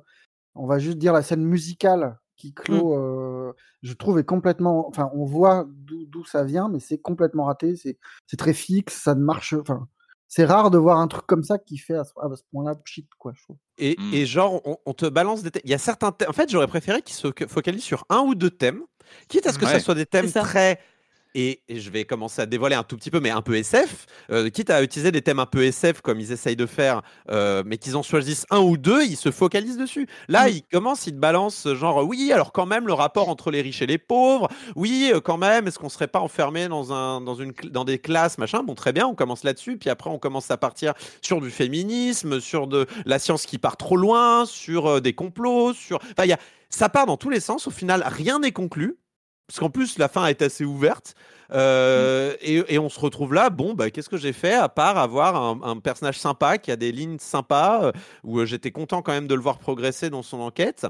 E: on va juste dire la scène musicale qui clôt,
C: Mm.
E: euh, je trouve est complètement. Enfin, on voit d'où ça vient, mais c'est complètement raté. C'est c'est très fixe, ça ne marche. Enfin, c'est rare de voir un truc comme ça qui fait à ce, point-là shit, quoi. Je trouve.
D: Et, et genre, on, on te balance des thèmes. Il y a certains thèmes. En fait, j'aurais préféré qu'ils se focalisent sur un ou deux thèmes, quitte à ce que ça
B: Ouais.
D: soit des thèmes
C: ça.
D: très. Et, et je vais commencer à dévoiler un tout petit peu, mais un peu SF, euh, quitte à utiliser des thèmes un peu SF comme ils essayent de faire, euh, mais qu'ils en choisissent un ou deux, ils se focalisent dessus. Là,
C: Mm.
D: ils commencent, ils te balancent genre, oui, alors quand même, le rapport entre les riches et les pauvres, oui, euh, quand même, est-ce qu'on serait pas enfermé dans, un, dans, une, dans des classes, machin? Bon, très bien, on commence là-dessus, puis après, on commence à partir sur du féminisme, sur de la science qui part trop loin, sur euh, des complots, sur. Enfin, il y a... ça part dans tous les sens. Au final, rien n'est conclu. Parce qu'en plus la fin est assez ouverte. euh, et, on se retrouve là, bon, bah, qu'est-ce que j'ai fait à part avoir un, un personnage sympa qui a des lignes sympas, euh, où euh, j'étais content quand même de le voir progresser dans son enquête.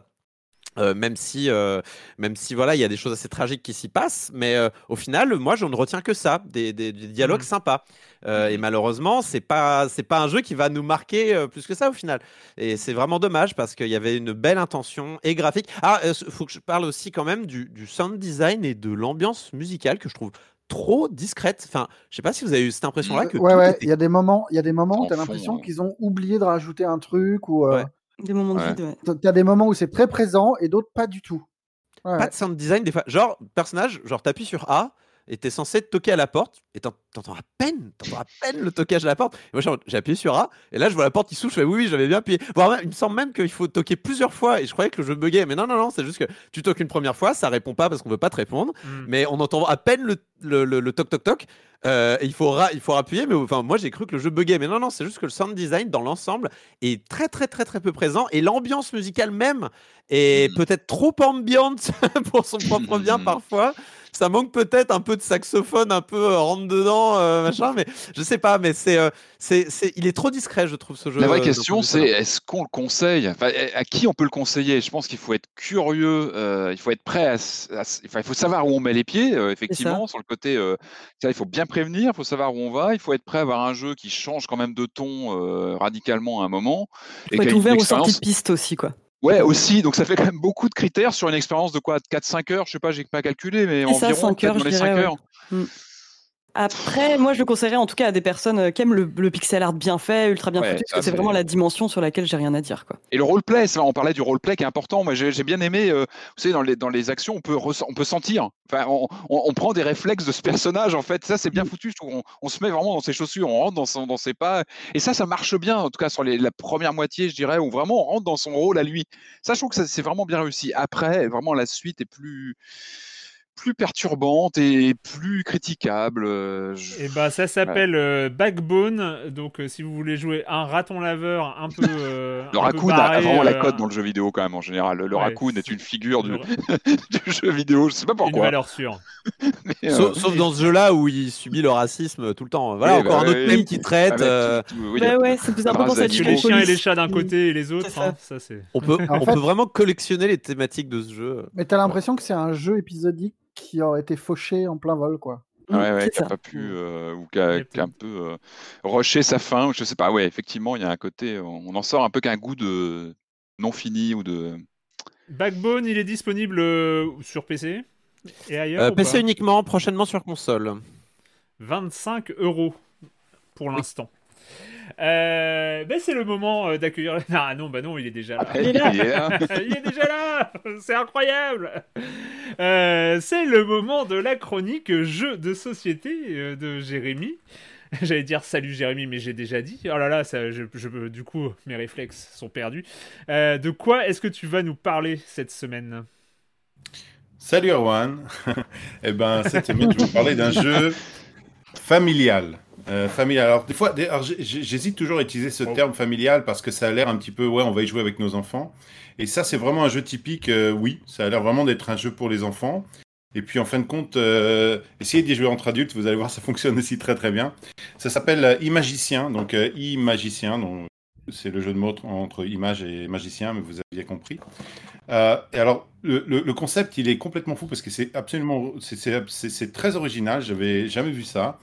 D: Euh, même si, euh, même si voilà, il y a des choses assez tragiques qui s'y passent, mais euh, au final, moi, je ne retiens que ça, des, des- des dialogues
A: Mhm.
D: sympas. Euh, Et malheureusement, c'est pas, c'est pas un jeu qui va nous marquer euh, plus que ça au final. Et c'est vraiment dommage parce qu'il y avait une belle intention et graphique. Ah, il faut que je parle aussi quand même du, du sound design et de l'ambiance musicale que je trouve trop discrète. Enfin, je sais pas si vous avez eu cette impression-là que
E: Ouais, ouais,
D: était
E: il y a des moments, il y a des moments où
B: En
E: tu as
B: fond,
E: l'impression
B: ouais.
E: qu'ils ont oublié de rajouter un truc ou euh,
D: Ouais.
C: Des moments de
B: Ouais.
C: vide, ouais.
E: tu as des moments où c'est très présent et d'autres pas du tout. Ouais,
D: pas de sound design des fois. Genre, personnage, genre, t'appuies sur A et t'es censé toquer à la porte et t'en- t'entends à peine, t'entends à peine le toquage à la porte. Et moi, j'ai- appuyé sur A et là, je vois la porte qui s'ouvre. Je fais oui, oui, j'avais bien appuyé. Même, il me semble même qu'il faut toquer plusieurs fois et je croyais que le jeu buguait. Mais non, non, non, c'est juste que tu toques une première fois, ça répond pas parce qu'on veut pas te répondre.
A: Mm.
D: Mais on entend à peine le, le, le- le toc toc toc. euh, et il faut, il faut appuyer. Mais enfin, moi, j'ai cru que le jeu buguait. Mais non, non, c'est juste que le sound design dans l'ensemble est très, très, très, très peu présent et l'ambiance musicale même est peut-être trop ambiante pour son propre bien parfois. Ça manque peut-être un peu de saxophone, un peu euh, rentre dedans, euh, machin, mais je sais pas, mais c'est, euh, c'est, c'est, il est trop discret, je trouve ce jeu.
B: La vraie
D: euh,
B: question, c'est est-ce qu'on le conseille? Enfin, à qui on peut le conseiller? Je pense qu'il faut être curieux, euh, il faut être prêt à, à il faut savoir où on met les pieds, euh, effectivement, sur le côté, euh, ça, il faut bien prévenir, il faut savoir où on va, il faut être prêt à avoir un jeu qui change quand même de ton euh, radicalement à un moment.
C: Faut
B: qui a
C: être ouvert aux sorties de piste aussi, quoi.
B: Ouais, aussi, donc ça fait quand même beaucoup de critères sur une expérience de quoi 4-5 heures, je sais pas, j'ai pas calculé, mais
C: C'est ça,
B: environ
C: 5
B: peut-être
C: heures,
B: dans
C: je
B: les
C: dirais,
B: 5
C: ouais. Après, moi, je le conseillerais en tout cas à des personnes euh, qui aiment le, le pixel art bien fait, ultra bien
B: Ouais,
C: foutu, parce que c'est vraiment la dimension sur laquelle j'ai rien à dire, quoi.
B: Et le roleplay, ça, on parlait du roleplay qui est important. Moi, j'ai bien aimé, euh, vous savez, dans les, dans les actions, on peut, ressa- on peut sentir. Enfin, on, on- on prend des réflexes de ce personnage, en fait. Ça, c'est bien foutu. Je trouve. On, on se met vraiment dans ses chaussures, on rentre dans, son, dans ses pas. Et ça, ça marche bien, en tout cas sur les- la première moitié, je dirais, où vraiment on rentre dans son rôle à lui. Ça, je trouve que c'est vraiment bien réussi. Après, vraiment, la suite est plus plus perturbante et plus critiquable. euh, je-
A: Et bah ça s'appelle euh, Backbone. Donc euh, si vous voulez jouer un raton laveur un peu. euh,
B: Le
A: un peu
B: raccoon a- vraiment la cote dans le jeu vidéo quand même en général. Le
A: Ouais,
B: raccoon est une figure du, jeu vidéo. Je sais pas
A: une
B: pourquoi.
A: valeur sûre.
B: mais, euh,
D: Sauf, sauf dans ce jeu-là où il subit le racisme tout le temps. Voilà, encore
B: bah
D: un autre thème qui traite.
B: oui,
C: Bah ouais, c'est plus important ça
A: les chiens et les chats d'un côté et les autres.
C: Ça.
A: hein, ça c'est.
D: on peut,
E: En
D: on
E: fait-
D: peut vraiment collectionner les thématiques de ce jeu.
E: Mais t'as l'impression que c'est un jeu épisodique qui aurait été fauché en plein vol, quoi.
B: Ouais, ouais, qui a
C: ça.
B: pas pu, euh, ou qui a, un peu euh, rushé sa fin, ou je sais pas. Ouais, effectivement, il y a un côté, on en sort un peu qu'un goût de non fini ou de.
A: Backbone, il est disponible euh, sur PC et ailleurs.
D: Euh,
A: ou
D: PC
A: pas?
D: uniquement, prochainement sur console.
A: 25 euros pour l'instant. Euh, ben c'est le moment euh, d'accueillir. Ah non, bah non, il est déjà là.
C: Il est là.
B: Il est là.
A: il est déjà là C'est incroyable Euh, C'est le moment de la chronique jeu de société euh, de Jérémy. J'allais dire salut Jérémy, mais j'ai déjà dit. Oh là là, ça, je, je- du coup, mes réflexes sont perdus. Euh, de quoi est-ce que tu vas nous parler cette semaine?
F: Salut Erwan. eh ben, cette semaine, je vais vous parler d'un jeu familial. Euh, familial. Alors, des fois, j'hésite toujours à utiliser ce terme familial parce que ça a l'air un petit peu, ouais, on va y jouer avec nos enfants. Et ça, c'est vraiment un jeu typique, euh, oui, ça a l'air vraiment d'être un jeu pour les enfants. Et puis, en fin de compte, euh, essayez d'y jouer entre adultes, vous allez voir, ça fonctionne aussi très très bien. Ça s'appelle Imagicien, donc Imagicien, donc c'est le jeu de mots entre- image et magicien, mais vous aviez compris. Et alors, le, le- concept, il est complètement fou parce que c'est absolument, c'est très original. J'avais jamais vu ça.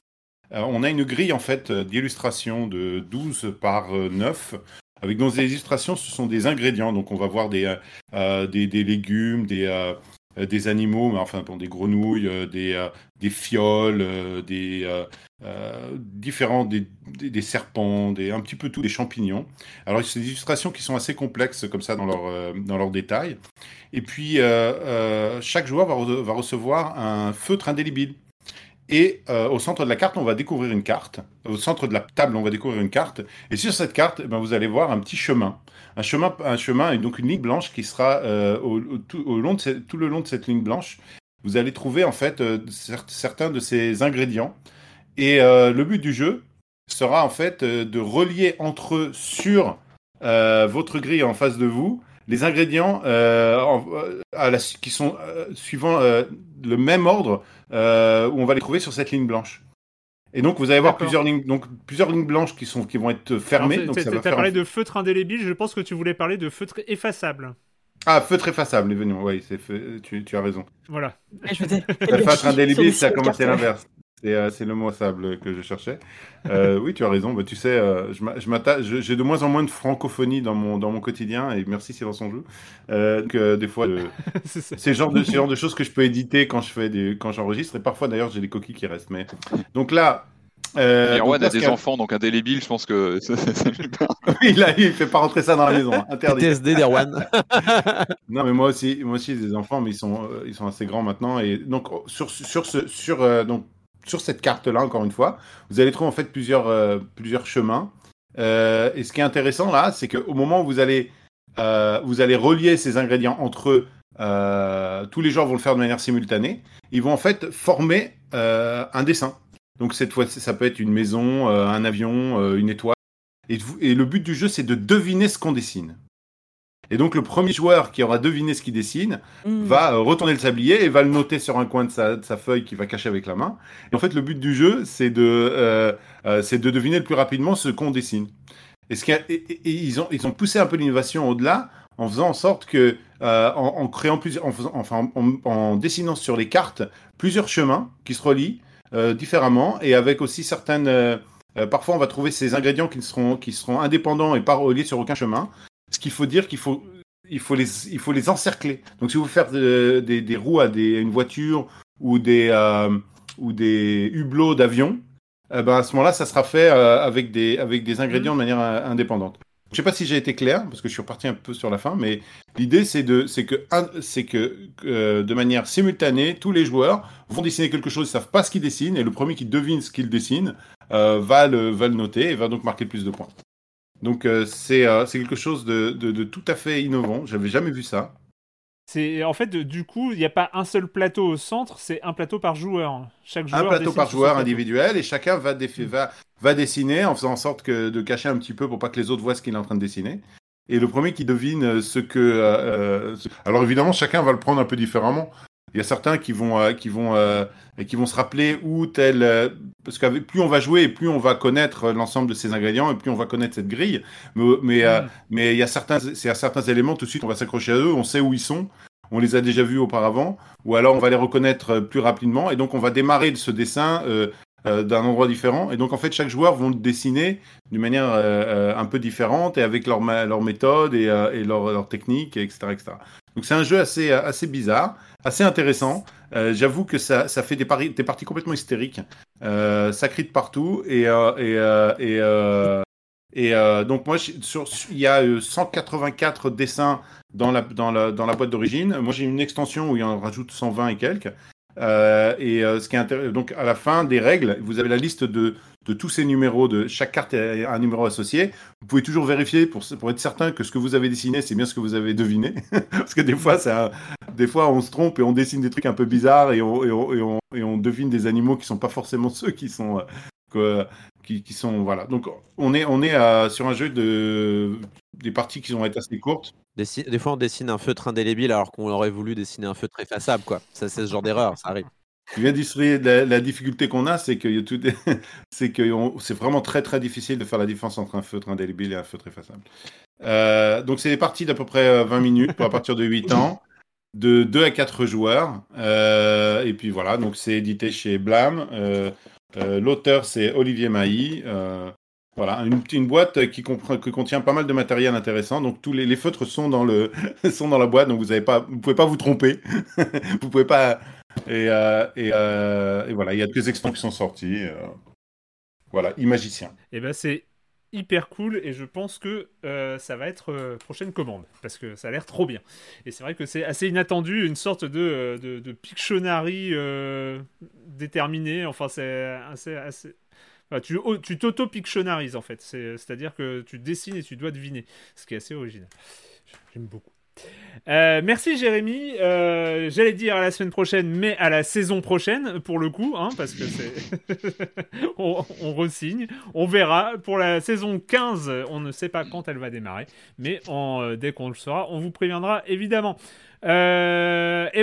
F: Euh, on a une grille en fait euh, d'illustrations de 12 par euh, 9. Avec dans illustrations, ce sont des ingrédients. Donc, on va voir des, euh, euh, des, légumes, des, euh, euh, des animaux, mais enfin, des grenouilles, euh, des, euh, fioles, euh, des euh, euh, différents, des, des, serpents, des, un petit peu tout, des champignons. Alors, c'est des illustrations qui sont assez complexes comme ça dans leur, euh, dans leurs détails. Et puis, euh, euh, chaque joueur va, va recevoir un feutre indélébile. Et euh, au centre de la carte, on va découvrir une carte. Au centre de la table, on va découvrir une carte. Et sur cette carte, eh ben, vous allez voir un petit chemin. Un chemin, et donc une ligne blanche qui sera euh, tout, le long de cette ligne blanche. Vous allez trouver en fait euh, cer- certains de ces ingrédients. Et le but du jeu sera en fait de relier entre eux sur votre grille en face de vous les ingrédients qui sont suivant le même ordre euh, où on va les trouver sur cette ligne blanche. Et donc vous allez avoir plusieurs lignes, donc plusieurs lignes blanches qui sont qui vont être fermées.
A: Alors,
F: donc ça va faire
A: parlé de feutre indélébile, je pense que tu voulais parler de feutre effaçable.
F: Ah, feutre effaçable, évidemment. Oui, c'est fait- tu, tu as raison.
A: Voilà.
C: Je
F: Le feutre indélébile, ça a commencé l'inverse. C'est euh, c'est le mot sable que je cherchais. Euh, oui, tu as raison. Bah, tu sais, euh, je j'ai de moins en moins de francophonie dans mon, dans mon quotidien, et merci Silence on joue. Euh, donc, euh, des fois, je-
A: C'est
F: le genre de, genre de choses que je peux éditer quand je fais des, quand j'enregistre, et parfois d'ailleurs j'ai des coquilles qui restent. Mais donc là, euh,
B: Erwan
F: là,
B: a des enfants, donc indélébile, je pense que lui parle.
F: il, a, il fait pas rentrer ça dans la maison, hein, interdit.
D: PTSD d'Erwan.
F: Non, mais moi aussi, moi aussi, j'ai des enfants, mais ils sont, euh, ils sont assez grands maintenant. Et donc, sur, sur, ce, sur, euh, donc, sur cette carte-là, encore une fois, vous allez trouver en fait plusieurs, euh, plusieurs chemins. Euh, et ce qui est intéressant là, c'est qu'au moment où vous allez, euh, vous allez relier ces ingrédients entre eux, tous les joueurs vont le faire de manière simultanée. Ils vont en fait former un dessin. Donc cette fois, ça peut être une maison, un avion, une étoile. Et le but du jeu, c'est de deviner ce qu'on dessine. Et donc le premier joueur qui aura deviné ce qu'il dessine
C: Mm.
F: va euh, retourner le sablier et va le noter sur un coin de sa, de sa feuille qu'il va cacher avec la main. Et en fait, le but du jeu, c'est de, euh, euh, c'est de deviner le plus rapidement ce qu'on dessine. Et, ce qui a- et- et- et ils, ont, ils ont poussé un peu l'innovation au-delà en faisant en sorte que, euh, en, en créant plusieurs, en, faisant, enfin, en, en dessinant sur les cartes plusieurs chemins qui se relient euh, différemment et avec aussi certaines. euh, euh, parfois, on va trouver ces ingrédients qui seront, qui seront indépendants et pas reliés sur aucun chemin. Ce qu'il faut dire qu'il faut il faut les, il faut les encercler. Donc, si vous faites euh, des, des roues à, une voiture ou des, euh, ou des hublots d'avion, eh ben, à ce moment-là, ça sera fait euh, avec, des, avec des ingrédients de manière indépendante. Je sais pas si j'ai été clair, parce que je suis reparti un peu sur la fin, mais l'idée, c'est de, c'est que, c'est que de manière simultanée, tous les joueurs vont dessiner quelque chose, ils savent pas ce qu'ils dessinent, et le premier qui devine ce qu'il dessine va, le, va le noter et va donc marquer plus de points. Donc euh, c'est euh, c'est quelque chose de, de, de tout à fait innovant. J'avais jamais vu ça.
A: C'est en fait du coup, il n'y a pas un seul plateau au centre, c'est un plateau par joueur. Chaque joueur
F: Un plateau par joueur individuel et chacun va, défi- va, va dessiner en faisant en sorte que, de cacher un petit peu pour pas que les autres voient ce qu'il est en train de dessiner. Et le premier qui devine euh, ce que... euh, Alors évidemment, chacun va le prendre un peu différemment. Il y a certains qui vont, euh, qui vont, euh, et qui vont se rappeler où tel... euh, parce que plus on va jouer et plus on va connaître l'ensemble de ces ingrédients et plus on va connaître cette grille. Mais, mais, euh,
A: Mm.
F: mais il y a certains, c'est à certains éléments, tout de suite, on va s'accrocher à eux, on sait où ils sont, on les a déjà vus auparavant, ou alors on va les reconnaître euh, plus rapidement, et donc on va démarrer ce dessin euh, d'un endroit différent. Et donc en fait, chaque joueur vont le dessiner d'une manière euh, un peu différente et avec leur, leur méthode et, euh, et leur, leur technique, etc. etc. Donc c'est un jeu assez, euh, assez bizarre, assez intéressant. Euh, J'avoue que ça, ça fait des, pari- des parties complètement hystériques. Euh, ça crie de partout et, et, et, et donc moi, il y a euh, 184 dessins dans la, dans la, dans la boîte d'origine. Moi, j'ai une extension où il en rajoute 120 et quelques. Et ce qui est intéressant, donc à la fin des règles, vous avez la liste de, de tous ces numéros, de chaque carte a un numéro associé. Vous pouvez toujours vérifier pour, être certain que ce que vous avez dessiné, c'est bien ce que vous avez deviné. Parce que des fois, des fois, on se trompe et on dessine des trucs un peu bizarres et on, devine des animaux qui sont pas forcément ceux qui sont, euh, qui, sont, voilà. Donc, on est, on est euh, sur un jeu de, des parties qui vont être assez courtes.
D: Dessi- Des fois, on dessine un feutre indélébile alors qu'on aurait voulu dessiner un feutre effaçable, quoi. Ça, c'est ce genre d'erreur, ça arrive.
F: La, la difficulté qu'on a, c'est que c'est vraiment très très difficile de faire la différence entre un feutre indélébile et un feutre effaçable. Euh, donc c'est des parties d'à peu près euh, 20 minutes pour à partir de 8 ans, de 2 à 4 joueurs. Euh, et puis voilà, donc c'est édité chez Blam. Euh, euh, L'auteur c'est Olivier Mailly. Euh, voilà, une, boîte qui, comprend, qui contient pas mal de matériel intéressant. Donc tous les, feutres sont dans le sont dans la boîte, donc vous vous pouvez pas vous tromper. vous pouvez pas et, euh, euh, et voilà, il y a deux extensions qui sont sorties. euh, voilà, Imagicien.
A: Et ben c'est hyper cool et je pense que euh, ça va être prochaine commande parce que ça a l'air trop bien. Et c'est vrai que c'est assez inattendu, une sorte de, de, de Pictionary déterminé. Enfin, c'est assez. assez... tu tu t'auto-pictionarises en fait. C'est- C'est-à-dire que tu dessines et tu dois deviner, ce qui est assez original. J'aime beaucoup. Euh, merci Jérémy. Euh, J'allais dire à la semaine prochaine, mais à la saison prochaine pour le coup, hein, parce que c'est on, on resigne. On verra pour la saison 15. On ne sait pas quand elle va démarrer, mais euh, dès qu'on le saura, on vous préviendra évidemment. Et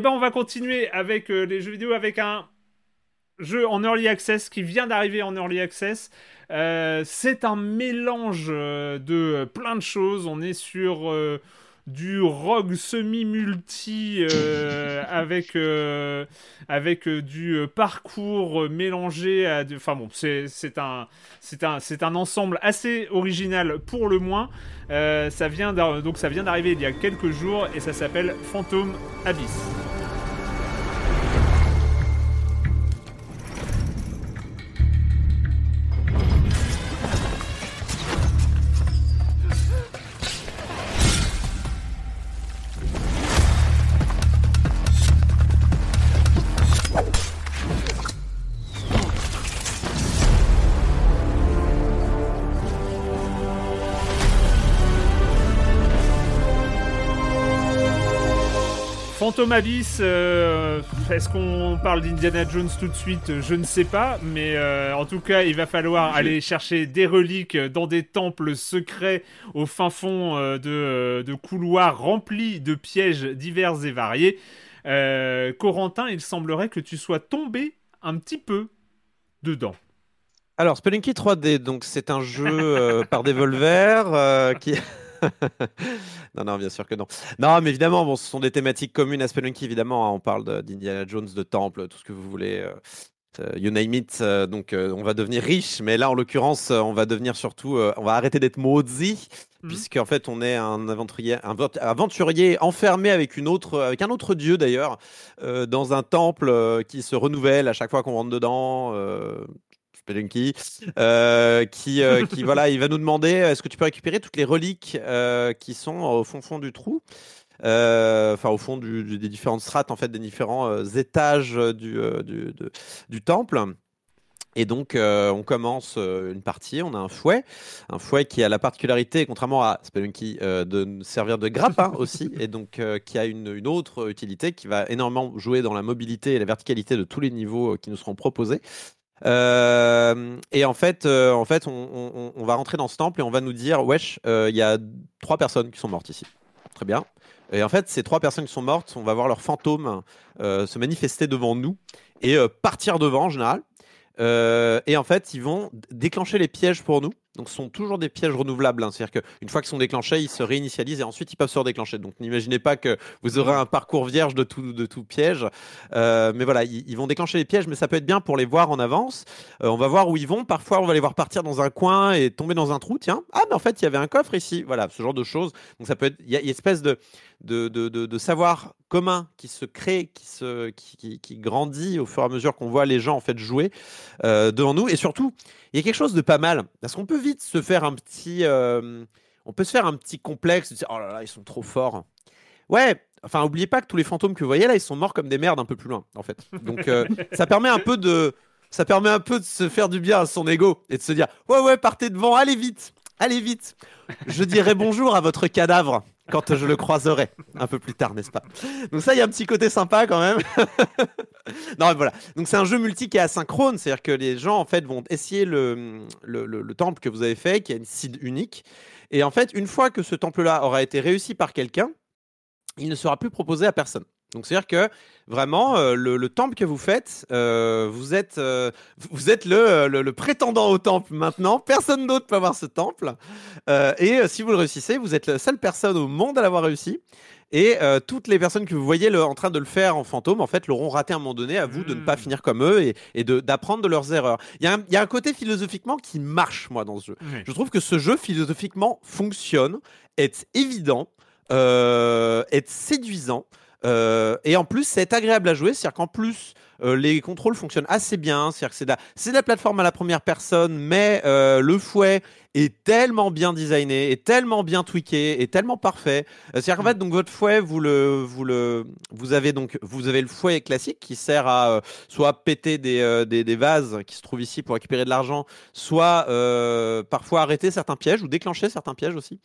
A: ben on va continuer avec les jeux vidéo avec un jeu en early access qui vient d'arriver en early access. C'est un mélange de plein de choses. On est sur du rogue semi-multi euh, avec, euh, avec euh, du parcours mélangé à... de- Enfin bon, c'est un, ensemble assez original pour le moins. Euh, ça vient d'ar- donc ça vient d'arriver il y a quelques jours et ça s'appelle Phantom Abyss. Abyss, euh, est-ce qu'on parle d'Indiana Jones tout de suite? Je ne sais pas, mais euh, en tout cas, il va falloir aller chercher des reliques dans des temples secrets au fin fond euh, de, euh, de couloirs remplis de pièges divers et variés. Euh, Corentin, il semblerait que tu sois tombé un petit peu dedans.
D: Alors, Spelunky 3D, donc c'est un jeu euh, par Devolver euh, qui. non, non, bien sûr que non. Non, mais évidemment, bon, ce sont des thématiques communes à Spelunky, évidemment. hein, on parle d'Indiana Jones, de temple, tout ce que vous voulez. euh, euh, you name it. euh, donc, euh, on va devenir riche, mais là, en l'occurrence, euh, on va devenir surtout. euh, on va arrêter d'être maudit,
A: Mhm.
D: puisqu'en fait, on est un aventurier, un vent- aventurier enfermé avec, une autre, avec un autre dieu, d'ailleurs, euh, dans un temple euh, qui se renouvelle à chaque fois qu'on rentre dedans. euh, Spelunky, euh, qui, euh, qui voilà, il va nous demander est-ce que tu peux récupérer toutes les reliques euh, qui sont au fond fond du trou, enfin au fond du- du- des différentes strates en fait, des différents étages du, du, de- du temple. Et donc, euh, on commence euh, une partie, on a un fouet, un fouet qui a la particularité, contrairement à Spelunky, euh, de nous servir de grappin aussi, et donc qui a une, une autre utilité qui va énormément jouer dans la mobilité et la verticalité de tous les niveaux qui nous seront proposés. Euh, et en fait, euh, en fait on, va rentrer dans ce temple et on va nous dire Wesh, euh, il y a trois personnes qui sont mortes ici. Très bien. Et en fait, ces trois personnes qui sont mortes, on va voir leurs fantômes euh, se manifester devant nous et euh, partir devant en général. Euh, et en fait, ils vont déclencher les pièges pour nous. Donc, ce sont toujours des pièges renouvelables. hein. C'est-à-dire qu'une fois qu'ils sont déclenchés, ils se réinitialisent et ensuite ils peuvent se redéclencher. Donc, n'imaginez pas que vous aurez un parcours vierge de tout, piège. Euh, mais voilà, ils, vont déclencher les pièges, mais ça peut être bien pour les voir en avance. Euh, on va voir où ils vont. Parfois, on va les voir partir dans un coin et tomber dans un trou. Tiens, ah, mais en fait, il y avait un coffre ici. Voilà, ce genre de choses. Donc, ça peut être. Il y a une espèce de, de, de, de- de savoir commun qui se crée, qui, se, qui, qui- qui grandit au fur et à mesure qu'on voit les gens en fait jouer euh, devant nous. Et surtout, il y a quelque chose de pas mal. Parce qu'on peut vite se faire un petit. euh, on peut se faire un petit complexe. de dire, oh là là, ils sont trop forts. Ouais, enfin, oubliez pas que tous les fantômes que vous voyez là, ils sont morts comme des merdes un peu plus loin, en fait. Donc, euh, ça permet un peu de. Ça permet un peu de se faire du bien à son ego et de se dire Ouais, ouais, partez devant, allez vite, allez vite. Je dirai bonjour à votre cadavre quand je le croiserai un peu plus tard, n'est-ce pas? Donc, ça, il y a un petit côté sympa quand même. non, voilà. Donc, c'est un jeu multi qui est asynchrone, c'est-à-dire que les gens en fait vont essayer le temple que vous avez fait, qui a une seed unique. Et en fait, une fois que ce temple-là aura été réussi par quelqu'un, il ne sera plus proposé à personne. Donc c'est-à-dire que vraiment euh, le, le temple que vous faites, euh, vous êtes euh, vous êtes le, le, le prétendant au temple maintenant. Personne d'autre peut avoir ce temple. Et si vous le réussissez, vous êtes la seule personne au monde à l'avoir réussi. Et toutes les personnes que vous voyez en train de le faire en fantôme, en fait, l'auront raté à un moment donné. À vous de ne pas
A: Mm.
D: finir comme eux et, d'apprendre de leurs erreurs. Il y, a un- il y a un côté philosophiquement qui marche, moi, dans ce jeu.
A: Oui.
D: Je trouve que ce jeu philosophiquement fonctionne, est évident, est séduisant. Euh, et en plus, c'est agréable à jouer. C'est-à-dire qu'en plus, euh, les contrôles fonctionnent assez bien. C'est-à-dire que c'est de, la- c'est de la plateforme à la première personne, mais euh, le fouet est tellement bien designé, est tellement bien tweaké, est tellement parfait. Euh, C'est-à-dire qu'en fait, donc votre fouet, vous le, vous le, vous avez donc, vous avez le fouet classique qui sert à euh, soit péter des, euh, des, des vases qui se trouvent ici pour récupérer de l'argent, soit euh, parfois arrêter certains pièges ou déclencher certains pièges aussi.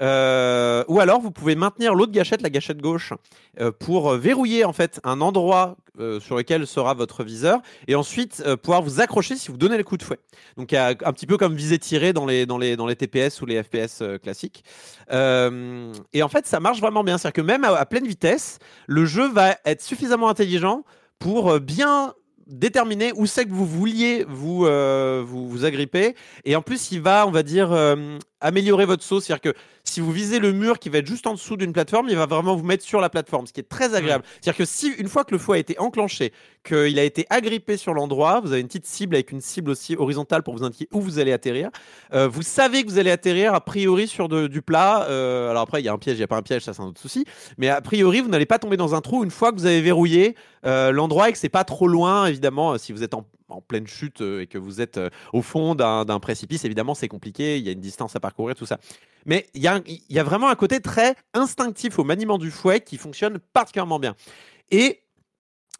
D: Euh, ou alors vous pouvez maintenir l'autre gâchette, la gâchette gauche, euh, pour euh, verrouiller en fait un endroit sur lequel sera votre viseur et ensuite pouvoir vous accrocher si vous donnez le coup de fouet. Donc un petit peu comme viser tirer dans les, dans les, dans les TPS ou les FPS classiques. Et en fait ça marche vraiment bien. C'est-à-dire que même à, pleine vitesse, le jeu va être suffisamment intelligent pour bien déterminer où c'est que vous vouliez vous, vous vous agripper et en plus il va on va dire améliorer votre saut. C'est à dire que si vous visez le mur qui va être juste en dessous d'une plateforme il va vraiment vous mettre sur la plateforme ce qui est très agréable. C'est à dire que si une fois que le fouet a été enclenché qu'il a été agrippé sur l'endroit vous avez une petite cible avec une cible aussi horizontale pour vous indiquer où vous allez atterrir. Euh, vous savez que vous allez atterrir a priori sur de- du plat. Euh, alors après il y a un piège il n'y a pas un piège ça c'est un autre souci. Mais a priori vous n'allez pas tomber dans un trou une fois que vous avez verrouillé euh, l'endroit et que c'est pas trop loin, évidemment, si vous êtes en, en pleine chute euh, et que vous êtes euh, au fond d'un précipice, évidemment, c'est compliqué, il y a une distance à parcourir, tout ça. Mais il y, a un- il y a vraiment un côté très instinctif au maniement du fouet qui fonctionne particulièrement bien. Et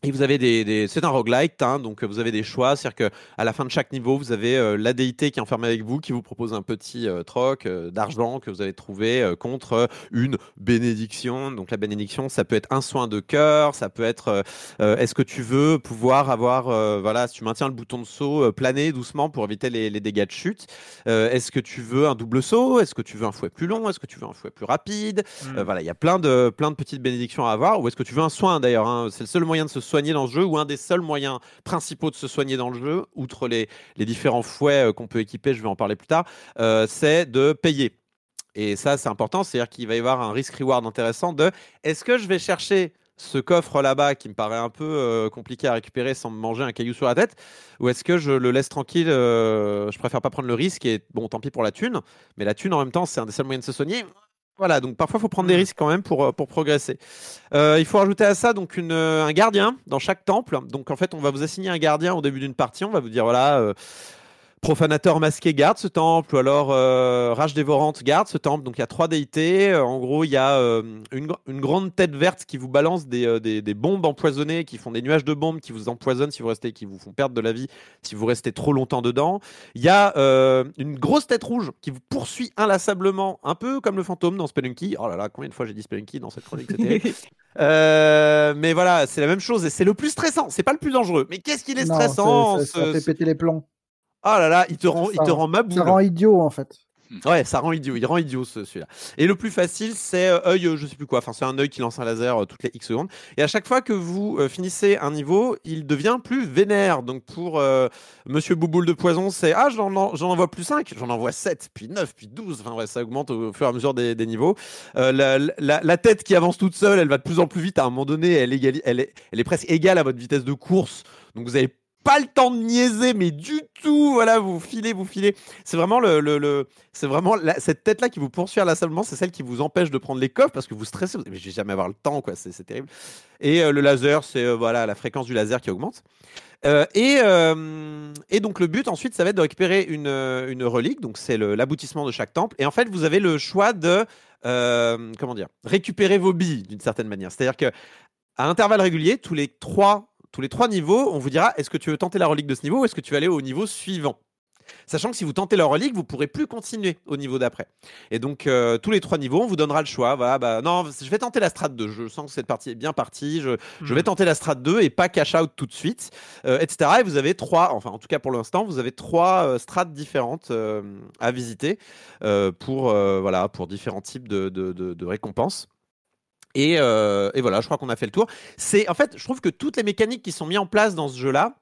D: et vous avez des, des- c'est un roguelite, hein, donc euh, vous avez des choix, c'est-à-dire que à la fin de chaque niveau, vous avez euh, la déité qui est enfermée avec vous, qui vous propose un petit euh, troc euh, d'argent que vous avez trouvé euh, contre une bénédiction. Donc la bénédiction, ça peut être un soin de cœur, ça peut être, est-ce que tu veux pouvoir avoir, voilà, si tu maintiens le bouton de saut, planer doucement pour éviter les, les dégâts de chute. Est-ce que tu veux un double saut? Est-ce que tu veux un fouet plus long? Est-ce que tu veux un fouet plus rapide?
A: Mm.
D: euh, voilà, il y a plein de, plein de petites bénédictions à avoir. Ou est-ce que tu veux un soin d'ailleurs hein? C'est le seul moyen de se soigner dans le jeu, ou un des seuls moyens principaux de se soigner dans le jeu, outre les, les différents fouets euh, qu'on peut équiper, je vais en parler plus tard, euh, c'est de payer. Et ça, c'est important, c'est-à-dire qu'il va y avoir un risk-reward intéressant de est-ce que je vais chercher ce coffre là-bas qui me paraît un peu euh, compliqué à récupérer sans me manger un caillou sur la tête ou est-ce que je le laisse tranquille Je préfère pas prendre le risque et bon, tant pis pour la thune, mais la thune en même temps, c'est un des seuls moyens de se soigner. Voilà, donc parfois il faut prendre des risques quand même pour, euh, pour progresser. Euh, il faut rajouter à ça donc une, euh, un gardien dans chaque temple. Donc en fait, on va vous assigner un gardien au début d'une partie. On va vous dire voilà, euh, profanateur masqué garde ce temple, ou alors euh, rage dévorante garde ce temple. Donc il y a trois déités. Euh, en gros, il y a euh, une, une grande tête verte qui vous balance des, euh, des, des bombes empoisonnées, qui font des nuages de bombes, qui vous empoisonnent si vous restez, qui vous font perdre de la vie si vous restez trop longtemps dedans. Il y a euh, une grosse tête rouge qui vous poursuit inlassablement, un peu comme le fantôme dans Spelunky. Oh là là, combien de fois j'ai dit Spelunky dans cette chronique. Euh, mais voilà, c'est la même chose et c'est le plus stressant. C'est pas le plus dangereux. Mais qu'est-ce qu'il est
E: Non,
D: stressant
E: c'est- ça, ça
D: ce-
E: fait péter les plombs.
D: Oh là là, il te rend, il
E: Ça-
D: te rend ma boule.
E: Ça rend idiot en fait.
D: Ouais, ça rend idiot. Il rend idiot ce- celui-là. Et le plus facile, c'est euh, œil, je sais plus quoi. Enfin, c'est un œil qui lance un laser euh, toutes les X secondes. Et à chaque fois que vous euh, finissez un niveau, il devient plus vénère. Donc pour Monsieur Bouboule de Poison, c'est ah j'en en- j'en envoie plus 5, j'en envoie 7, puis 9, puis 12. Enfin ouais, ça augmente au fur et à mesure des, des niveaux. La, la- la tête qui avance toute seule, elle va de plus en plus vite. À un moment donné, elle, elle, est, elle est presque égale à votre vitesse de course. Donc vous avez pas le temps de niaiser, mais du tout. Voilà, vous filez, vous filez. C'est vraiment le, c'est vraiment la- cette tête là qui vous poursuit inlassablement. C'est celle qui vous empêche de prendre les coffres parce que vous stressez. Mais je vais jamais avoir le temps, quoi. C'est terrible. Et euh, le laser, c'est euh, voilà la fréquence du laser qui augmente. Euh, et, et donc le but ensuite, ça va être de récupérer une, une relique. Donc c'est l'aboutissement de chaque temple. Et en fait, vous avez le choix de comment dire récupérer vos billes d'une certaine manière. C'est-à-dire que à intervalles réguliers, tous les trois, tous les trois niveaux, on vous dira est-ce que tu veux tenter la relique de ce niveau ou est-ce que tu vas aller au niveau suivant? Sachant que si vous tentez la relique, vous pourrez plus continuer au niveau d'après. Et donc, euh, tous les trois niveaux, on vous donnera le choix. Voilà, bah, non, je vais tenter la strat 2. Je sens que cette partie est bien partie. Je, je vais tenter la strat 2 et pas cash out tout de suite, euh, etc. Et vous avez trois, enfin, en tout cas pour l'instant, vous avez trois euh, strates différentes à visiter pour, voilà, pour différents types de, de- de- de récompenses. Et, euh, et voilà, je crois qu'on a fait le tour. C'est en fait, je trouve que toutes les mécaniques qui sont mises en place dans ce jeu-là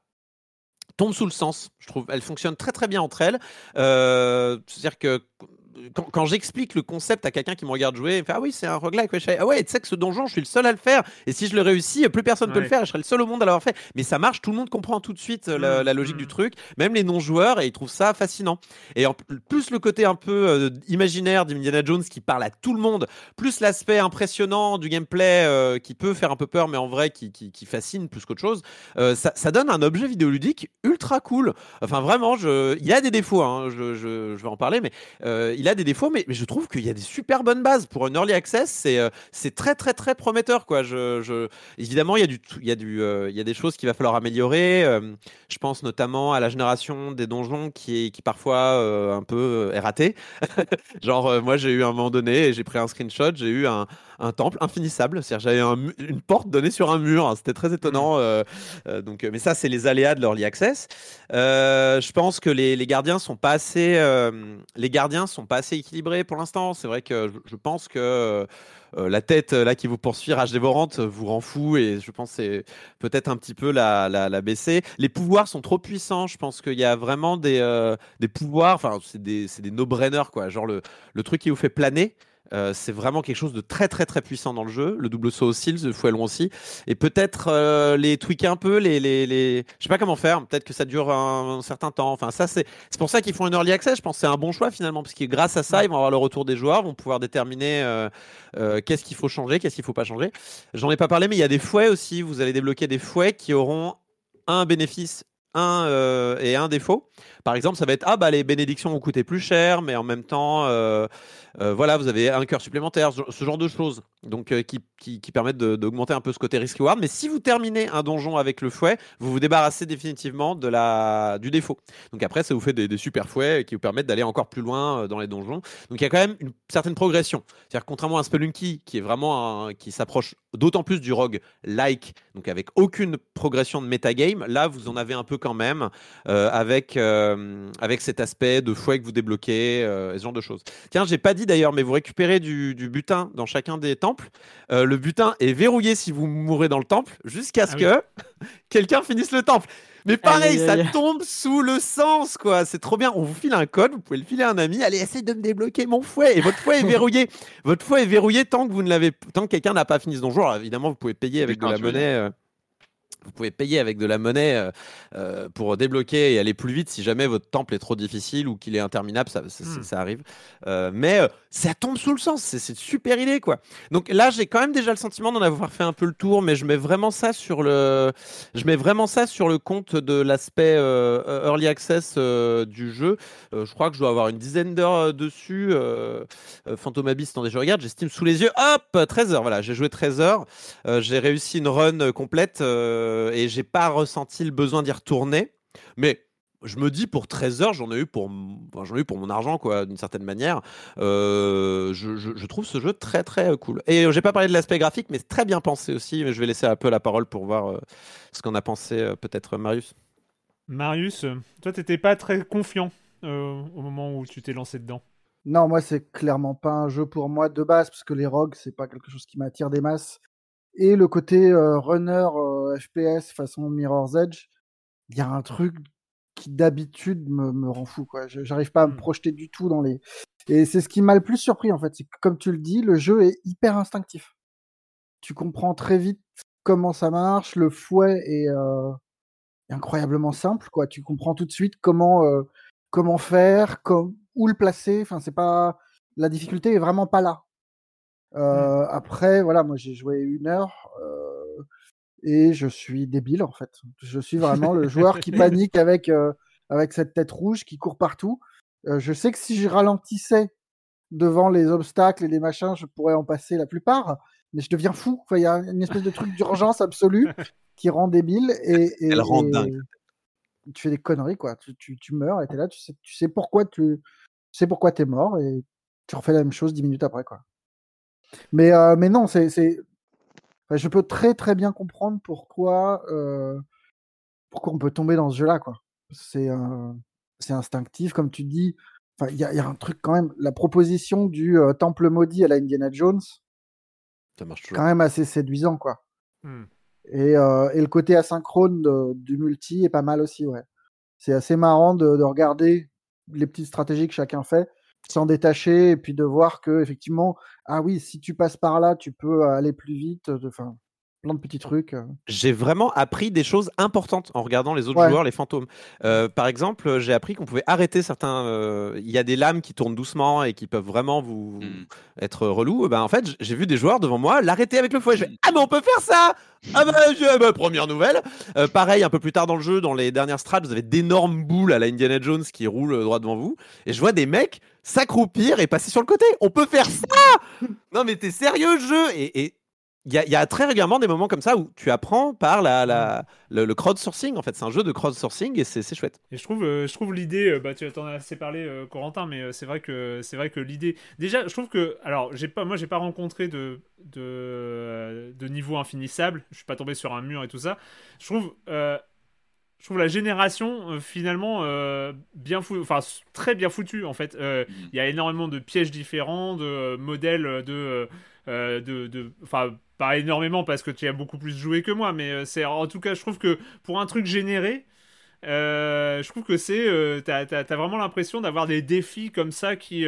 D: tombent sous le sens. Je trouve, elles fonctionnent très très bien entre elles. Euh, C'est-à-dire que quand, quand j'explique le concept à quelqu'un qui me regarde jouer, il me fait Ah oui, c'est un roguelike. Ouais, ah ouais, tu sais que ce donjon, je suis le seul à le faire. Et si je le réussis, plus personne peut le faire. Je serai le seul au monde à l'avoir fait. Mais ça marche, tout le monde comprend tout de suite euh, la,
A: Mm,
D: la logique
A: mm.
D: du truc, même les non-joueurs, et ils trouvent ça fascinant. Et en plus, le côté un peu euh, imaginaire d'Indiana Jones qui parle à tout le monde, plus l'aspect impressionnant du gameplay euh, qui peut faire un peu peur, mais en vrai qui, qui, qui fascine plus qu'autre chose, euh, ça, ça donne un objet vidéoludique ultra cool. Enfin, vraiment, je... il a des défauts, hein, je, je, je vais en parler, mais euh, il a des défauts, mais, je trouve qu'il y a des super bonnes bases. Pour un early access, c'est euh, très, très, très prometteur. Quoi. Je. Évidemment, il y, a du, il, y a du, euh, il y a des choses qu'il va falloir améliorer. Euh, je pense notamment à la génération des donjons qui est parfois un peu est ratée. Genre, moi, j'ai eu un moment donné, j'ai pris un screenshot, j'ai eu un, un temple infinissable. C'est-à-dire, j'avais un une porte donnée sur un mur. C'était très étonnant. euh, euh, donc, euh, mais ça, c'est les aléas de l'early access. Euh, je pense que les, les gardiens sont pas assez, les gardiens sont pas assez équilibrés pour l'instant. C'est vrai que je, je pense que la tête là qui vous poursuit, rage dévorante, vous rend fou et je pense que c'est peut-être un petit peu la, la, la baisser. Les pouvoirs sont trop puissants. Je pense qu'il y a vraiment des, des pouvoirs. Enfin, c'est des, des no-brainers quoi. Genre le, le truc qui vous fait planer. Euh, c'est vraiment quelque chose de très très très puissant dans le jeu. Le double saut aussi, le fouet long aussi. Et peut-être euh, les tweaker un peu, les, les, les... je sais pas comment faire. Peut-être que ça dure un, certain temps. Enfin, ça c'est pour ça qu'ils font un early access. Je pense c'est un bon choix finalement, parce que grâce à ça, ils vont avoir le retour des joueurs, vont pouvoir déterminer euh, qu'est-ce qu'il faut changer, qu'est-ce qu'il faut pas changer. J'en ai pas parlé, mais il y a des fouets aussi. Vous allez débloquer des fouets qui auront un bénéfice. Un et un défaut. Par exemple, ça va être ah bah les bénédictions vont coûter plus cher, mais en même temps, euh, voilà, vous avez un cœur supplémentaire, ce, genre de choses, donc euh, qui, qui, permettent d'augmenter un peu ce côté risk reward. Mais si vous terminez un donjon avec le fouet, vous vous débarrassez définitivement de la du défaut. Donc après, ça vous fait des, super fouets qui vous permettent d'aller encore plus loin euh, dans les donjons. Donc il y a quand même une certaine progression. C'est-à-dire contrairement à un Spelunky qui est vraiment qui s'approche d'autant plus du rogue like, donc avec aucune progression de metagame, là vous en avez un peu quand même avec avec cet aspect de fouet que vous débloquez ce genre de choses. Tiens, j'ai pas dit d'ailleurs, mais vous récupérez du, du butin dans chacun des temples. Euh, le butin est verrouillé si vous mourrez dans le temple jusqu'à ce
A: Ah
D: que quelqu'un finisse le temple. Mais pareil, ça tombe sous le sens, quoi. C'est trop bien. On vous file un code, vous pouvez le filer à un ami. Allez, essaye de me débloquer mon fouet. Et votre fouet est verrouillé. Votre fouet est verrouillé tant que vous ne l'avez, tant que quelqu'un n'a pas fini ce donjon. Alors, évidemment, vous pouvez payer avec de la monnaie. Vous pouvez payer avec de la monnaie euh, euh, pour débloquer et aller plus vite si jamais votre temple est trop difficile ou qu'il est interminable, ça, ça,
A: Hmm.
D: ça arrive. Euh, mais euh, ça tombe sous le sens, c'est une super idée quoi. Donc là, j'ai quand même déjà le sentiment d'en avoir fait un peu le tour, mais je mets vraiment ça sur le, je mets vraiment ça sur le compte de l'aspect early access du jeu. Je crois que je dois avoir une dizaine d'heures dessus. Phantom Abyss, attendez, je regarde, j'estime sous les yeux. Hop, 13 heures. Voilà, j'ai joué 13 heures. J'ai réussi une run complète euh, et j'ai pas ressenti le besoin d'y retourner. Mais je me dis pour 13 heures, j'en ai eu pour, m- enfin, j'en ai eu pour mon argent, quoi, d'une certaine manière. Euh, je, je- je trouve ce jeu très très cool. Et euh, j'ai pas parlé de l'aspect graphique, mais c'est très bien pensé aussi. Mais je vais laisser un peu la parole pour voir euh, ce qu'en a pensé euh, peut-être Marius.
A: Marius, toi, t'étais pas très confiant euh, au moment où tu t'es lancé dedans.
E: Non, moi, c'est clairement pas un jeu pour moi de base, parce que les rogues, c'est pas quelque chose qui m'attire des masses. Et le côté euh, runner euh, FPS façon Mirror's Edge, il y a un truc qui d'habitude me, me rend fou. quoi. J'arrive pas à me
A: Hmm.
E: projeter du tout dans les. Et c'est ce qui m'a le plus surpris en fait. C'est que, comme tu le dis, le jeu est hyper instinctif. Tu comprends très vite comment ça marche. Le fouet est, euh, incroyablement simple. Quoi. Tu comprends tout de suite comment euh, comment faire, où le placer. Enfin, c'est pas la difficulté est vraiment pas là. Euh, Après, voilà, moi j'ai joué une heure euh, et je suis débile en fait. Je suis vraiment le joueur qui panique avec euh, avec cette tête rouge qui court partout. Je sais que si je ralentissais devant les obstacles et les machins, je pourrais en passer la plupart, mais je deviens fou. Enfin, il y a une espèce de truc d'urgence absolue qui rend débile et, et-
D: Elle rend
E: et
D: dingue.
E: tu fais des conneries quoi. Tu, tu, tu meurs et t'es là, tu sais, tu sais pourquoi tu, tu sais pourquoi t'es mort et tu refais la même chose dix minutes après quoi. Mais euh, mais non, c'est c'est enfin, je peux très très bien comprendre pourquoi euh, pourquoi on peut tomber dans ce jeu-là quoi. C'est c'est instinctif comme tu dis. Enfin, il y a, il y a un truc quand même. La proposition du euh, temple maudit à la Indiana Jones,
D: Ça marche toujours.
E: quand même assez séduisant quoi.
A: Hmm.
E: Et, euh, et le côté asynchrone de- du multi est pas mal aussi, ouais. C'est assez marrant de, de regarder les petites stratégies que chacun fait. S'en détacher et puis de voir que effectivement, ah oui, si tu passes par là, tu peux aller plus vite. euh, Enfin, plein de petits trucs. euh.
D: J'ai vraiment appris des choses importantes en regardant les autres
E: Ouais.
D: joueurs, les fantômes. Euh, par exemple, j'ai appris qu'on pouvait arrêter certains. euh, Il y a des lames qui tournent doucement et qui peuvent vraiment vous
B: Mm.
D: être relous. Ben, en fait, j'ai vu des joueurs devant moi l'arrêter avec le fouet. Je fais Ah, mais on peut faire ça Ah, bah, j'ai- ah bah, première nouvelle. Euh, pareil, un peu plus tard dans le jeu, dans les dernières strats, vous avez d'énormes boules à la Indiana Jones qui roulent droit devant vous. Et je vois des mecs s'accroupir et passer sur le côté. On peut faire ça Non, mais t'es sérieux, le jeu Et. et il y, a, il y a très régulièrement des moments comme ça où tu apprends par la, la, le, le crowdsourcing. En fait, c'est un jeu de crowdsourcing et c'est chouette.
A: Et je trouve, euh, je trouve l'idée, euh, bah tu en as assez parlé, euh, Corentin, mais c'est vrai que c'est vrai que l'idée, déjà, je trouve que, alors, j'ai pas, moi, j'ai pas rencontré de de, de niveau infinissable. Je suis pas tombé sur un mur et tout ça. Je trouve, euh, je trouve la génération euh, finalement euh, bien fou, enfin très bien foutue en fait. Euh, Il y a énormément de pièges différents, de modèles de, euh, de, de, enfin pas énormément parce que tu as beaucoup plus joué que moi, mais euh, c'est en tout cas, je trouve que pour un truc généré. euh, je trouve que c'est euh, t'as, t'as- vraiment l'impression d'avoir des défis comme ça qui,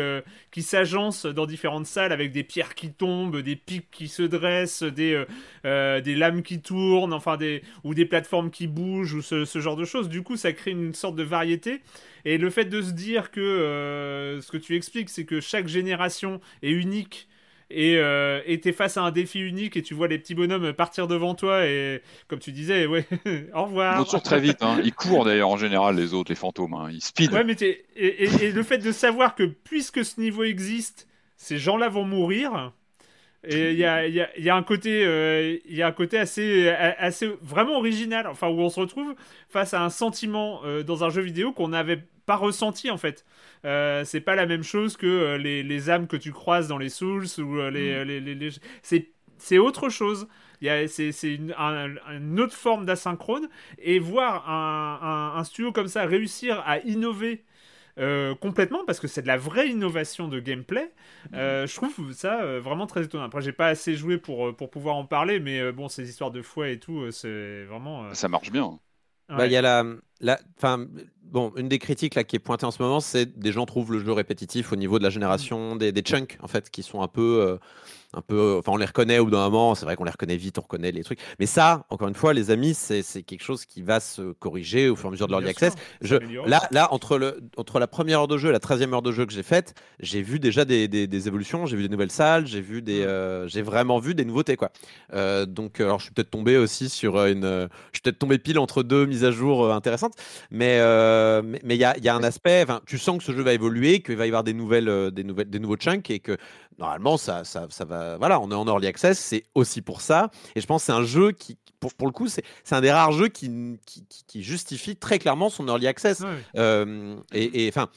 A: qui s'agencent dans différentes salles avec des pierres qui tombent, des pics qui se dressent, des, des lames qui tournent, enfin des ou des plateformes qui bougent ou ce, genre de choses. Du coup, ça crée une sorte de variété. Et le fait de se dire que ce que tu expliques, c'est que chaque génération est unique. Et euh, t'es face à un défi unique et tu vois les petits bonhommes partir devant toi et comme tu disais ouais au
B: Ils
A: revoir
B: toujours très vite. Hein. Ils courent d'ailleurs en général, les autres, les fantômes. hein. Ils speed.
A: Ouais, mais et, et- et le fait de savoir que puisque ce niveau existe, ces gens-là vont mourir. Et il y a, il y a- il y a un côté, euh, il y a un côté assez, assez vraiment original. Enfin, où on se retrouve face à un sentiment euh, dans un jeu vidéo qu'on n'avait pas ressenti en fait. Euh, c'est pas la même chose que euh, les, les âmes que tu croises dans les Souls ou euh, les, les, les- les- c'est c'est autre chose. Il y a- C'est c'est une, un- une autre forme d'asynchrone. Et voir un, un- un studio comme ça réussir à innover euh, complètement, parce que c'est de la vraie innovation de gameplay, euh, je trouve ça euh, vraiment très étonnant. Après, j'ai pas assez joué pour, pour pouvoir en parler, mais euh, bon, ces histoires de fouet et tout, euh, c'est vraiment. euh,
B: Ça marche bien.
D: Bah, il y a la, la, enfin, bon, une des critiques là qui est pointée en ce moment, c'est des gens trouvent le jeu répétitif au niveau de la génération des, des chunks en fait, qui sont un peu, euh, un peu, enfin, on les reconnaît au bout d'un moment. C'est vrai qu'on les reconnaît vite, on reconnaît les trucs. Mais ça, encore une fois, les amis, c'est quelque chose qui va se corriger au fur et à mesure de l'early access. Je, là, là, entre le, entre la première heure de jeu et la 13e heure de jeu que j'ai faite, j'ai vu déjà des, des, des évolutions, j'ai vu des nouvelles salles, j'ai vu des, euh, j'ai vraiment vu des nouveautés quoi. Euh, donc, euh, alors, je suis peut-être tombé aussi sur euh, une, euh, je suis peut-être tombé pile entre deux mises à jour euh, intéressantes, mais euh, mais il y a, y a un aspect, tu sens que ce jeu va évoluer, qu'il va y avoir des nouvelles, euh, des nouvelles, des nouveaux chunks et que normalement ça, ça, ça va, voilà, on est en early access, c'est aussi pour ça. Et je pense que c'est un jeu qui, pour, pour le coup, c'est c'est un des rares jeux qui, qui, qui- qui justifie très clairement son early access.
A: Ouais.
D: Euh, et enfin,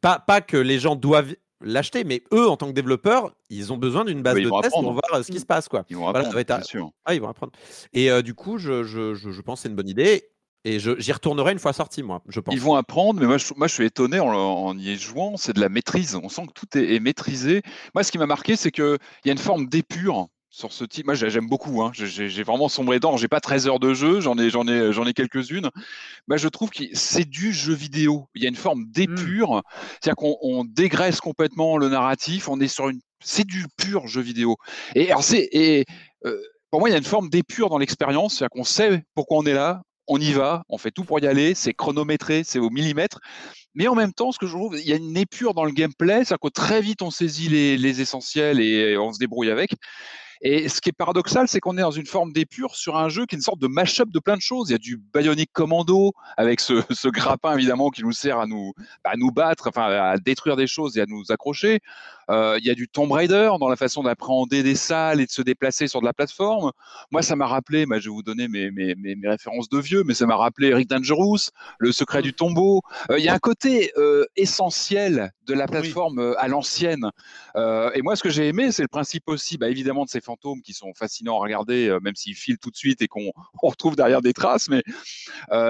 D: pas, pas que les gens doivent l'acheter, mais eux, en tant que développeurs, ils ont besoin d'une base de test pour voir euh, ce qui se passe, quoi.
B: Ils vont
D: Voilà,
B: apprendre,
D: ça va être à-
B: bien sûr.
D: Ah, ils vont apprendre. Et euh, du coup, je, je, je, je pense que c'est une bonne idée. Et je- j'y retournerai une fois sorti, moi, je pense.
B: Ils vont apprendre, mais moi je, moi, je suis étonné en, en y jouant, c'est de la maîtrise. On sent que tout est, est maîtrisé. Moi, ce qui m'a marqué, c'est qu'il y a une forme d'épure sur ce type. Moi, j'ai- j'aime beaucoup. Hein. J'ai- vraiment sombré dedans. J'ai pas 13 heures de jeu, j'en ai, j'en ai, j'en ai quelques-unes. Bah, je trouve que c'est du jeu vidéo. Il y a une forme d'épure, c'est-à-dire qu'on on dégraisse complètement le narratif. On est sur une, c'est du pur jeu vidéo. Et alors c'est, et euh, pour moi, il y a une forme d'épure dans l'expérience, c'est-à-dire qu'on sait pourquoi on est là, on y va, on fait tout pour y aller, c'est chronométré, c'est au millimètre. Mais en même temps, ce que je trouve, il y a une épure dans le gameplay, c'est-à-dire que très vite on saisit les, essentiels et on se débrouille avec. Et ce qui est paradoxal, c'est qu'on est dans une forme d'épure sur un jeu qui est une sorte de mash-up de plein de choses. Il y a du Bionic Commando avec ce, ce grappin évidemment qui nous sert à nous, à nous battre, enfin à détruire des choses et à nous accrocher. Euh, il y a du Tomb Raider dans la façon d'appréhender des salles et de se déplacer sur de la plateforme. Moi, ça m'a rappelé, bah, je vais vous donner mes, mes, mes, mes références de vieux, mais ça m'a rappelé Eric Dangerous, Le Secret du Tombeau. Euh, il y a un côté euh, essentiel de la plateforme à l'ancienne. Et moi, ce que j'ai aimé, c'est le principe aussi, bah, évidemment, de ces fantômes qui sont fascinants à regarder, même s'ils filent tout de suite et qu'on on retrouve derrière des traces. Mais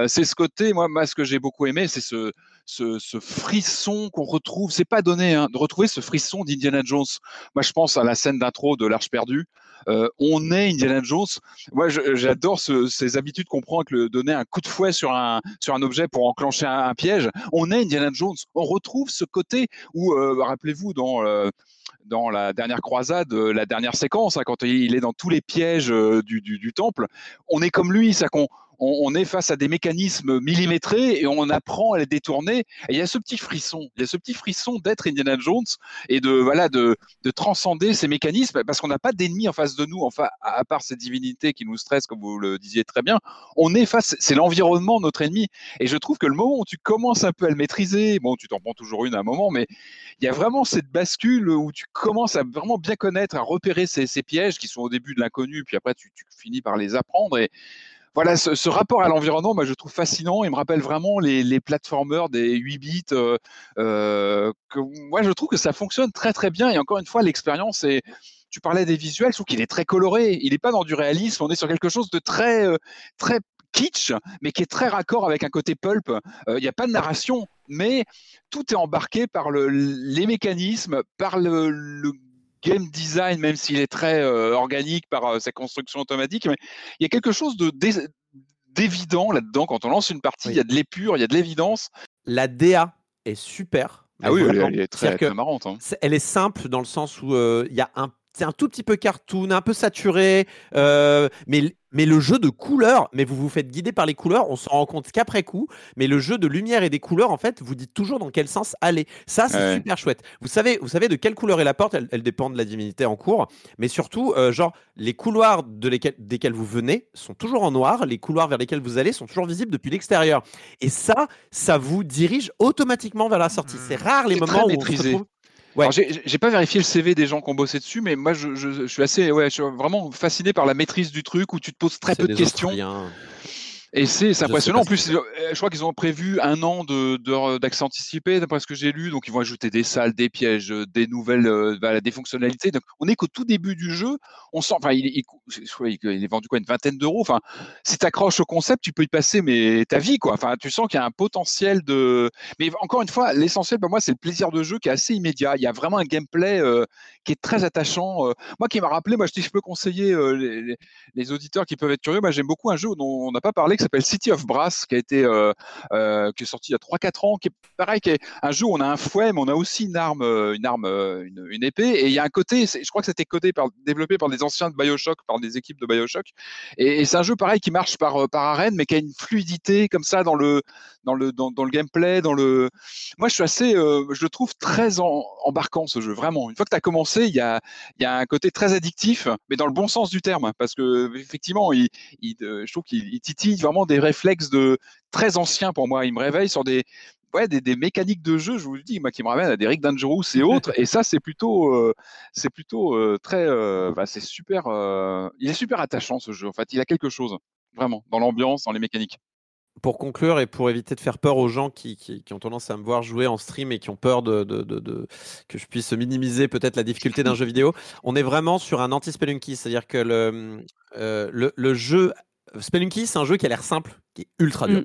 B: c'est ce côté, moi, moi, ce que j'ai beaucoup aimé, c'est ce, ce, frisson qu'on retrouve. C'est pas donné hein, de retrouver ce frisson d'Indiana Jones. Moi, je pense à la scène d'intro de l'Arche perdue. euh, on est Indiana Jones. Moi, j'adore ce- ces habitudes qu'on prend avec le donner un coup de fouet sur un, objet pour enclencher un, piège. On est Indiana Jones. On retrouve ce côté où, euh, rappelez-vous, dans, euh, dans la dernière croisade, la dernière séquence, hein, quand il est dans tous les pièges du temple, on est comme lui, ça qu'on on, est face à des mécanismes millimétrés et on apprend à les détourner. Et il y a ce petit frisson, il y a ce petit frisson d'être Indiana Jones et de voilà de, de transcender ces mécanismes parce qu'on n'a pas d'ennemis en face de nous, enfin à, part ces divinités qui nous stressent, comme vous le disiez très bien. On est face, c'est l'environnement notre ennemi. Et je trouve que le moment où tu commences un peu à le maîtriser, bon, tu t'en prends toujours une à un moment, mais il y a vraiment cette bascule où tu commences à vraiment bien connaître, à repérer ces, ces pièges qui sont au début de l'inconnu, puis après tu, tu finis par les apprendre. Et voilà, ce, ce rapport à l'environnement, je trouve fascinant. Il me rappelle vraiment les, les platformers des 8 bits. euh, euh, moi, je trouve que ça fonctionne très très bien. Et encore une fois, l'expérience est. Tu parlais des visuels, je trouve qu'il est très coloré. Il n'est pas dans du réalisme. On est sur quelque chose de très euh, très kitsch, mais qui est très raccord avec un côté pulp. Euh, Il n'y a pas de narration, mais tout est embarqué par le, les mécanismes, par le, le game design, même s'il est très euh, organique par euh, sa construction automatique. Mais il y a quelque chose de d'é- d'évident là-dedans. Quand on lance une partie,
D: Oui.
B: il y a de l'épure, il y a de l'évidence.
D: La DA est super.
B: Ah oui, elle, est très, très marrante. hein.
D: elle est simple dans le sens où euh, il y a un c'est un tout petit peu cartoon, un peu saturé, euh, mais, mais le jeu de couleurs, mais vous vous faites guider par les couleurs, on s'en rend compte qu'après coup, mais le jeu de lumière et des couleurs, en fait, vous dites toujours dans quel sens aller. Ça, c'est
B: Ouais.
D: super chouette. Vous savez, vous savez de quelle couleur est la porte, elle, elle dépend de la divinité en cours, mais surtout, euh, genre, les couloirs de lesquels, desquels vous venez sont toujours en noir, les couloirs vers lesquels vous allez sont toujours visibles depuis l'extérieur. Et ça, ça vous dirige automatiquement vers la sortie. C'est rare les moments où on se retrouve- Ouais.
B: Alors, j'ai j'ai pas vérifié le CV des gens qui ont bossé dessus, mais moi je, je- je suis assez, ouais, je suis vraiment fasciné par la maîtrise du truc où tu te poses très peu de questions.
D: Australiens.
B: Et c'est impressionnant. En plus, euh, je crois qu'ils ont prévu un an de- d'accès anticipé, d'après ce que j'ai lu. Donc, ils vont ajouter des salles, des pièges, euh, des nouvelles, euh, voilà, des fonctionnalités. Donc, on est qu'au tout début du jeu. On sent, enfin, il, est vendu quoi, une vingtaine d'euros. Enfin, si tu accroches au concept, tu peux y passer mais ta vie, quoi. Enfin, tu sens qu'il y a un potentiel de. Mais encore une fois, l'essentiel pour moi, c'est le plaisir de jeu qui est assez immédiat. Il y a vraiment un gameplay euh, qui est très attachant. euh. moi, qui m'a rappelé, moi, je, dis, je peux conseiller les, auditeurs qui peuvent être curieux. Moi, j'aime beaucoup un jeu dont on n'a pas parlé, qui s'appelle City of Brass, qui a été, euh, euh, qui est sorti il y a 3-4 ans, qui est pareil, qui est un jeu où on a un fouet, mais on a aussi une arme, euh, une arme, une, épée. Et il y a un côté, je crois que c'était codé par, développé par des anciens de Bioshock, par des équipes de Bioshock. Et, c'est un jeu pareil qui marche par, par arène, mais qui a une fluidité comme ça dans le, dans le, dans, le gameplay, dans le. Moi, je suis assez, je le trouve très embarquant ce jeu, vraiment. Une fois que tu as commencé, il y a, y a un côté très addictif, mais dans le bon sens du terme, parce que effectivement, il, je trouve qu'il il titille vraiment des réflexes de très anciens pour moi. Il me réveille sur des, ouais, des, mécaniques de jeu, je vous le dis, moi, qui me ramènent à des Rick Dangerous et autres. et ça, c'est plutôt, euh, c'est plutôt euh, très, euh, bah, c'est super. il est super attachant ce jeu. En fait, il a quelque chose, vraiment, dans l'ambiance, dans les mécaniques.
D: Pour conclure et pour éviter de faire peur aux gens qui, qui- ont tendance à me voir jouer en stream et qui ont peur de, de- que je puisse minimiser peut-être la difficulté d'un jeu vidéo, on est vraiment sur un anti-Spelunky. C'est-à-dire que le, le jeu. Spelunky, c'est un jeu qui a l'air simple, qui est ultra dur.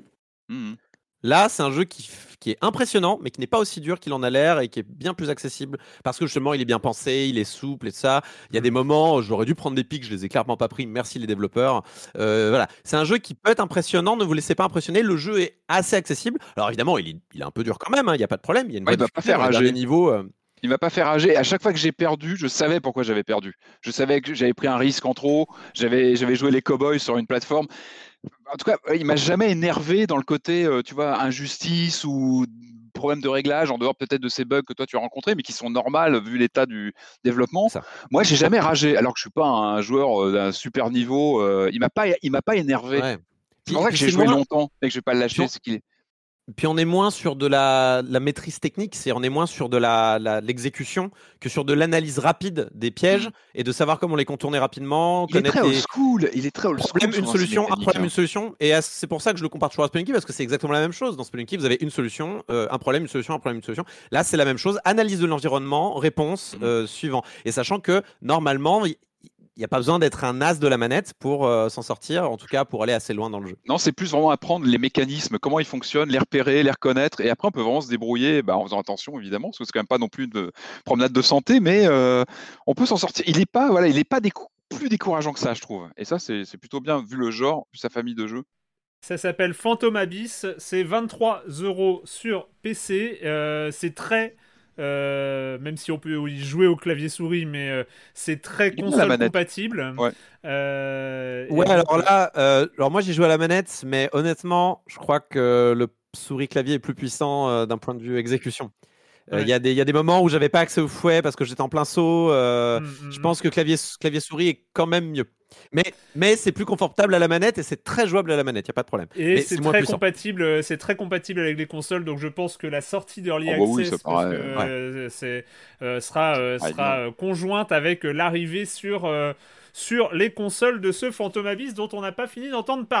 C: Mm.
B: Mhm.
D: Là, c'est un jeu qui, est impressionnant, mais qui n'est pas aussi dur qu'il en a l'air et qui est bien plus accessible parce que justement, il est bien pensé, il est souple et tout ça. Il y a des moments, où j'aurais dû prendre des pics, je les ai clairement pas pris. Merci les développeurs. Euh, voilà, c'est un jeu qui peut être impressionnant. Ne vous laissez pas impressionner. Le jeu est assez accessible. Alors évidemment, il est, il est un peu dur quand même. hein, Il n'y a pas de problème. Il y a une
B: Ouais,
D: bonne
B: il va pas faire rager.
D: derniers niveaux. euh,
B: Il m'a pas fait rager. À chaque fois que j'ai perdu, je savais pourquoi j'avais perdu. Je savais que j'avais pris un risque en trop. J'avais, j'avais joué les cowboys sur une plateforme. En tout cas, il m'a jamais énervé dans le côté, euh, tu vois, injustice ou problème de réglage, en dehors peut-être de ces bugs que toi tu as rencontrés, mais qui sont normales vu l'état du développement.
D: Ça.
B: Moi, j'ai jamais ragé, alors que je suis pas un joueur euh, d'un super niveau. euh, il m'a pas, il m'a pas énervé.
D: ouais.
B: C'est pour ça que j'ai joué
D: moins-
B: longtemps et que je vais pas le lâcher. C'est qu'il
D: Puis on est moins sur de la, la maîtrise technique, c'est on est moins sur de la la- l'exécution que sur de l'analyse rapide des pièges
B: Mm.
D: et de savoir comment les contourner rapidement,
B: Il est très old school. Il est très old school.
D: problème, une solution, un problème,
B: hein.
D: une solution. Et c'est pour ça que je le compare toujours à Spelunky parce que c'est exactement la même chose. Dans Spelunky, vous avez une solution, euh, un problème, une solution, un problème, une solution. Là, c'est la même chose. Analyse de l'environnement, réponse
B: Mhm.
D: euh, suivant. Et sachant que normalement, n'y a pas besoin d'être un as de la manette pour euh, s'en sortir, en tout cas pour aller assez loin dans le jeu.
B: Non, c'est plus vraiment apprendre les mécanismes, comment ils fonctionnent, les repérer, les reconnaître, et après on peut vraiment se débrouiller, bah, en faisant attention évidemment, parce que c'est quand même pas non plus une promenade de santé, mais euh, on peut s'en sortir. Il est pas, voilà, il est pas décou- plus décourageant que ça, je trouve. Et ça, c'est c'est plutôt bien vu le genre, vu sa famille de jeux.
A: Ça s'appelle Phantom Abyss. C'est 23 euros sur PC. Euh, c'est très. Euh, même si on peut y jouer au clavier souris, mais euh, c'est très console compatible.
B: Ouais.
A: Euh,
D: Ouais, alors là, euh, alors moi j'ai joué à la manette, mais honnêtement, je crois que le souris clavier est plus puissant euh, d'un point de vue exécution. Euh, Il
A: Ouais.
D: y, a des- il y a des moments où j'avais pas accès au fouet parce que j'étais en plein saut. euh,
A: mm, mm,
D: Je
A: mm.
D: pense que clavier, clavier souris est quand même mieux. Mais, mais c'est plus confortable à la manette et c'est très jouable à la manette, il n'y a pas de problème.
A: Et c'est très compatible, c'est très compatible avec les consoles, donc je pense que la sortie d'Early
B: Oh bah oui,
A: Access
B: ça paraît,
A: que, euh, euh, sera, euh, sera euh, conjointe avec euh, l'arrivée sur, euh, sur les consoles de ce Phantom Abyss dont on n'a pas fini d'entendre parler.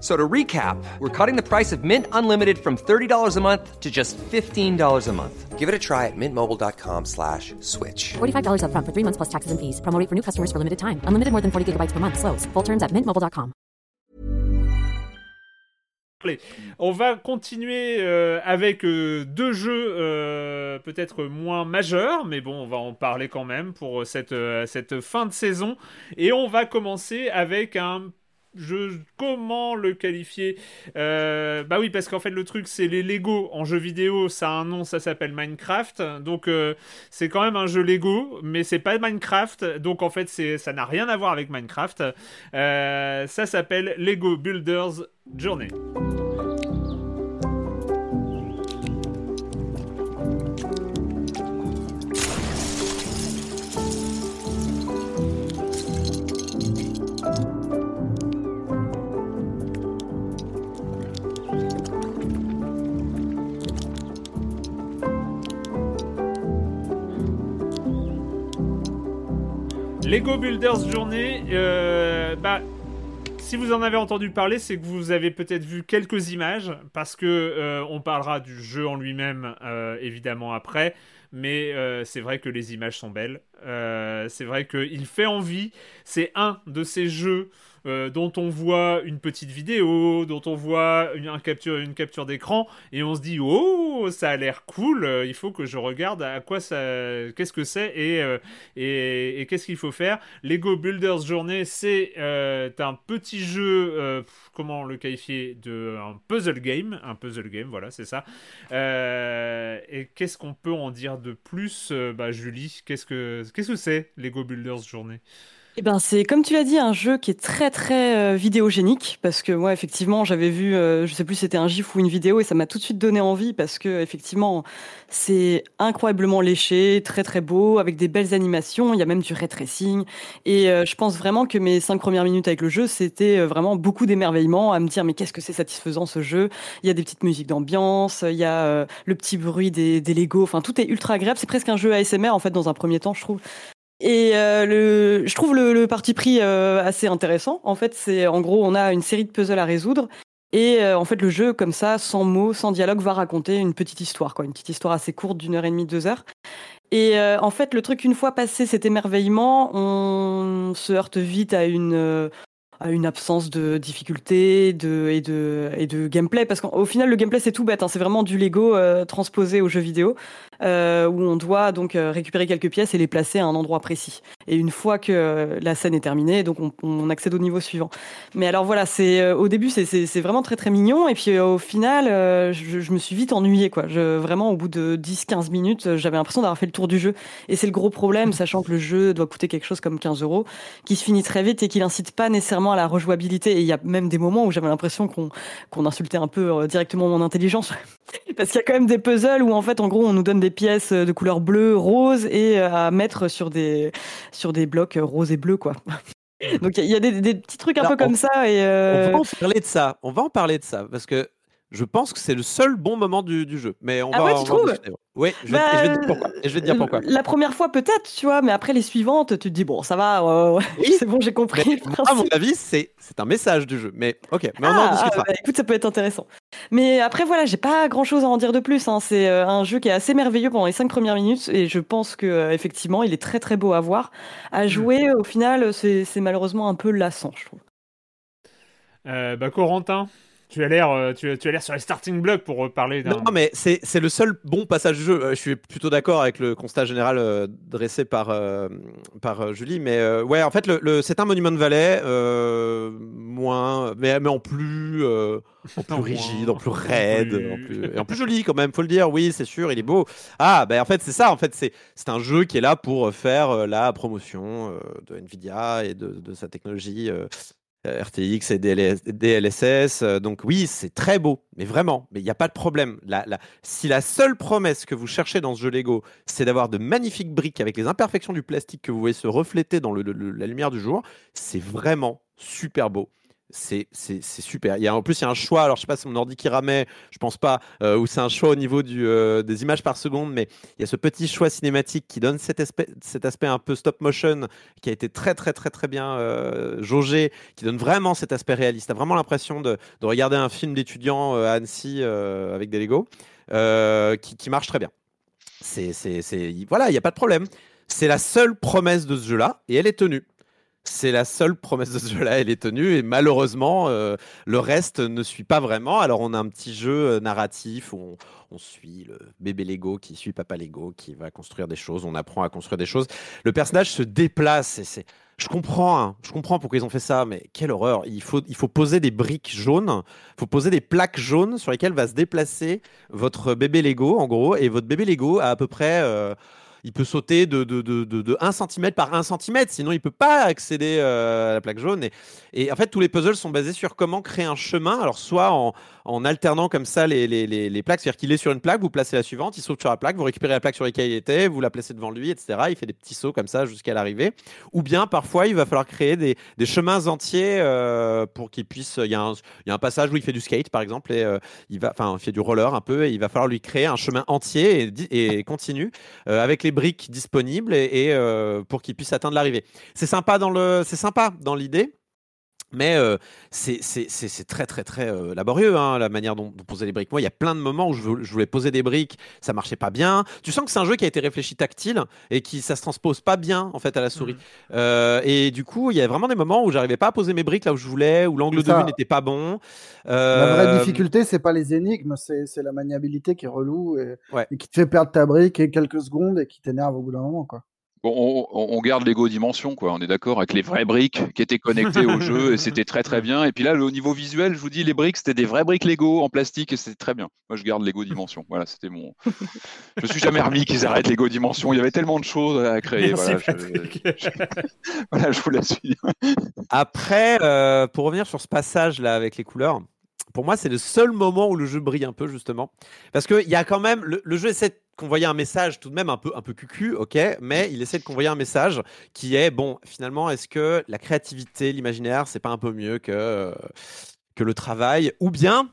G: So to recap, we're cutting the price of Mint Unlimited from $30 a month to just $15 a month. Give it a try at mintmobile.com slash switch.
H: $45 upfront for three months plus taxes and fees. Promo for new customers for limited time. Unlimited more than 40 gigabytes per month. Slows. Full terms at mintmobile.com.
A: On va continuer euh, avec euh, deux jeux euh, peut-être moins majeurs, mais bon, on va en parler quand même pour cette, euh, cette fin de saison. Et on va commencer avec un jeu, comment le qualifier Euh, Bah oui, parce qu'en fait le truc c'est les Lego en jeu vidéo, ça a un nom, ça s'appelle Minecraft. Donc euh, c'est quand même un jeu Lego, mais c'est pas Minecraft. Donc en fait c'est ça n'a rien à voir avec Minecraft. Euh, ça s'appelle Lego Builders Journey. Lego Builders Journée, euh, bah, si vous en avez entendu parler, c'est que vous avez peut-être vu quelques images, parce que euh, on parlera du jeu en lui-même euh, évidemment après, mais c'est vrai que les images sont belles. C'est vrai qu'il fait envie. C'est un de ces jeux euh, dont on voit une petite vidéo, dont on voit une, un capture, une capture d'écran, et on se dit oh ça a l'air cool. euh, Il faut que je regarde à quoi ça, qu'est-ce que c'est et euh, et, qu'est-ce qu'il faut faire. Lego Builders Journée, c'est un petit jeu, comment le qualifier, de un puzzle game, un puzzle game, voilà, c'est ça. Et qu'est-ce qu'on peut en dire de plus, bah, Julie Qu'est-ce que qu'est-ce que c'est Lego Builders Journée
C: Eh ben, c'est comme tu l'as dit, un jeu qui est très très euh, vidéogénique parce que moi effectivement j'avais vu, euh, je sais plus c'était un gif ou une vidéo et ça m'a tout de suite donné envie parce que effectivement c'est incroyablement léché, très très beau avec des belles animations, il y a même du ray tracing et euh, je pense vraiment que mes cinq premières minutes avec le jeu c'était vraiment beaucoup d'émerveillement à me dire mais qu'est-ce que c'est satisfaisant ce jeu? Il y a des petites musiques d'ambiance, il y a le petit bruit des, des Lego, enfin tout est ultra agréable. C'est presque un jeu ASMR en fait dans un premier temps je trouve. Et euh, le, je trouve le, le parti pris euh, assez intéressant. En fait, c'est en gros, on a une série de puzzles à résoudre. Et euh, en fait, le jeu, comme ça, sans mots, sans dialogue, va raconter une petite histoire, quoi, une petite histoire assez courte d'une heure et demie, deux heures. Et euh, en fait, le truc, une fois passé cet émerveillement, on se heurte vite à une euh, à une absence de difficulté de, et, de, et de gameplay. Parce qu'au final, le gameplay, c'est tout bête. hein. C'est vraiment du Lego euh, transposé aux jeux vidéo, euh, où on doit donc euh, récupérer quelques pièces et les placer à un endroit précis. Et une fois que euh, la scène est terminée, donc on, on accède au niveau suivant. Mais alors voilà, c'est euh, au début, c'est- vraiment très très mignon. Et puis au final, je, je me suis vite ennuyée. Quoi. Je, vraiment, au bout de 10-15 minutes, j'avais l'impression d'avoir fait le tour du jeu. Et c'est le gros problème, sachant que le jeu doit coûter quelque chose comme 15 euros, qui se finit très vite et qui n'incite pas nécessairement à la rejouabilité. Et il y a même des moments où j'avais l'impression qu'on qu'on insultait un peu directement mon intelligence. Parce qu'il y a quand même des puzzles où en fait, en gros, on nous donne des pièces euh, de couleur bleue, rose et euh, à mettre sur des, sur des blocs euh, roses et bleus, quoi. Donc il y a des, des petits trucs un
D: Alors,
C: peu comme
D: on-
C: ça et
D: On va en parler de ça. On va en parler de ça parce que je pense que c'est le seul bon moment du, du jeu. Mais on
C: Ah
D: va,
C: ouais, tu
D: on
C: trouves?
D: discuter. Oui, je vais,
C: Bah,
D: et je vais te dire pourquoi. Et je vais te dire pourquoi.
C: La première fois peut-être, tu vois, mais après les suivantes, tu te dis bon, ça va, euh,
D: Oui,
C: c'est bon, j'ai compris.
D: Mais
C: le
D: moi, à mon avis, c'est c'est un message du jeu. Mais ok, mais on en
C: Ah,
D: discutera.
C: ah, bah, écoute, ça peut être intéressant. Mais après, voilà, j'ai pas grand chose à en dire de plus. hein. C'est euh, un jeu qui est assez merveilleux pendant les cinq premières minutes et je pense que euh, effectivement, il est très très beau à voir. À jouer, au final, c'est c'est malheureusement un peu lassant, je trouve.
A: Euh, bah, Corentin, tu as l'air, euh, tu, tu as l'air sur les starting blocks pour reparler d'un.
D: Non, mais c'est c'est le seul bon passage du jeu. Euh, je suis plutôt d'accord avec le constat général euh, dressé par, euh, par euh, Julie. Mais euh, ouais, en fait, le, le- c'est un Monument Valley, euh, moins, mais, mais en plus, euh, en plus rigide, en plus raide, en plus, et en plus joli quand même, faut le dire. Oui, c'est sûr, il est beau. Ah, ben en fait, c'est ça. En fait, c'est c'est un jeu qui est là pour faire euh, la promotion euh, de Nvidia et de, de sa technologie. Euh, RTX et DLS DLSS. euh, Donc oui, c'est très beau, mais vraiment, mais il n'y a pas de problème. Si la seule promesse que vous cherchez dans ce jeu Lego, c'est d'avoir de magnifiques briques avec les imperfections du plastique que vous voyez se refléter dans la lumière du jour, c'est vraiment super beau. C'est super. En plus, il y a un choix. Alors, je sais pas si mon ordi qui ramait, je pense pas, euh, ou c'est un choix au niveau euh, des images par seconde, mais il y a ce petit choix cinématique qui donne cet aspect, cet aspect un peu stop motion qui a été très, très, très, très bien euh, jaugé, qui donne vraiment cet aspect réaliste. Tu as vraiment l'impression de, de regarder un film d'étudiant euh, à Annecy avec des Lego qui, marche très bien. C'est- Voilà, il n'y a pas de problème. C'est la seule promesse de ce jeu-là et elle est tenue. C'est la seule promesse de ce jeu-là, elle est tenue et malheureusement, euh, le reste ne suit pas vraiment. Alors, on a un petit jeu euh, narratif où on, suit le bébé Lego qui suit papa Lego qui va construire des choses. On apprend à construire des choses. Le personnage se déplace et c'est. Je comprends, hein, je comprends pourquoi ils ont fait ça, mais quelle horreur. Il faut, il faut poser des briques jaunes, il faut poser des plaques jaunes sur lesquelles va se déplacer votre bébé Lego, en gros, et votre bébé Lego a à peu près. euh, il peut sauter de, de, de, de, de 1 cm par 1 cm, sinon il peut pas accéder euh, à la plaque jaune. Et, et en fait, tous les puzzles sont basés sur comment créer un chemin. Alors, soit en, en alternant comme ça les, les, les, les plaques, c'est-à-dire qu'il est sur une plaque, vous placez la suivante, il saute sur la plaque, vous récupérez la plaque sur laquelle il était, vous la placez devant lui, etc. Il fait des petits sauts comme ça jusqu'à l'arrivée. Ou bien, parfois, il va falloir créer des, des chemins entiers euh, pour qu'il puisse. Il y, a un, il y a un passage où il fait du skate, par exemple, et euh, il va, enfin, il fait du roller un peu, et il va falloir lui créer un chemin entier et, continu euh, avec les briques disponibles et, et, pour qu'il puisse atteindre l'arrivée. C'est sympa dans le, c'est sympa dans l'idée. Mais euh, c'est très très très euh, laborieux hein, la manière dont vous posez les briques. Moi, il y a plein de moments où je, vou- je voulais poser des briques, ça marchait pas bien. Tu sens que c'est un jeu qui a été réfléchi tactile et qui ça se transpose pas bien en fait à la souris. Euh, et du coup, il y a vraiment des moments où j'arrivais pas à poser mes briques là où je voulais, où l'angle de vue n'était pas bon.
E: La
D: Euh,
E: vraie difficulté, c'est pas les énigmes, c'est c'est la maniabilité qui est relou et,
D: Ouais.
E: et qui te fait perdre ta brique et quelques secondes et qui t'énerve au bout d'un moment. Quoi.
B: Bon, on, garde Lego Dimension, quoi. On est d'accord avec les vraies briques qui étaient connectées au jeu et c'était très très bien. Et puis là, le- au niveau visuel, je vous dis, les briques, c'était des vraies briques Lego en plastique et c'était très bien. Moi, je garde Lego Dimension. Voilà, c'était mon. Je me suis jamais remis qu'ils arrêtent Lego Dimension. Il y avait tellement de choses à créer. Voilà, je,
A: Patrick.
B: voilà, je vous la suis.
D: Après, euh, pour revenir sur ce passage là avec les couleurs, pour moi, c'est le seul moment où le jeu brille un peu justement, parce que il y a quand même le, le jeu essaie convoyer un message tout de même un peu un peu cucu, ok, mais il essaie de convoyer un message qui est bon. Finalement, est-ce que la créativité, l'imaginaire, c'est pas un peu mieux que euh, que le travail, ou bien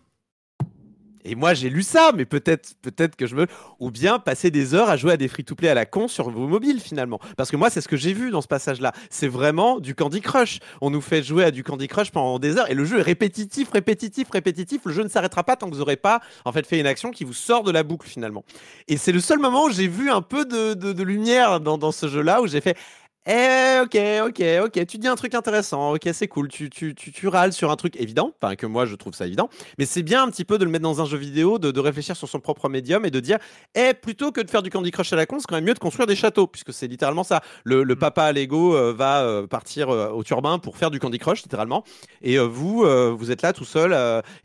D: et moi j'ai lu ça, mais peut-être peut-être que je me ou bien passer des heures à jouer à des free-to-play à la con sur vos mobiles finalement. Parce que moi c'est ce que j'ai vu dans ce passage-là. C'est vraiment du Candy Crush. On nous fait jouer à du Candy Crush pendant des heures et le jeu est répétitif, répétitif, répétitif. Le jeu ne s'arrêtera pas tant que vous n'aurez pas en fait fait une action qui vous sort de la boucle finalement. Et c'est le seul moment où j'ai vu un peu de, lumière dans, dans ce jeu-là où j'ai fait. Eh, ok, ok, ok, tu dis un truc intéressant, ok, c'est cool, tu, tu, tu, tu râles sur un truc évident, enfin que moi je trouve ça évident, mais c'est bien un petit peu de le mettre dans un jeu vidéo, de, de réfléchir sur son propre médium et de dire, eh, plutôt que de faire du Candy Crush à la con, c'est quand même mieux de construire des châteaux, puisque c'est littéralement ça. Le, le papa Lego euh, va euh, partir euh, au turbin pour faire du Candy Crush, littéralement, et vous, vous êtes là tout seul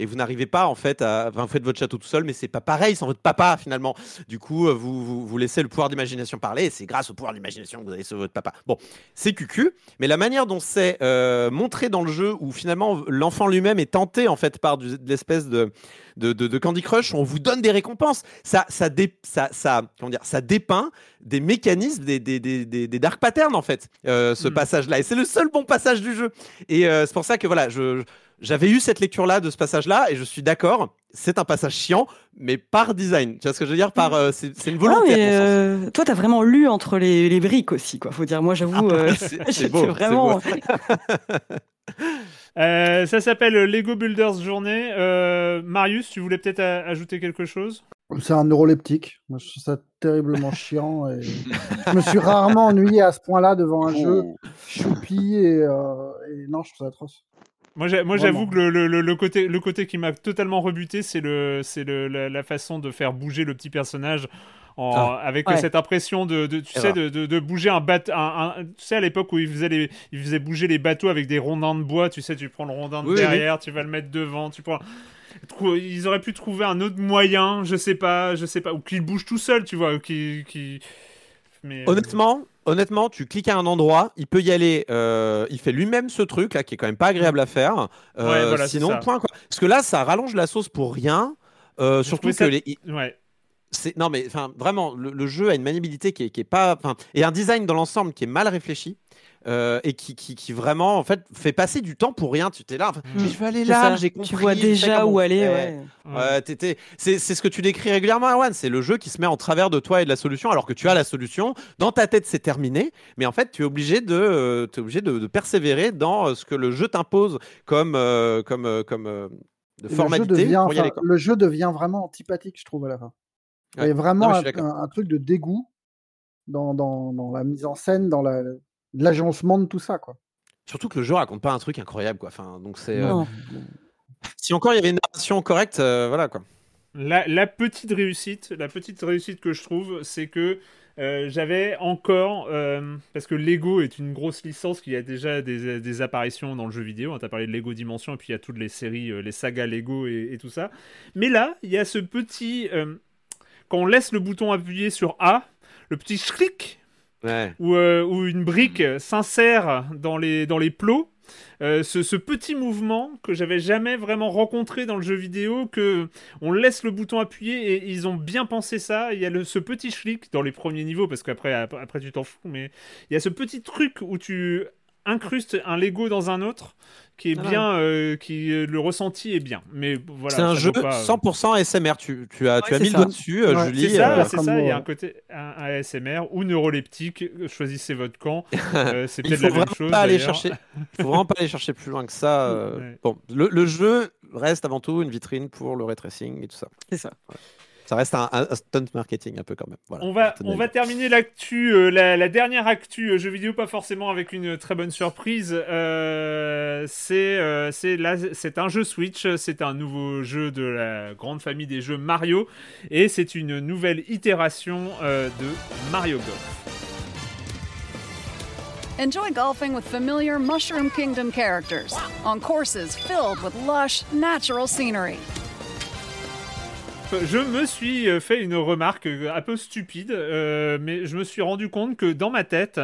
D: et vous n'arrivez pas en fait à, enfin, vous faites votre château tout seul, mais c'est pas pareil sans votre papa finalement. Du coup, vous, vous, vous laissez le pouvoir d'imagination parler, et c'est grâce au pouvoir d'imagination que vous avez sur votre papa. Bon, c'est cucu, mais la manière dont c'est euh, montré dans le jeu, où finalement l'enfant lui-même est tenté en fait par du- de l'espèce de, de, de- de Candy Crush, on vous donne des récompenses. Ça, ça, dé- ça, ça, comment dire, ça dépeint des mécanismes, des, des, des, des- des dark patterns en fait, euh, ce
A: Mm.
D: passage-là. Et c'est le seul bon passage du jeu. Et euh, c'est pour ça que voilà, je, j'avais eu cette lecture-là de ce passage-là et je suis d'accord. C'est un passage chiant, mais par design. Tu vois ce que je veux dire? Par euh, c'est c'est une
C: Ah,
D: volonté.
C: mais euh, toi, t'as vraiment lu entre les, les briques aussi, quoi. Faut dire, moi, j'avoue, euh,
D: Ah, c'est c'est
C: vraiment.
D: beau.
A: Euh, ça s'appelle Lego Builders Journée. Euh, Marius, tu voulais peut-être a- ajouter quelque chose?
E: C'est un neuroleptique. Moi, je trouve ça terriblement chiant. Et... je me suis rarement ennuyé à ce point-là devant un jeu
B: Oh.
E: choupi et, euh, et non, je trouve ça atroce.
A: Moi, j'avoue que le, le- le- le côté, le côté qui m'a totalement rebuté, c'est le, c'est le, la, la façon de faire bouger le petit personnage. En,
D: Ah.
A: avec
C: Ouais.
A: cette impression de, de- tu sais, de, de, de bouger un bateau, un, un- tu sais, à l'époque où ils faisaient, les, ils faisaient bouger les bateaux avec des rondins de bois, tu sais, tu prends le rondin de
D: Oui, oui,
A: derrière, tu vas le mettre devant, tu prends. Trou- Ils auraient pu trouver un autre moyen, je sais pas, je sais pas, ou qu'il bouge tout seul, tu vois, ou qui, qui... Mais, euh,
D: Honnêtement, honnêtement, tu cliques à un endroit, il peut y aller. euh, il fait lui-même ce truc là qui est quand même pas agréable à faire. Euh,
A: Ouais, voilà, c'est
D: sinon, point quoi. Parce que là, ça rallonge la sauce pour rien. Euh, surtout que
A: ça-
D: les,
A: ouais.
D: non mais enfin vraiment le, le jeu a une maniabilité qui est, qui est pas et un design dans l'ensemble qui est mal réfléchi euh, et qui, qui, qui vraiment en fait fait passer du temps pour rien tu t'es là enfin,
A: Mm.
D: mais je vais aller là
C: ça.
D: j'ai compris
C: Tu vois déjà où aller, ouais.
D: Ouais, t'étais- c'est c'est ce que tu décris régulièrement, Erwan. C'est le jeu qui se met en travers de toi et de la solution, alors que tu as la solution. Dans ta tête, c'est terminé. Mais en fait, tu es obligé de, euh, obligé de, de persévérer dans euh, ce que le jeu t'impose comme, euh, comme, euh, comme euh, de
E: Et le, jeu
D: formalité
E: devient,
D: pour y aller.
E: enfin,
D: quoi.
E: le jeu devient vraiment antipathique, je trouve, à la fin. Il y
D: Ouais.
E: a vraiment
D: Non,
E: un, truc de dégoût dans, dans, dans la mise en scène, dans la- l'agencement de tout ça. Quoi.
D: Surtout que le jeu raconte pas un truc incroyable, quoi. Enfin, donc c'est. euh,
C: Non.
D: si encore il y avait une narration correcte, euh, voilà quoi.
A: La, la petite réussite, la petite réussite que je trouve, c'est que euh, j'avais encore, euh, parce que Lego est une grosse licence qui a déjà des, des apparitions dans le jeu vidéo. Tu as parlé de Lego Dimension, et puis il y a toutes les séries, euh, les sagas Lego et, et tout ça. Mais là, il y a ce petit, euh, quand on laisse le bouton appuyé sur A, le petit schlick
D: Ouais.
A: euh, une brique s'insère dans les, dans les plots. Euh, ce, petit mouvement que j'avais jamais vraiment rencontré dans le jeu vidéo, que on laisse le bouton appuyé et ils ont bien pensé ça. Il y a le, ce petit schlick dans les premiers niveaux parce qu'après après, après, tu t'en fous, mais il y a ce petit truc où tu incrustes un Lego dans un autre qui est
D: Ah
A: bien, euh, qui euh, le ressenti est bien. Mais voilà,
D: c'est un jeu
A: vaut pas, euh,
D: 100% ASMR. Tu, tu as, tu as mis le doigt dessus, euh,
E: Ouais,
D: Julie.
A: C'est ça,
D: euh,
A: c'est ça. Il y a un côté un, un ASMR ou neuroleptique. Choisissez votre camp. Euh, c'est
D: Il
A: peut-être
D: faut
A: la même
D: vraiment
A: chose.
D: pas aller chercher. faut vraiment pas aller chercher plus loin que ça. euh,
A: Ouais.
D: Bon, le, le jeu reste avant tout une vitrine pour le ray tracing et tout ça.
C: C'est ça.
D: Ça reste un, un- un stunt marketing un peu quand même. Voilà.
A: On va, on terminer l'actu, euh, la, la dernière actu euh, jeu vidéo, pas forcément avec une très bonne surprise. Euh, c'est euh, c'est là- c'est un jeu Switch, c'est un nouveau jeu de la grande famille des jeux Mario, et c'est une nouvelle itération euh, de Mario Golf.
I: Enjoy golfing with familiar Mushroom Kingdom characters on courses filled with lush, natural scenery.
A: Je me suis euh, fait une remarque euh, un peu stupide, euh, mais je me suis rendu compte que dans ma tête,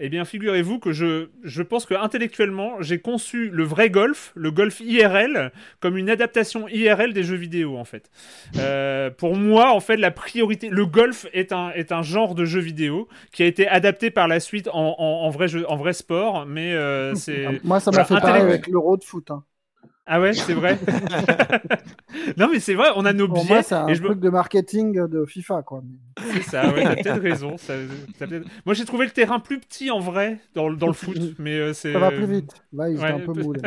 A: eh bien, figurez-vous que je, je pense que intellectuellement, j'ai conçu le vrai golf, le golf IRL, comme une adaptation IRL des jeux vidéo, en fait. Euh, pour moi, en fait, la priorité, le golf est un, est un genre de jeu vidéo qui a été adapté par la suite en, en, en vrai, jeu, en vrai sport, mais euh, c'est.
E: Moi, ça
A: voilà,
E: m'a fait pareil
A: intellect-
E: avec l'euro de foot. hein.
A: Ah ouais, c'est vrai. non, mais c'est vrai, on a nos
E: Pour
A: biais.
E: moi, c'est un
A: et je me-
E: truc de marketing de FIFA. Quoi.
A: C'est ça, ouais, t'as peut-être raison. ça- Moi, j'ai trouvé le terrain plus petit en vrai dans, le- dans le foot, mais euh, c'est.
E: Ça va plus vite. Là, ils
A: ouais,
E: un peu mecs.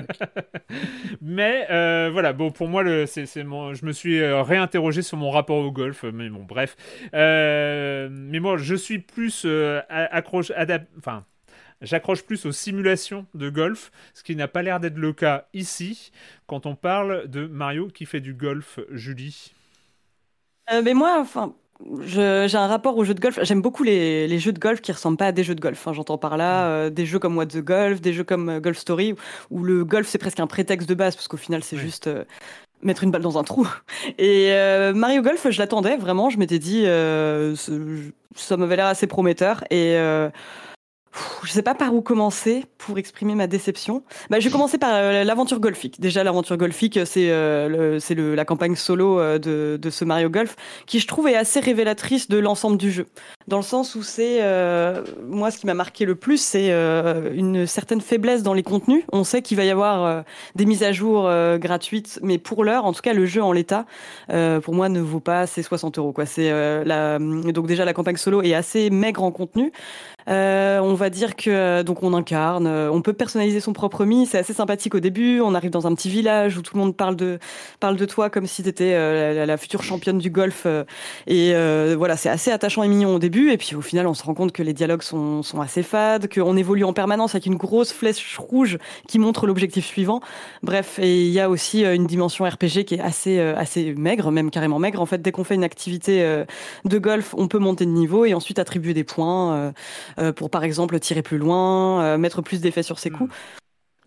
A: mais euh, voilà, bon, pour moi, le, c'est, c'est mon, je me suis euh, réinterrogé sur mon rapport au golf, mais bon, bref. Euh, mais moi, je suis plus euh, a- accroche, adap- enfin, j'accroche plus aux simulations de golf, ce qui n'a pas l'air d'être le cas ici, quand on parle de Mario qui fait du golf, Julie.
C: Euh, mais moi, enfin, j'ai un rapport aux jeux de golf. J'aime beaucoup les, les jeux de golf qui ressemblent pas à des jeux de golf. Enfin, J'entends par là euh, des jeux comme What the Golf, des jeux comme euh, Golf Story, où le golf c'est presque un prétexte de base, parce qu'au final c'est juste euh, mettre une balle dans un trou. Et Mario Golf, je l'attendais vraiment. Je m'étais dit, ça m'avait l'air assez prometteur. Et Je sais pas par où commencer pour exprimer ma déception. Bah, je vais commencer par euh, l'aventure golfique. Déjà, l'aventure golfique, c'est euh, c'est le- la campagne solo euh, de, de ce Mario Golf, qui je trouve est assez révélatrice de l'ensemble du jeu. Dans le sens où c'est, euh, moi, ce qui m'a marqué le plus, c'est euh, une certaine faiblesse dans les contenus. On sait qu'il va y avoir euh, des mises à jour euh, gratuites, mais pour l'heure, en tout cas, le jeu en l'état, euh, pour moi, ne vaut pas ces 60 euros. Quoi. C'est euh, la, donc déjà la campagne solo est assez maigre en contenu. On va dire que donc on incarne, on peut personnaliser son propre mi, c'est assez sympathique au début. On arrive dans un petit village où tout le monde parle de parle de toi comme si t'étais euh, la, la future championne du golf. et voilà, c'est assez attachant et mignon au début. Et puis au final, on se rend compte que les dialogues sont, sont assez fades, qu'on évolue en permanence avec une grosse flèche rouge qui montre l'objectif suivant. Bref, et il y a aussi euh, une dimension RPG qui est assez euh, assez maigre, même carrément maigre. En fait, dès qu'on fait une activité euh, de golf, on peut monter de niveau et ensuite attribuer des points. pour par exemple tirer plus loin, mettre plus d'effets sur ses coups.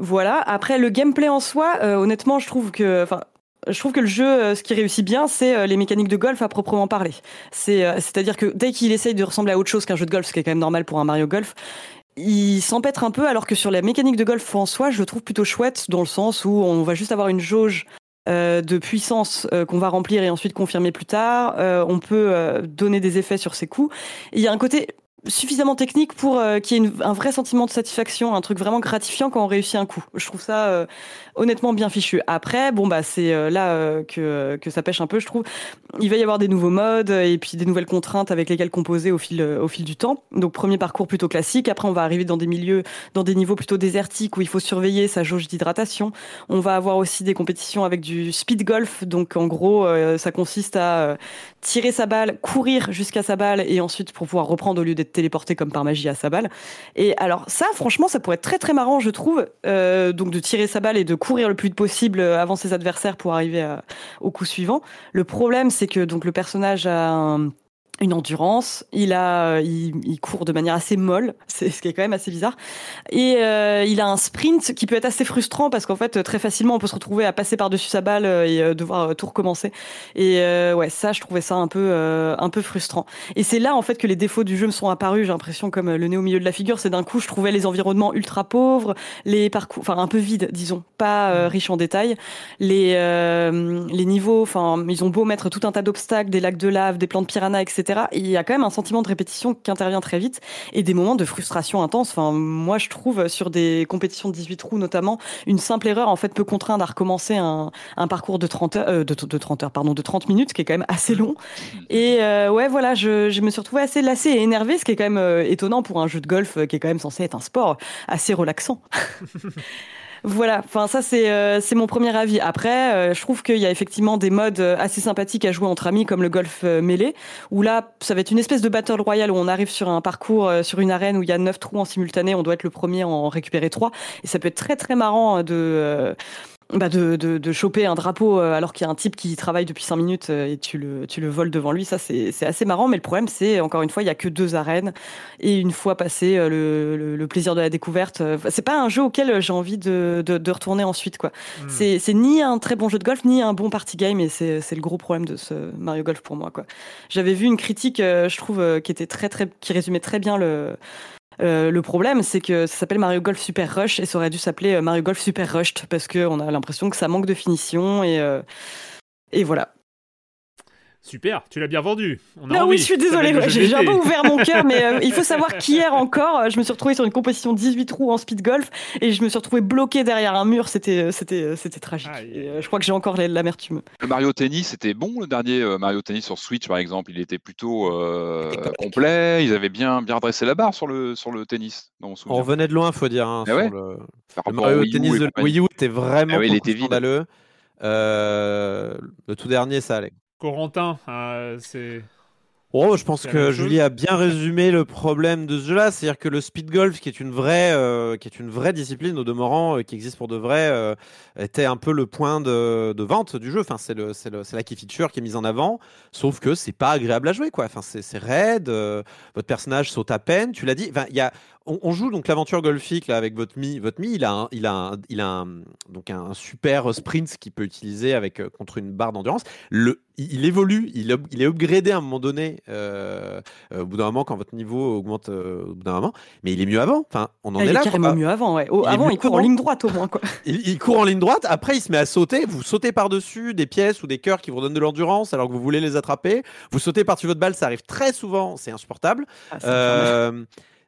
C: Voilà. Après le gameplay en soi, euh, honnêtement, je trouve que, enfin. Je trouve que le jeu, euh, ce qui réussit bien, c'est euh, les mécaniques de golf à proprement parler. Euh, c'est-à-dire que dès qu'il essaye de ressembler à autre chose qu'un jeu de golf, ce qui est quand même normal pour un Mario Golf, il s'empêtre un peu, alors que sur la mécanique de golf en soi, je le trouve plutôt chouette dans le sens où on va juste avoir une jauge de puissance qu'on va remplir et ensuite confirmer plus tard. On peut donner des effets sur ses coups. Il y a un côté suffisamment technique pour euh, qu'il y ait un vrai sentiment de satisfaction, un truc vraiment gratifiant quand on réussit un coup. Je trouve ça euh, honnêtement bien fichu. Après, bon bah c'est euh, là que que ça pêche un peu, je trouve. Il va y avoir des nouveaux modes et puis des nouvelles contraintes avec lesquelles composer au fil au fil du temps. Donc premier parcours plutôt classique. Après, on va arriver dans des milieux, dans des niveaux plutôt désertiques où il faut surveiller sa jauge d'hydratation. On va avoir aussi des compétitions avec du speed golf. Donc en gros, ça consiste à tirer sa balle, courir jusqu'à sa balle et ensuite pour pouvoir reprendre au lieu d'être téléporté comme par magie à sa balle. Et alors ça, franchement, ça pourrait être très très marrant, je trouve. Euh, donc de tirer sa balle et de courir le plus possible avant ses adversaires pour arriver à- au coup suivant. Le problème, c'est que donc le personnage a un- une endurance, il a, il, il court de manière assez molle, c'est ce qui est quand même assez bizarre, et euh, il a un sprint qui peut être assez frustrant parce qu'en fait très facilement on peut se retrouver à passer par dessus sa balle euh, et euh, devoir euh, tout recommencer. Et euh, ouais, ça je trouvais ça un peu, euh, un peu frustrant. Et c'est là en fait que les défauts du jeu me sont apparus. J'ai l'impression comme euh, le nez au milieu de la figure, c'est d'un coup je trouvais les environnements ultra pauvres, les parcours, enfin un peu vides, disons, pas euh, riches en détails. Les euh, les niveaux, enfin ils ont beau mettre tout un tas d'obstacles, des lacs de lave, des plans de piranha, etc. Il y a quand même un sentiment de répétition qui intervient très vite et des moments de frustration intense. Enfin moi je trouve sur des compétitions de 18 trous notamment, une simple erreur en fait peut contraindre à recommencer un, un parcours de 30 heures, euh, de, de 30 heures, pardon, de 30 minutes, qui est quand même assez long. Et euh, ouais, voilà, je, je me suis retrouvée assez lassée et énervée, ce qui est quand même euh, étonnant pour un jeu de golf euh, qui est quand même censé être un sport assez relaxant. Voilà, enfin ça c'est euh, c'est mon premier avis. Après, euh, je trouve qu'il y a effectivement des modes euh, assez sympathiques à jouer entre amis, comme le golf euh, mêlé, où là ça va être une espèce de battle royale où on arrive sur un parcours, euh, sur une arène où il y a neuf trous en simultané, on doit être le premier à en récupérer trois, et ça peut être très très marrant de bah de, de, de choper un drapeau euh, alors qu'il y a un type qui travaille depuis 5 minutes euh, et tu le, tu le voles devant lui. Ça, c'est c'est assez marrant. Mais le problème, c'est, encore une fois, il y a que deux arènes. Et une fois passé euh, le, le, le plaisir de la découverte, c'est pas un jeu auquel j'ai envie de, de, de retourner ensuite. quoi. C'est c'est ni un très bon jeu de golf, ni un bon party game. Et c'est c'est le gros problème de ce Mario Golf pour moi. quoi. J'avais vu une critique, je trouve, qui était très, très, qui résumait très bien le, euh, le problème, c'est que ça s'appelle Mario Golf Super Rush et ça aurait dû s'appeler euh, Mario Golf Super Rushed parce qu'on a l'impression que ça manque de finition et, euh, et voilà.
A: Super, tu l'as bien vendu. On a
C: Non,
A: envie.
C: oui, je suis désolée, ouais, j'ai un peu ouvert mon cœur, mais euh, il faut savoir qu'hier encore, euh, je me suis retrouvée sur une compétition 18 trous en speed golf et je me suis retrouvée bloquée derrière un mur. C'était, euh, c'était, c'était tragique. Et, euh, je crois que j'ai encore la- l'amertume.
B: Le Mario Tennis, c'était bon le dernier euh, Mario Tennis sur Switch par exemple. Il était plutôt euh, complet. Ils avaient bien bien redressé la barre sur le sur le tennis. Dans mon
D: On revenait de loin, faut dire. hein,
B: Ah ouais
D: sur le... Mario Tennis de. Wii U était vraiment
B: Ah il était
D: scandaleux. Euh, le tout dernier, ça allait.
A: Corentin, euh, c'est.
D: Oh, je pense que. Julie a bien résumé le problème de ce jeu-là, c'est-à-dire que le speed golf, qui est une vraie, euh, qui est une vraie discipline au demeurant, euh, qui existe pour de vrai, euh, était un peu le point de, de vente du jeu. Enfin, c'est le, c'est le, c'est la key feature qui est mise en avant, sauf que c'est pas agréable à jouer, quoi. Enfin, c'est, c'est raide, votre personnage saute à peine. Tu l'as dit. Enfin, il y a on, on joue donc l'aventure golfique là avec votre mi. Votre mi, il a, un, il a, un, il a un, donc un, super sprint qu'il peut utiliser avec euh, contre une barre d'endurance. Le, il, il évolue, il, il est upgradé à un moment donné. euh, euh, au bout d'un moment, quand votre niveau augmente au bout d'un moment, mais il est mieux avant. Enfin, on en
C: Ah,
D: est
C: il
D: là.
C: est carrément
D: quoi.
C: mieux avant, ouais. Oh,
D: Il
C: avant, il court en ligne droite au moins, quoi.
D: Il, court en ligne droite, après il se met à sauter, vous sautez par-dessus des pièces ou des cœurs qui vous donnent de l'endurance alors que vous voulez les attraper, vous sautez par-dessus votre balle, ça arrive très souvent, c'est insupportable.
C: Ah,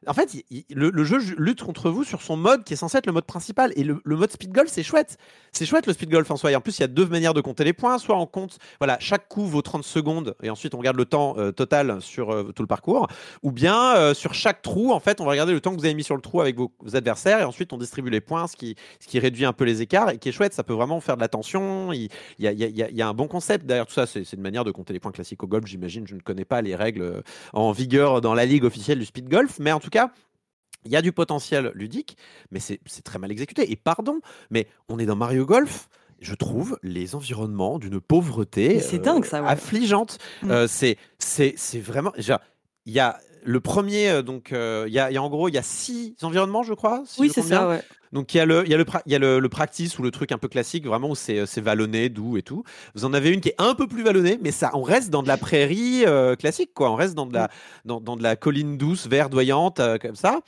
D: en fait, le, jeu lutte contre vous sur son mode qui est censé être le mode principal. Et le, mode speed golf, c'est chouette. C'est chouette le speed golf en soi. Et en plus, il y a deux manières de compter les points. Soit on compte, voilà, chaque coup vaut 30 secondes et ensuite on regarde le temps euh, total sur euh, tout le parcours. Ou bien euh, sur chaque trou, en fait, on va regarder le temps que vous avez mis sur le trou avec vos, adversaires et ensuite on distribue les points, ce qui, réduit un peu les écarts et qui est chouette. Ça peut vraiment faire de la tension. Il, y, a, un bon concept derrière tout ça. C'est une manière de compter les points classiques au golf, j'imagine. Je ne connais pas les règles en vigueur dans la ligue officielle du speed golf, mais en tout cas. Il y a du potentiel ludique, mais c'est très mal exécuté. Et pardon, mais on est dans Mario Golf. Je trouve les environnements d'une pauvreté euh,
C: dingue, ça, ouais.
D: affligeante.
C: Mm.
D: Euh, c'est vraiment. Il y a le premier, euh, donc euh, il y, a, il y a en gros il y a six environnements, je crois. si
C: Oui, c'est ça, ouais.
D: Donc il y a le, y a le, y a le, le practice ou le truc un peu classique, vraiment où c'est, c'est vallonné, doux et tout. Vous en avez une qui est un peu plus vallonnée, mais ça, on reste dans de la prairie euh, classique, quoi. On reste dans de la, dans, dans de la colline douce, verdoyante, euh, comme ça.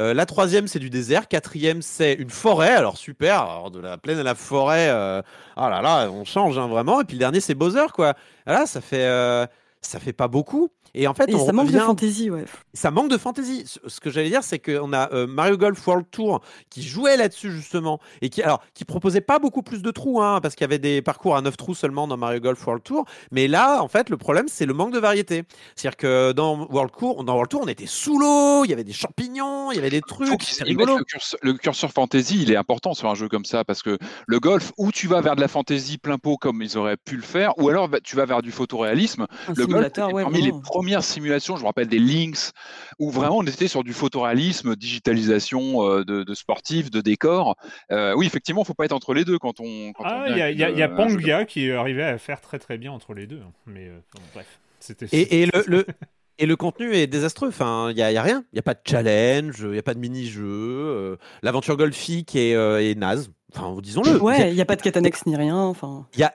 D: Euh, la troisième, c'est du désert. Quatrième, c'est une forêt. Alors super, alors, de la plaine à la forêt. euh, ah là là, on change hein, vraiment. Et puis le dernier, c'est Bowser, quoi. Voilà, ça fait, euh, ça fait pas beaucoup. Et en fait,
C: Et
D: on
C: ça manque de fantaisie, ouais.
D: ça manque de fantaisie. Ce- que j'allais dire, c'est qu'on a euh, Mario Golf World Tour qui jouait là-dessus justement et qui, alors, qui proposait pas beaucoup plus de trous, hein, parce qu'il y avait des parcours à 9 trous seulement dans Mario Golf World Tour. Mais là, en fait, le problème, c'est le manque de variété. C'est-à-dire que dans World Tour, dans World Tour, on était sous l'eau, il y avait des champignons, il y avait des trucs. C'est rigolo.
B: le curseur, le curseur fantasy, il est important sur un jeu comme ça parce que le golf, où tu vas vers de la fantasy plein pot comme ils auraient pu le faire, ou alors bah, tu vas vers du photoréalisme.
C: Un
B: Le golf
C: ouais,
B: parmi les. Premières simulations, je me rappelle des Lynx, où vraiment on était sur du photoréalisme, digitalisation euh, de, de sportifs, de décors. Euh, oui, effectivement, il faut pas être entre les deux quand on. Quand
A: Ah, il y a, y a- a
B: euh,
A: Pangia qui arrivait à faire très très bien entre les deux. hein. Mais euh, bon, bref, c'était.
D: Et, et le, le- et le contenu est désastreux. Enfin, il y a, il y a rien. Il y a pas de challenge, il y a pas de mini-jeu. euh, L'aventure golfique est, euh, est naze. Enfin, disons-le.
C: Ouais, il n'y a pas de quête annexe ni rien. Enfin,
D: Il y a,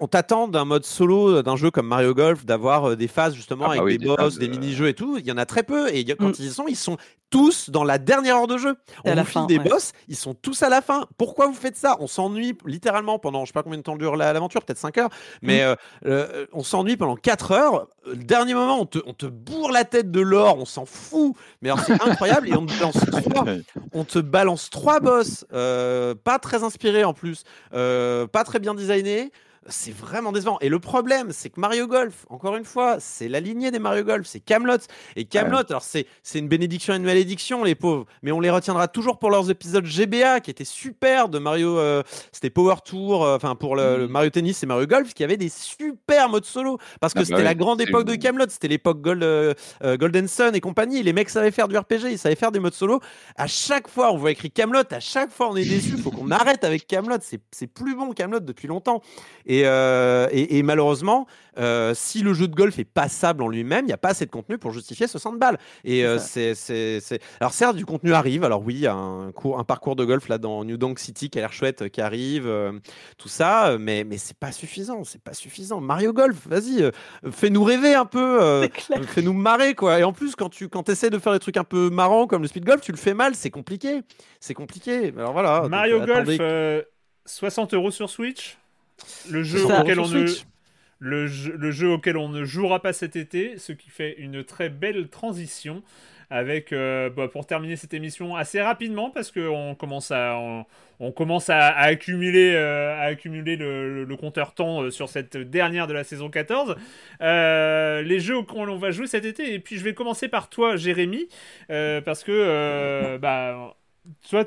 D: on t'attend d'un mode solo euh, d'un jeu comme Mario Golf d'avoir euh, des phases justement
B: Ah bah
D: avec
B: oui,
D: des,
B: des
D: boss,
B: phases,
D: des
B: euh,
D: mini-jeux et tout. Il y en a très peu et il y a- quand
C: Mm.
D: ils y sont, ils sont tous dans la dernière heure de jeu.
C: Et à
D: On
C: la fin,
D: des
C: ouais.
D: boss, ils sont tous à la fin. Pourquoi vous faites ça? On s'ennuie littéralement pendant, je sais pas combien de temps dure la- l'aventure, peut-être 5 heures, mais euh, on s'ennuie pendant 4 heures. Le dernier moment, on te, on te bourre la tête de l'or, on s'en fout. Mais alors c'est incroyable et on te balance trois, on te balance trois boss, euh, pas très inspirés en plus, euh, pas très bien designés. C'est vraiment décevant. Et le problème, c'est que Mario Golf, encore une fois, c'est la lignée des Mario Golf, c'est Camelot. Et Camelot, alors c'est c'est une bénédiction et une malédiction, les pauvres. Mais on les retiendra toujours pour leurs épisodes GBA qui étaient super de Mario. euh, C'était Power Tour, euh, enfin pour le, le Mario Tennis et Mario Golf, qui avaient des super modes solo. Parce que
B: Ah bah
D: c'était la grande époque de Camelot, c'était l'époque Gold, euh, Golden Sun et compagnie. Les mecs savaient faire du RPG, ils savaient faire des modes solo. À chaque fois, on voit écrit Camelot, à chaque fois, on est déçu. Faut qu'on arrête avec Camelot. C'est c'est plus bon Camelot depuis longtemps. Et, euh, et, et malheureusement, euh, si le jeu de golf est passable en lui-même, il n'y a pas assez de contenu pour justifier 60 balles. Et euh, c'est, Alors certes, du contenu arrive. Alors oui, il y a un, cours, un parcours de golf là dans New Donk City qui a l'air chouette, qui arrive, euh, tout ça, mais, mais c'est pas suffisant. C'est pas suffisant. Mario Golf, vas-y, fais-nous rêver un peu,
C: c'est clair.
D: fais-nous marrer quoi. Et en plus, quand tu quand essaies de faire des trucs un peu marrants comme le speed golf, tu le fais mal, c'est compliqué. C'est compliqué. Alors voilà.
A: Mario Golf,
D: attendez.
A: euh, 60 euros sur Switch. Le jeu,
D: 60 euros
A: auquel on ne, le, jeu, le jeu auquel on ne jouera pas cet été, ce qui fait une très belle transition avec, euh, bah, pour terminer cette émission assez rapidement, parce qu'on commence à, on, on commence à, à accumuler, euh, à accumuler le, le- le compteur temps euh, sur cette dernière de la saison 14. Euh, les jeux auxquels on va jouer cet été, et puis je vais commencer par toi, Jérémy, parce que euh,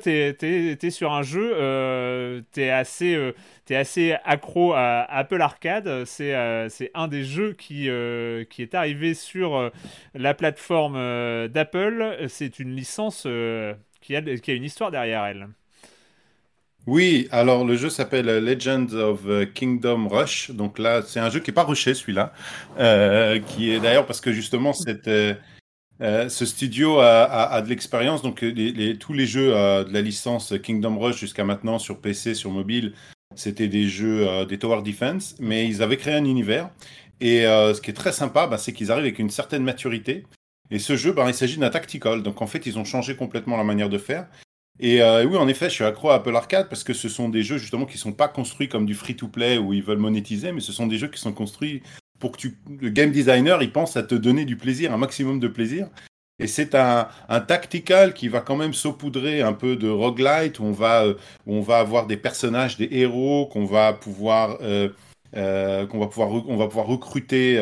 A: t'es es, sur un jeu, euh, t'es assez, euh, t'es assez accro à Apple Arcade. C'est euh, un des jeux qui, euh, qui est arrivé sur la plateforme d'Apple. C'est une licence qui, a, qui a une histoire derrière elle.
F: Oui, alors le jeu s'appelle Legends of Kingdom Rush. Donc là, c'est un jeu qui n'est pas rushé, celui-là. Qui est d'ailleurs parce que justement, c'était. Euh, ce studio a, de l'expérience, donc euh, tous les jeux euh, de la licence Kingdom Rush jusqu'à maintenant sur PC, sur mobile, c'était des jeux des Tower Defense, mais ils avaient créé un univers. Et ce qui est très sympa, bah, c'est qu'ils arrivent avec une certaine maturité. Et ce jeu, bah, il s'agit d'un tactical, donc en fait, ils ont changé complètement la manière de faire. Et oui, en effet, je suis accro à Apple Arcade parce que ce sont des jeux justement qui sont pas construits comme du free-to-play où ils veulent monétiser, mais ce sont des jeux qui sont construits pour que le game designer, il pense à te donner du plaisir, un maximum de plaisir. Et c'est un, un tactical qui va quand même saupoudrer un peu de roguelite, où on va, euh, on va avoir des personnages, des héros qu'on va pouvoir, euh, euh, qu'on va pouvoir, va pouvoir recruter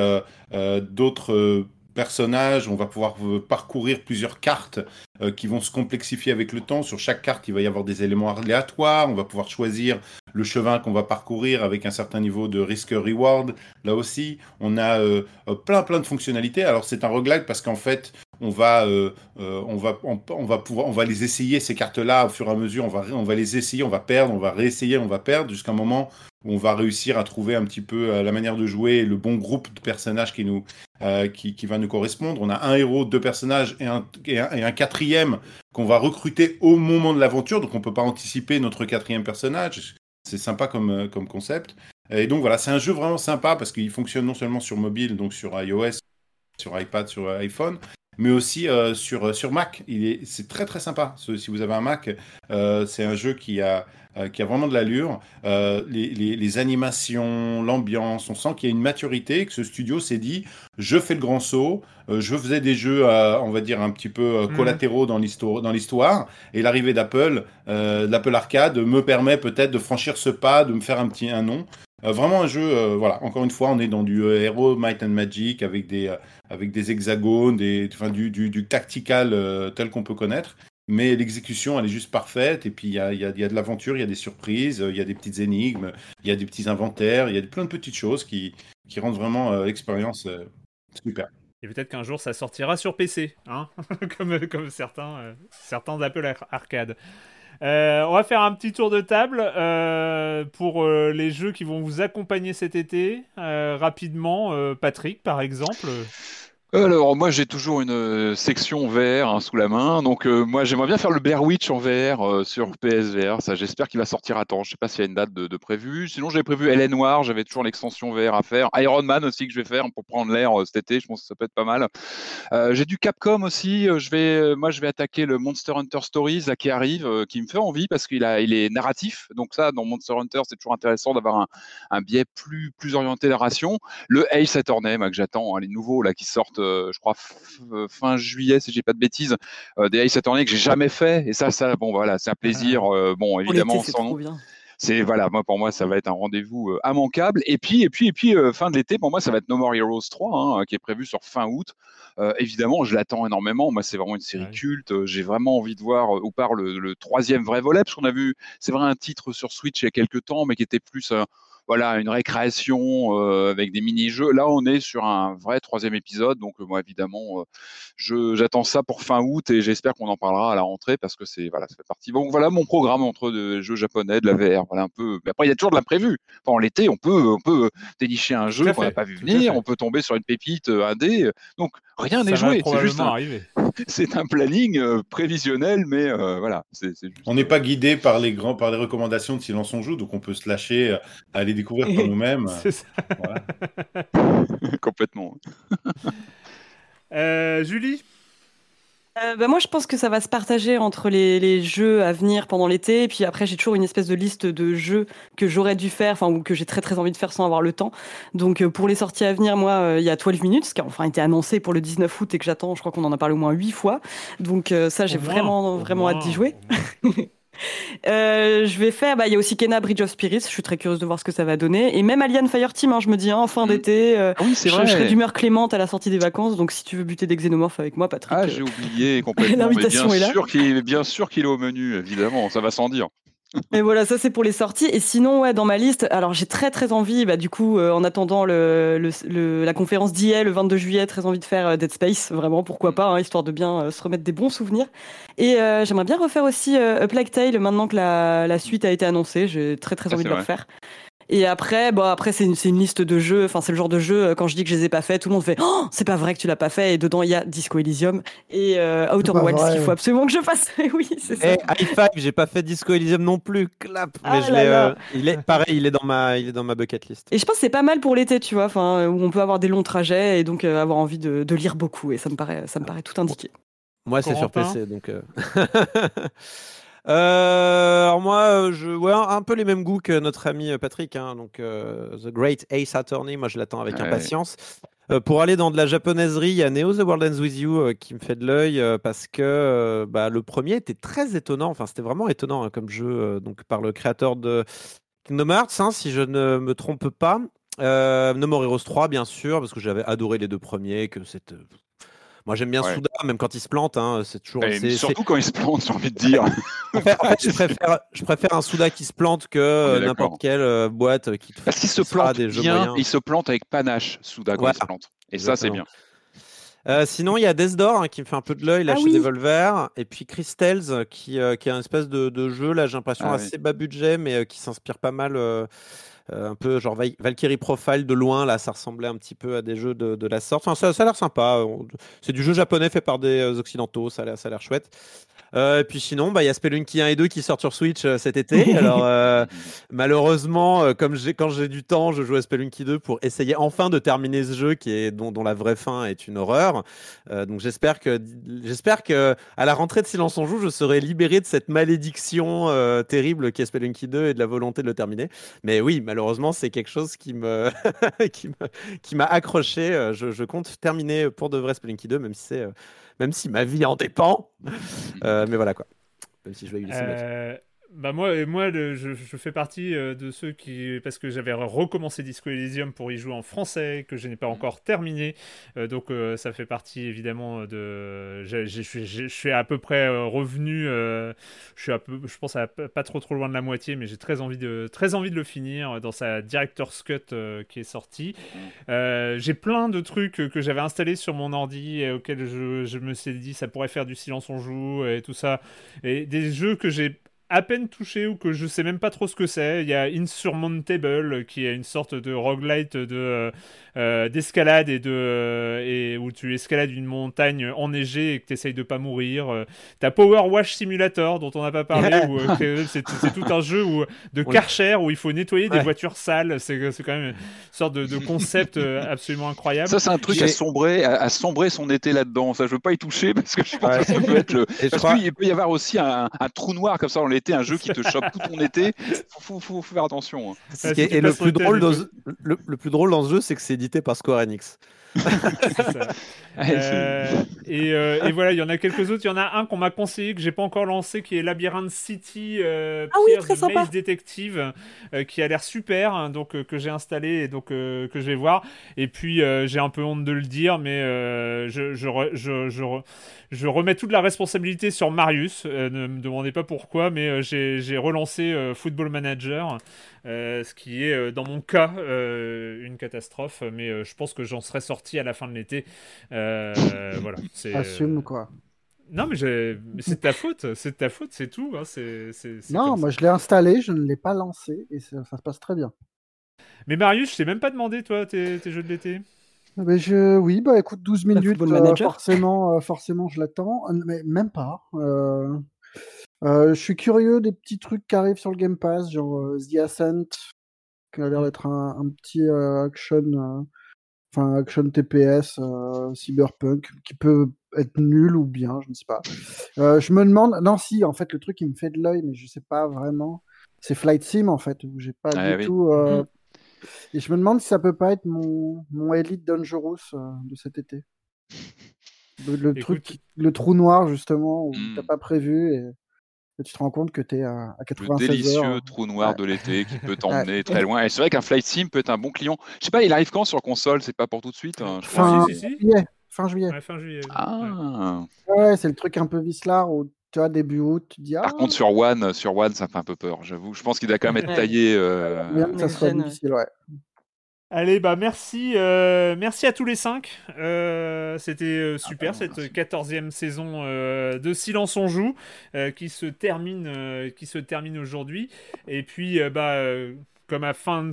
F: d'autres personnages, on va pouvoir parcourir plusieurs cartes euh, qui vont se complexifier avec le temps. Sur chaque carte, il va y avoir des éléments aléatoires, on va pouvoir choisir le chemin qu'on va parcourir avec un certain niveau de risk-reward. Là aussi, on a euh, euh, plein plein de fonctionnalités. Alors c'est un roguelite parce qu'en fait, on va, on va, on, va pouvoir, on va les essayer ces cartes-là au fur et à mesure. On va, on va les essayer, on va perdre, on va réessayer, on va perdre jusqu'à un moment où on va réussir à trouver un petit peu la manière de jouer, le bon groupe de personnages qui nous, qui, qui va nous correspondre. On a un héros, deux personnages et un, et un quatrième qu'on va recruter au moment de l'aventure. Donc on peut pas anticiper notre quatrième personnage. C'est sympa comme, euh, comme concept. Et donc voilà, c'est un jeu vraiment sympa parce qu'il fonctionne non seulement sur mobile, donc sur iOS, sur iPad, sur iPhone, mais aussi euh, sur, sur Mac. Est, c'est très très sympa. Si vous avez un Mac, euh, c'est un jeu qui a, euh, qui a vraiment de l'allure. Euh, les, les, les animations, l'ambiance, on sent qu'il y a une maturité, que ce studio s'est dit, je fais le grand saut, euh, je faisais des jeux, euh, on va dire, un petit peu euh,
A: Mhm.
F: collatéraux dans l'histoire, dans l'histoire, et l'arrivée d'Apple, euh, l'Apple Arcade, me permet peut-être de franchir ce pas, de me faire un petit un nom. Euh, vraiment un jeu, euh, voilà, encore une fois, on est dans du euh, Hero Might and Magic avec des, euh, avec des hexagones, enfin, du, du, du tactical euh, tel qu'on peut connaître. Mais l'exécution, elle est juste parfaite. Et puis, il y a, y a- y a de l'aventure, il y a des surprises, euh, il y a des petites énigmes, il y a des petits inventaires, il y a plein de petites choses qui, qui rendent vraiment euh, l'expérience super.
A: Et peut-être qu'un jour ça sortira sur PC, hein comme, comme certains, certains d'Apple Ar- Arcade. On va faire un petit tour de table pour les jeux qui vont vous accompagner cet été. Rapidement, Patrick, par exemple.
B: Alors, moi, j'ai toujours une euh, section VR hein, sous la main. Donc, euh, moi, j'aimerais bien faire le Blair Witch en VR euh, sur PSVR. Ça, j'espère qu'il va sortir à temps. Je sais pas s'il y a une date de, de. Sinon, j'avais prévu LA Noir. J'avais toujours l'extension VR à faire. Iron Man aussi que je vais faire pour prendre l'air euh, cet été. Je pense que ça peut être pas mal. Euh, j'ai du Capcom aussi. Je vais, moi, je vais attaquer le Monster Hunter Stories là, qui arrive, qui me fait envie parce qu'il a, il est narratif. Donc ça, dans Monster Hunter, c'est toujours intéressant d'avoir un, un biais plus, plus orienté narration. Le Ace Attorney, que j'attends, hein, les nouveaux là qui sortent, je crois euh, fin juillet, si j'ai pas de bêtises, euh, des Ace Attorney que j'ai jamais fait. Et ça, ça, bon, voilà, c'est un plaisir. euh, bon,
C: Pour
B: évidemment,
C: c'est
B: sans voilà, moi pour moi ça va être un rendez-vous euh, immanquable. Et puis et puis et puis euh, fin de l'été pour moi ça va être No More Heroes 3 hein, qui est prévu sur fin août. Euh, évidemment, je l'attends énormément. Moi, c'est vraiment une série
A: Ouais.
B: culte. Euh, J'ai vraiment envie de voir euh, où part le, le troisième vrai volet, parce qu'on a vu, c'est vrai, un titre sur Switch il y a quelques temps, mais qui était plus euh, voilà une récréation euh, avec des mini-jeux. Là, on est sur un vrai troisième épisode. Donc, euh, moi, évidemment, euh, j'attends ça pour fin août et j'espère qu'on en parlera à la rentrée parce que c'est voilà, ça fait partie. Donc voilà mon programme entre des jeux japonais, de la VR, voilà un peu. Mais après, il y a toujours de l'imprévu. Pendant l'été, on peut on peut dénicher un jeu qu'on n'a pas vu venir, on peut tomber sur une pépite euh, indé. Donc rien n'est joué. C'est juste un,
A: arriver.
B: c'est un planning euh, prévisionnel, mais euh, voilà, juste.
F: On n'est pas guidé par les grands, par les recommandations de Silence on joue, donc on peut se lâcher à aller découvrir par nous-mêmes.
A: C'est ça.
F: Voilà.
B: complètement.
A: Euh, Julie?
C: Euh, bah, moi, je pense que ça va se partager entre les, les jeux à venir pendant l'été. Et puis après, j'ai toujours une espèce de liste de jeux que j'aurais dû faire, enfin, ou que j'ai très très envie de faire sans avoir le temps. Donc, euh, pour les sorties à venir, moi, euh, il y a 12 minutes, qui a enfin été annoncé pour le 19 août et que j'attends. Je crois qu'on en a parlé au moins 8 fois. Donc, euh, ça, j'ai vraiment vraiment hâte d'y jouer. Euh, je vais faire, bah, il y a aussi Kena Bridge of Spirits. Je suis très curieuse de voir ce que ça va donner. Et même Alien Fireteam, hein, je me dis, hein, en fin
B: Mm.
C: d'été. euh,
B: Ah oui,
C: je,
B: vrai.
C: je serai d'humeur clémente à la sortie des vacances. Donc, si tu veux buter des xénomorphes avec moi, Patrick.
B: Ah,
C: euh,
B: j'ai oublié complètement.
C: L'invitation est là.
B: sûr qu'il est bien sûr qu'il est au menu, évidemment, ça va sans dire.
C: Et voilà, ça c'est pour les sorties. Et sinon, ouais, dans ma liste, alors j'ai très très envie, bah, du coup, euh, en attendant le, le- le- la conférence d'IA le 22 juillet, très envie de faire euh, Dead Space, vraiment, pourquoi pas, hein, histoire de bien euh, se remettre des bons souvenirs. Et euh, j'aimerais bien refaire aussi euh, A Plague Tale maintenant que la, la suite a été annoncée. J'ai très très envie de le refaire. Et après, bon, après c'est une, liste de jeux. Enfin, c'est le genre de jeu. euh, Quand je dis que je les ai pas faits, tout le monde fait oh, c'est pas vrai que tu l'as pas fait. Et dedans, il y a Disco Elysium et euh, Outer Wilds qu'il faut absolument que je fasse. oui, c'est ça.
D: Eh, high five, j'ai pas fait Disco Elysium non plus. Clap. Mais
C: Ah
D: je
C: là
D: l'ai,
C: là.
D: euh, il est pareil, il est dans ma, il est dans ma bucket list.
C: Et je pense que c'est pas mal pour l'été, tu vois, enfin, où on peut avoir des longs trajets et donc euh, avoir envie de, de lire beaucoup. Et ça me paraît, ça me paraît tout indiqué.
D: Moi, c'est sur PC, donc. euh. Alors moi, euh, je ouais, un peu les mêmes goûts que notre ami euh, Patrick. hein, donc euh, The Great Ace Attorney, moi je l'attends avec
B: Ouais.
D: impatience. Euh, pour aller dans de la japonaiserie, il y a Neo The World Ends With You qui me fait de l'œil parce que bah, le premier était très étonnant. Enfin, c'était vraiment étonnant hein, comme jeu, donc par le créateur de Kingdom Hearts, hein, si je ne me trompe pas. Euh, No More Heroes 3, bien sûr, parce que j'avais adoré les deux premiers, que c'était. Moi, j'aime bien
B: Ouais.
D: Souda, même quand il se plante. hein, c'est toujours.
B: Et
D: c'est- c'est-
B: surtout quand il se plante, j'ai envie de dire.
D: en fait, en fait, je, préfère, je préfère un Souda qui se plante que euh, n'importe quelle euh, boîte euh, qui te
B: Parce qu'il se plante
D: des jeux
B: bien,
D: moyens.
B: il se plante avec panache, Souda, quand
D: Ouais.
B: il se plante. Et ça, c'est bien.
D: Euh, sinon, il y a Death Door hein, qui me fait un peu de l'œil là
C: Ah
D: chez
C: oui.
D: Devolver, et puis Crystals qui, euh, qui est un espèce de, de jeu là, j'ai l'impression
B: Ah oui.
D: assez bas budget, mais euh, qui s'inspire pas mal, un peu genre Val- Valkyrie Profile de loin là, ça ressemblait un petit peu à des jeux de, de la sorte. Enfin, ça, ça a l'air sympa. on- C'est du jeu japonais fait par des euh, occidentaux, ça a l'air, chouette. Euh, et puis sinon, bah, il y a Spelunky 1 et 2 qui sortent sur Switch euh, cet été. Alors euh, malheureusement, euh, comme quand j'ai du temps, je joue à Spelunky 2 pour essayer enfin de terminer ce jeu qui est dont, dont la vraie fin est une horreur. Euh, donc j'espère que j'espère que à la rentrée de Silence on joue, je serai libéré de cette malédiction euh, terrible qu'est Spelunky 2 et de la volonté de le terminer. Mais oui, malheureusement, c'est quelque chose qui me qui me qui m'a accroché. Euh, Je, je compte terminer pour de vrai Spelunky 2, même si c'est euh, même si ma vie en dépend. Euh, mais voilà quoi. Même si je vais lui laisser.
A: Euh, bah moi, et moi le- je, je fais partie euh, de ceux qui, parce que j'avais recommencé Disco Elysium pour y jouer en français, que je n'ai pas encore terminé, Euh, donc euh, ça fait partie évidemment de, je suis- à peu près euh, revenu, euh, je suis un peu, je pense à pas trop trop loin de la moitié, mais j'ai très envie de, très envie de le finir dans sa director's cut euh, qui est sortie. Euh, j'ai plein de trucs que j'avais installés sur mon ordi et auxquels je, je me suis dit ça pourrait faire du silence on joue et tout ça. Et des jeux que j'ai à peine touché ou que je sais même pas trop ce que c'est. Il y a Insurmountable qui est une sorte de roguelite de euh, euh, d'escalade et de euh, et où tu escalades une montagne enneigée et que tu essayes de pas mourir. T'as Power Wash Simulator dont on n'a pas parlé où c'est tout un jeu où, de
D: Oui.
A: Karcher où il faut nettoyer des voitures sales. C'est quand même une sorte de, de concept absolument incroyable.
B: Ça, c'est un truc à sombrer, à, à sombrer son été là-dedans. Ça, je veux pas y toucher parce que je pense
D: Ouais.
B: que ça peut être le. Parce
D: crois-
B: qu'il peut y avoir aussi un, un trou noir comme ça dans un jeu qui te chope tout ton été. Faut, faut, faut- faut faire attention. hein.
D: Ce
A: Ah,
D: qui
A: si
D: et le plus,
A: le
D: drôle dans, le, le plus drôle dans ce jeu, c'est que c'est édité par Square Enix.
A: C'est- Euh, et, euh, et voilà, il y en a quelques autres. Il y en a un qu'on m'a conseillé que j'ai pas encore lancé, qui est Labyrinth City, euh,
C: Ah oui, très
A: the
C: sympa.
A: Maze Detective, euh, qui a l'air super, hein, donc euh, que j'ai installé et donc euh, que je vais voir. Et puis euh, j'ai un peu honte de le dire, mais euh, je, je, re- je, je, re- je remets toute la responsabilité sur Marius. Euh, ne me demandez pas pourquoi, mais euh, j'ai j'ai relancé euh, Football Manager. Euh, ce qui est euh, dans mon cas euh, une catastrophe, mais euh, je pense que j'en serai sorti à la fin de l'été. Euh, voilà, c'est.
E: Assume quoi.
A: Non, mais, c'est de ta faute, c'est de ta faute, c'est tout. hein, c'est,
E: Non, moi
A: ça.
E: je l'ai installé, je ne l'ai pas lancé et ça, ça se passe très bien.
A: Mais Marius, je t'ai même pas demandé, toi, tes, tes jeux de l'été.
E: Mais je, oui, bah écoute, 12
C: Le
E: minutes, euh,
C: Manager
E: forcément, euh, forcément, je l'attends. Mais même pas. Euh, je suis curieux des petits trucs qui arrivent sur le Game Pass, genre euh, The Ascent, qui a l'air d'être un, un petit euh, action, euh, enfin action TPS, euh, cyberpunk, qui peut être nul ou bien, je ne sais pas. Euh, je me demande, non, si, en fait, le truc qui me fait de l'œil, mais je sais pas vraiment, c'est Flight Sim, en fait, où j'ai pas
B: Ah
E: du
B: oui.
E: tout. euh,
C: Mhm.
E: Et je me demande si ça peut pas être mon, mon Elite Dangerous euh, de cet été. Le, le
A: Écoute-
E: truc, le trou noir, justement, où
B: Mm.
E: t'as pas prévu et, et tu te rends compte que t'es à, à
B: Le
E: 96
B: délicieux
E: heures.
B: trou noir
E: Ouais.
B: de l'été qui peut t'emmener très loin. Et c'est vrai qu'un Flight Sim peut être un bon client. Je sais pas, il arrive quand sur console? C'est pas pour tout de suite hein, je.
E: Fin juillet. Fin juillet.
A: Ouais, fin juillet. Ouais.
B: Ah.
E: Ouais, c'est le truc un peu vicelard où tu vois, début août, tu dis, ah,
B: Par contre, sur One, sur One, ça fait un peu peur, j'avoue. Je pense qu'il doit quand même être taillé. euh,
E: bien que ça soit difficile, ouais.
A: Allez, bah merci, euh, merci à tous les cinq. Euh, C'était euh, super
B: bah,
A: cette
B: merci.
A: quatorzième saison euh, de Silence on joue qui se termine, qui se termine aujourd'hui. Et puis, bah, comme à, fin de,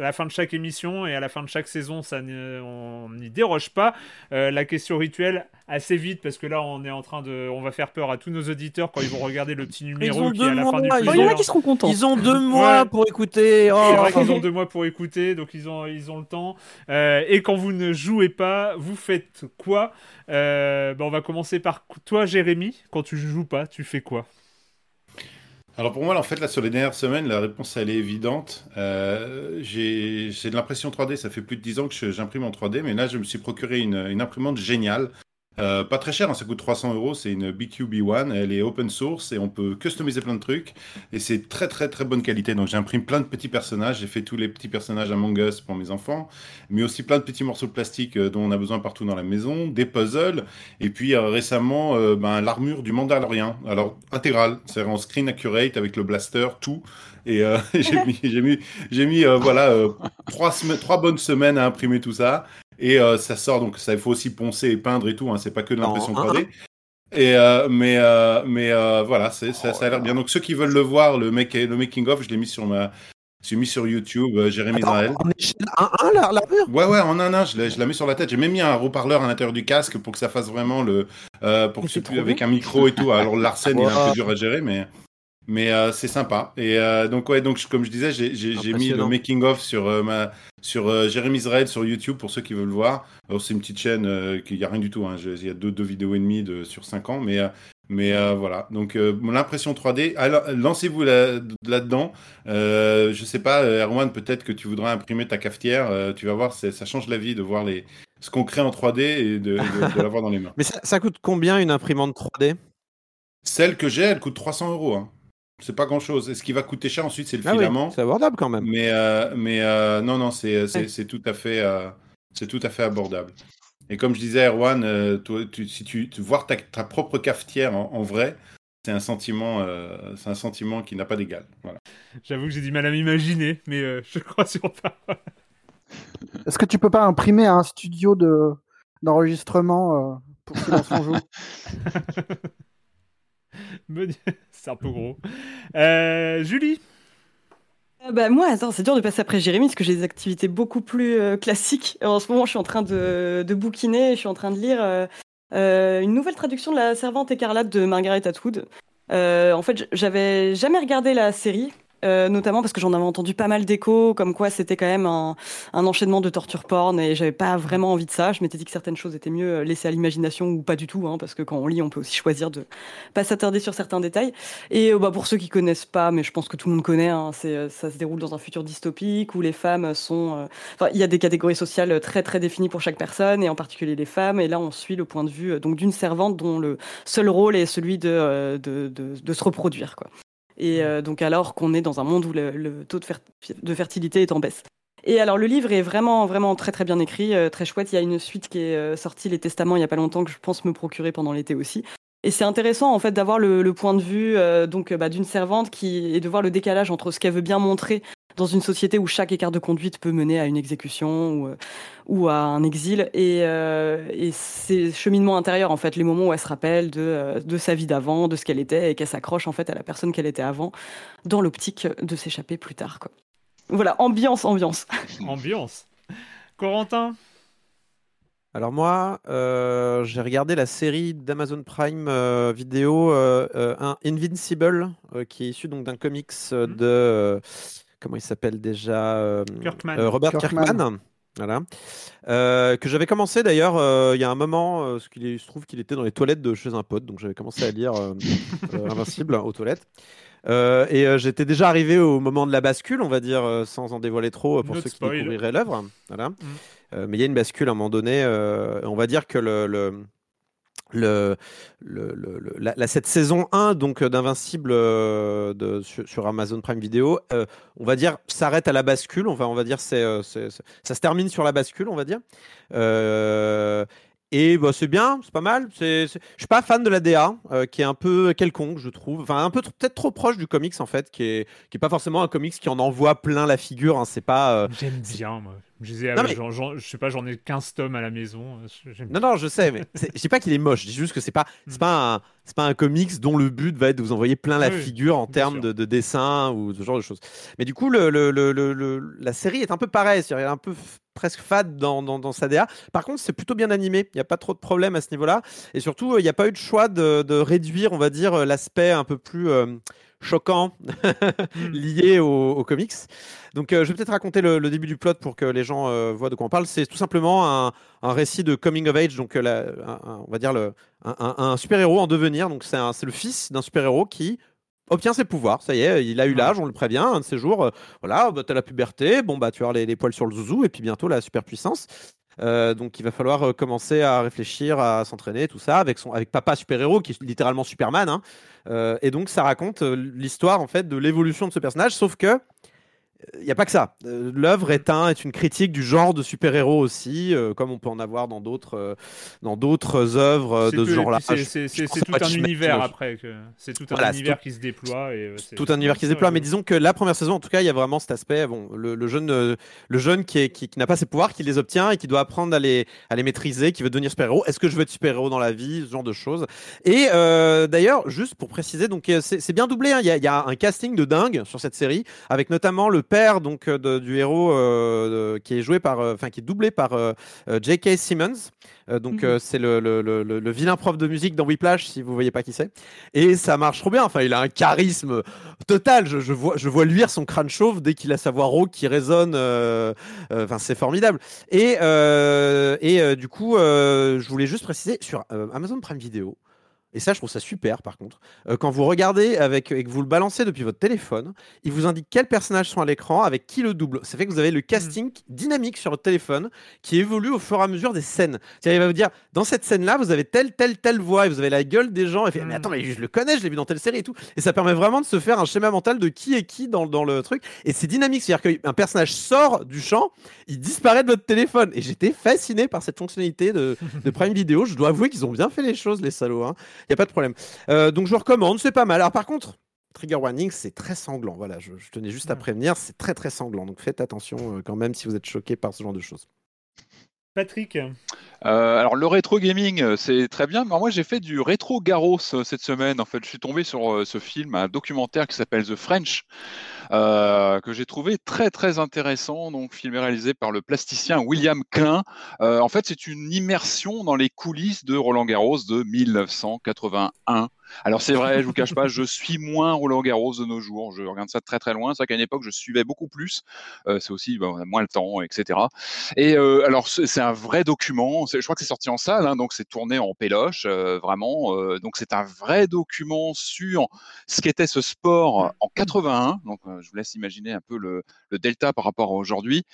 A: à la fin de chaque émission et à la fin de chaque saison, ça ne- on n'y déroge pas. Euh, la question rituelle, assez vite, parce que là, on est en train de. On va faire peur à tous nos auditeurs quand ils vont regarder le petit numéro qui est à la fin du
C: Oh, il y en a qui seront contents.
D: Ils ont deux mois
A: Ouais.
D: pour écouter. Oh.
A: C'est vrai qu'ils ont deux mois pour écouter, donc ils ont, ils ont le temps. Euh, et quand vous ne jouez pas, vous faites quoi? Euh, bah, On va commencer par toi, Jérémy. Quand tu joues pas, tu fais quoi?
F: Alors pour moi, en fait, là, sur les dernières semaines, la réponse, elle est évidente. Euh, j'ai de l'impression 3D, ça fait plus de 10 ans que j'imprime en 3D, mais là, je me suis procuré une imprimante géniale. Euh, pas très cher, hein, ça coûte 300 euros, c'est une BQB1, elle est open source et on peut customiser plein de trucs. Et c'est très très très bonne qualité, donc j'imprime plein de petits personnages, j'ai fait tous les petits personnages Among Us pour mes enfants, mais aussi plein de petits morceaux de plastique euh, dont on a besoin partout dans la maison, des puzzles, et puis euh, récemment, euh, ben, l'armure du Mandalorian, alors intégrale, c'est en screen accurate avec le blaster, tout. Et j'ai mis, j'ai mis, mis voilà, trois, trois bonnes semaines à imprimer tout ça. Et euh, ça sort, donc ça, il faut aussi poncer et peindre et tout, hein, c'est pas que de l'impression
D: En
F: 3D. Et euh, mais euh, mais voilà, c'est, ça, ça a l'air bien. Donc ceux qui veulent le voir, le, make, le making of, je l'ai mis sur ma, j'ai mis sur YouTube, Jérémy Israël.
D: en échelle 1-1, la- l'armure?
F: Ouais, ouais, en un un, je, la- je la mets sur la tête. J'ai même mis un haut-parleur à l'intérieur du casque pour que ça fasse vraiment le. euh, pour que
C: c'est
F: plus
C: trop
F: avec un micro et tout. Alors, Larsen, il est un peu dur à gérer, mais. Mais euh, c'est sympa. Et euh, donc, ouais, donc, je- comme je disais, j'ai- mis le making-of sur, euh, ma, sur euh, Jérémy Israël sur YouTube pour ceux qui veulent voir. Alors, c'est une petite chaîne qui n'y a rien du tout. hein. Il y a deux, deux vidéos et demie de, sur cinq ans. Mais, mais voilà. Donc, l'impression 3D, alors, lancez-vous là- là-dedans. Euh, je sais pas, Erwan, peut-être que tu voudras imprimer ta cafetière. tu vas voir, ça change la vie de voir les, ce qu'on crée en 3D et de, de- de l'avoir dans les mains.
D: Mais ça, ça coûte combien une imprimante 3D
F: Celle que j'ai, elle coûte 300 euros. hein. C'est pas grand-chose. Et ce qui va coûter cher ensuite, c'est le
D: Ah oui,
F: filament.
D: c'est abordable quand même.
F: Mais, euh, mais euh, non, non, c'est c'est-
C: Ouais.
F: c'est tout, à fait, euh, c'est tout à fait abordable. Et comme je disais, Erwan, euh, toi, tu- si tu, tu voir ta, ta propre cafetière en, en vrai, c'est un sentiment, euh, c'est un sentiment qui n'a pas d'égal. Voilà.
A: J'avoue que j'ai du mal à m'imaginer, mais euh, je crois sur parole.
E: Est-ce que tu peux pas imprimer un studio de d'enregistrement euh, pour Silence on joue?
A: C'est un peu gros. Euh, Julie
C: Euh, bah, moi, attends, c'est dur de passer après Jérémy parce que j'ai des activités beaucoup plus euh, classiques. En ce moment, je suis en train de, de bouquiner, je suis en train de lire une nouvelle traduction de La Servante écarlate de Margaret Atwood. En fait, j'avais jamais regardé la série. Euh, notamment parce que j'en avais entendu pas mal d'échos, comme quoi c'était quand même un, enchaînement de torture porn et j'avais pas vraiment envie de ça. Je m'étais dit que certaines choses étaient mieux euh, laissées à l'imagination ou pas du tout, hein, parce que quand on lit, on peut aussi choisir de pas s'attarder sur certains détails. Et euh, bah, pour ceux qui connaissent pas, mais je pense que tout le monde connaît, hein, c'est, ça se déroule dans un futur dystopique où les femmes sont. Enfin, il y a des catégories sociales très très définies pour chaque personne, et en particulier les femmes. Et là, on suit le point de vue donc d'une servante dont le seul rôle est celui de, de, de, de se reproduire. Quoi. Et euh, donc, alors qu'on est dans un monde où le, le taux de, fer- de fertilité est en baisse. Et alors le livre est vraiment vraiment très très bien écrit, euh, très chouette. Il y a une suite qui est euh, sortie, les Testaments, il y a pas longtemps que je pense me procurer pendant l'été aussi. Et c'est intéressant en fait d'avoir le, le point de vue donc bah, d'une servante qui et de voir le décalage entre ce qu'elle veut bien montrer dans une société où chaque écart de conduite peut mener à une exécution ou, euh, ou à un exil et, euh, et ses cheminements intérieurs en fait les moments où elle se rappelle de, euh, de sa vie d'avant de ce qu'elle était et qu'elle s'accroche en fait à la personne qu'elle était avant dans l'optique de s'échapper plus tard quoi voilà ambiance ambiance
A: Ambiance. Corentin?
D: Alors moi, euh, j'ai regardé la série d'Amazon Prime euh, vidéo euh, euh, un Invincible, euh, qui est issu donc d'un comics euh,
A: Mhm.
D: de euh, comment il s'appelle déjà euh,
A: Kirkman.
D: euh, Robert
E: Kirkman.
D: Kirkman. Voilà. Euh, que j'avais commencé d'ailleurs euh, il y a un moment, euh, parce qu'il se trouve qu'il était dans les toilettes de chez un pote, donc j'avais commencé à lire euh, euh, Invincible aux toilettes. Euh, et euh, j'étais déjà arrivé au moment de la bascule, on va dire, euh, sans en dévoiler trop euh, pour ceux qui découvriraient l'œuvre. Voilà. Euh, mais il y a une bascule à un moment donné. euh, on va dire que le, le, cette saison 1 donc euh, d'Invincible euh, sur, Amazon Prime Video, euh, on va dire s'arrête à la bascule. On va dire euh, c'est- c'est- ça se termine sur la bascule, on va dire. Et bah, c'est bien, c'est pas mal. Je suis pas fan de la DA, euh, qui est un peu quelconque, je trouve. Enfin, un peu tr- peut-être trop proche du comics en fait, qui est, qui est pas forcément un comics qui en envoie plein la figure. hein. C'est pas. euh,
A: J'aime bien, moi. Je disais,
D: Non, mais-
A: j'en- j'en- je sais pas, j'en ai 15 tomes à la maison.
D: Non, non, je sais, mais je dis pas qu'il est moche. Je dis juste que c'est pas, c'est pas un, pas un comics dont le but va être de vous envoyer plein la
A: Oui,
D: figure en termes de, de dessin ou ce genre de choses. Mais du coup, le, le- le- le- le- la série est un peu pareille, c'est-à-dire elle est un peu presque fade dans, dans, dans sa DA. Par contre, c'est plutôt bien animé. Il n'y a pas trop de problèmes à ce niveau-là. Et surtout, euh, il n'y a pas eu de choix de, de réduire, on va dire, euh, l'aspect un peu plus euh, choquant lié au, au comics. Donc, euh, je vais peut-être raconter le, le début du plot pour que les gens euh, voient de quoi on parle. C'est tout simplement un, un récit de coming of age, donc la- un- un- on va dire le, un, super-héros en devenir. Donc, c'est le fils d'un super-héros qui obtient ses pouvoirs. Ça y est, il a eu l'âge, on le prévient. Un de ces jours, euh, voilà, bah, t'as la puberté, bon, bah, tu avoir les, les poils sur le zouzou, et puis bientôt la superpuissance. Euh, donc, il va falloir euh, commencer à réfléchir, à s'entraîner, tout ça, avec, son, avec papa super-héros, qui est littéralement Superman. hein. Et donc, ça raconte l'histoire, en fait, de l'évolution de ce personnage, sauf que il n'y a pas que ça. Euh, L'œuvre est, un, est une critique du genre de super-héros aussi, euh, comme on peut en avoir dans d'autres euh, dans d'autres œuvres de
A: tout-
D: ce genre-là.
A: puis c'est- tout un univers après. C'est tout un
D: Voilà,
A: univers
D: tout-
A: qui se déploie. Et, c'est-
D: tout un univers qui se déploie, mais disons que la première saison, en tout cas, il y a vraiment cet aspect. Bon, le, le jeune, le jeune qui, est- qui, qui n'a pas ses pouvoirs, qui les obtient et qui doit apprendre à les, à les maîtriser, qui veut devenir super-héros. Est-ce que je veux être super-héros dans la vie, ce genre de choses? Et euh, d'ailleurs, juste pour préciser, donc c'est bien doublé. hein. Il y, a- y a un casting de dingue sur cette série, avec notamment le père donc euh, de- du héros euh, de- qui est joué par, euh, enfin qui est doublé par J.K. Simmons. Donc
C: Mhm.
D: c'est le, le, le, vilain prof de musique dans Whiplash, si vous voyez pas qui c'est. Et ça marche trop bien. Enfin, il a un charisme total. Je, je vois, je vois luire son crâne chauve dès qu'il a sa voix rauque qui résonne. Enfin, c'est formidable. Et, et du coup, je voulais juste préciser sur Amazon Prime Video. Et ça, je trouve ça super, par contre. Euh, quand vous regardez avec, et que vous le balancez depuis votre téléphone, il vous indique quels personnages sont à l'écran, avec qui le double. Ça fait que vous avez le casting dynamique sur votre téléphone qui évolue au fur et à mesure des scènes. C'est-à-dire, il va vous dire, dans cette scène-là, vous avez telle, telle, telle voix, et vous avez la gueule des gens, et fait, mais attends, mais je le connais, je l'ai vu dans telle série et tout. Et ça permet vraiment de se faire un schéma mental de qui est qui dans, dans le truc. Et c'est dynamique, c'est-à-dire qu'un personnage sort du champ, il disparaît de votre téléphone. Et j'étais fasciné par cette fonctionnalité de, de Prime Video. Je dois avouer qu'ils ont bien fait les choses, les salauds. hein. Il n'y a pas de problème. Euh, donc je vous recommande, c'est pas mal. Alors par contre, Trigger warning, c'est très sanglant. Voilà, je, je tenais juste à prévenir, c'est très très sanglant. Donc faites attention euh, quand même si vous êtes choqué par ce genre de choses.
A: Patrick,
B: Euh, alors le rétro gaming, euh, c'est très bien. Mais moi, j'ai fait du rétro Garros euh, cette semaine. En fait, je suis tombé sur ce film, un documentaire qui s'appelle The French, euh, que j'ai trouvé très très intéressant. Donc, film réalisé par le plasticien William Klein. Euh, en fait, c'est une immersion dans les coulisses de Roland Garros de 1981. Alors c'est vrai, je vous cache pas, je suis moins Roland Garros de nos jours. Je regarde ça de très très loin. C'est vrai qu'à une époque, je suivais beaucoup plus. C'est aussi, ben, on a moins le temps, etc. Et alors, c'est un vrai document. Je crois que c'est sorti en salle, hein, donc c'est tourné en péloche, euh, vraiment. euh, donc c'est un vrai document sur ce qu'était ce sport en 81. Donc euh, je vous laisse imaginer un peu le, le delta par rapport à aujourd'hui.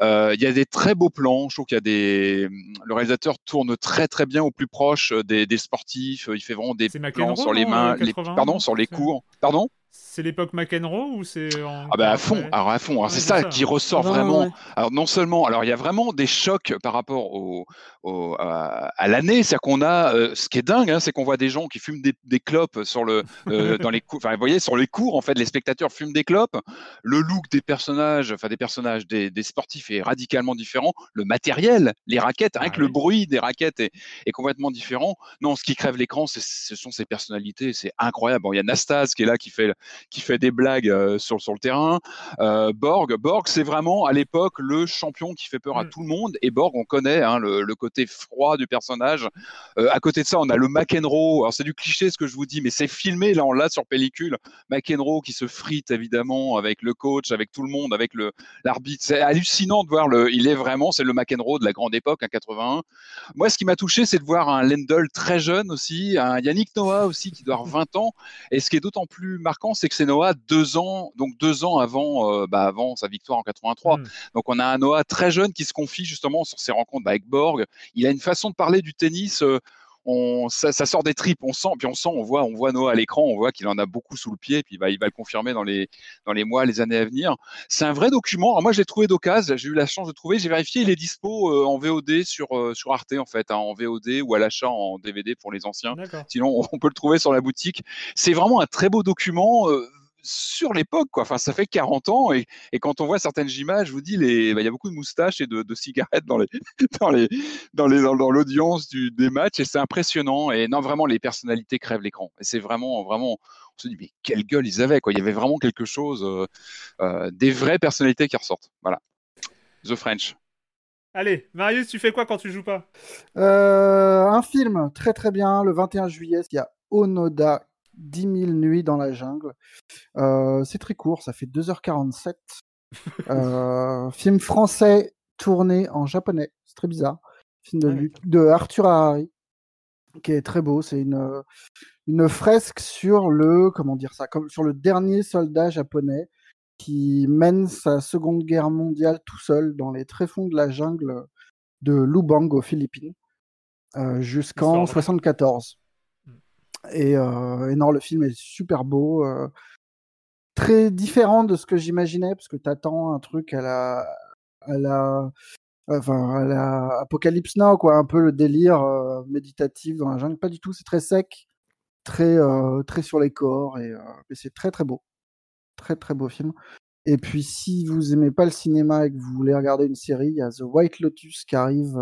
B: Il y a des très beaux plans. Je trouve qu'il y a des. Le réalisateur tourne très très bien au plus proche des, des sportifs. Il fait vraiment des plans sur les mains, les-
A: 81,
B: pardon, sur les cours. Pardon?
A: C'est l'époque McEnroe ou c'est en...
B: Ah bah à fond, alors à fond. Alors
A: Ouais,
B: c'est
A: c'est
B: ça,
A: ça.
B: qui ressort
C: Ah bah,
B: vraiment.
C: ouais.
B: Alors non seulement, alors il y a vraiment des chocs par rapport au, au- à, à l'année, c'est-à-dire qu'on a, euh, ce qui est dingue, hein, c'est qu'on voit des gens qui fument des, des clopes sur le, euh, dans les cours, enfin vous voyez sur les cours en fait, les spectateurs fument des clopes. Le look des personnages, enfin des personnages, des, des sportifs est radicalement différent. Le matériel, les raquettes, rien
A: Ah
B: que le bruit des raquettes est, est complètement différent. Non, ce qui crève l'écran, c'est- ce sont ces personnalités, c'est incroyable. Bon, il y a Nastase qui est là, qui fait, qui fait des blagues euh, sur, sur le terrain. Euh, Borg, Borg, c'est vraiment à l'époque le champion qui fait peur à
A: Mm.
B: tout le monde. Et Borg, on connaît hein, le, le côté froid du personnage. Euh, à côté de ça, on a le McEnroe. Alors c'est du cliché ce que je vous dis, mais c'est filmé là, on l'a sur pellicule. McEnroe qui se frite évidemment avec le coach, avec tout le monde, avec le l'arbitre. C'est hallucinant de voir le. Il est vraiment, c'est le McEnroe de la grande époque, en 81. Moi, ce qui m'a touché, c'est de voir un Lendl très jeune aussi, un Yannick Noah aussi qui doit avoir 20 ans. Et ce qui est d'autant plus marquant, c'est que c'est Noah deux ans, donc deux ans avant, euh, bah, avant sa victoire en 83.
A: Mm.
B: Donc on a un Noah très jeune qui se confie justement sur ses rencontres avec Borg. Il a une façon de parler du tennis. euh, on, ça, ça sort des tripes, on sent, puis on sent, on voit, on voit Noah à l'écran, on voit qu'il en a beaucoup sous le pied, puis il va, il va le confirmer dans les, dans les mois, les années à venir. C'est un vrai document. Alors moi, je l'ai trouvé d'occasion, j'ai eu la chance de trouver, j'ai vérifié, il est dispo euh, en VOD sur, euh, sur Arte, en fait, hein, en VOD ou à l'achat en DVD pour les anciens.
A: D'accord.
B: Sinon, on peut le trouver sur la boutique. C'est vraiment un très beau document. euh, sur l'époque, quoi. Enfin, ça fait 40 ans et, et quand on voit certaines images, je vous dis, bah, il y a beaucoup de moustaches et de, de cigarettes dans les, dans les, dans les, dans, dans l'audience du, des matchs et c'est impressionnant. Et non, vraiment, les personnalités crèvent l'écran. Et c'est vraiment, vraiment, on se dit, mais quelle gueule ils avaient, quoi. Il y avait vraiment quelque chose, euh, euh, des vraies personnalités qui ressortent. Voilà. The French.
A: Allez, Marius, tu fais quoi quand tu joues pas?
E: Euh, un film très très bien, le 21 juillet, il y a Onoda, 10 000 nuits dans la jungle. Euh, c'est très court, ça fait 2h47. Euh, film français tourné en japonais, c'est très bizarre. Film de,
A: Ah,
E: de Arthur Harari, qui est très beau. C'est une, une fresque sur le, comment dire ça, comme sur le dernier soldat japonais qui mène sa seconde guerre mondiale tout seul dans les tréfonds de la jungle de Lubang aux Philippines euh, jusqu'en
A: Histoire vraie.
E: 74. Et, euh, et non, le film est super beau, euh, très différent de ce que j'imaginais, parce que t'attends un truc à la, à la, enfin, à la Apocalypse Now, quoi, un peu le délire euh, méditatif dans la jungle. Pas du tout, c'est très sec, très, euh, très sur les corps, et, c'est très très beau, très très beau film. Et puis, si vous aimez pas le cinéma et que vous voulez regarder une série, il y a The White Lotus qui arrive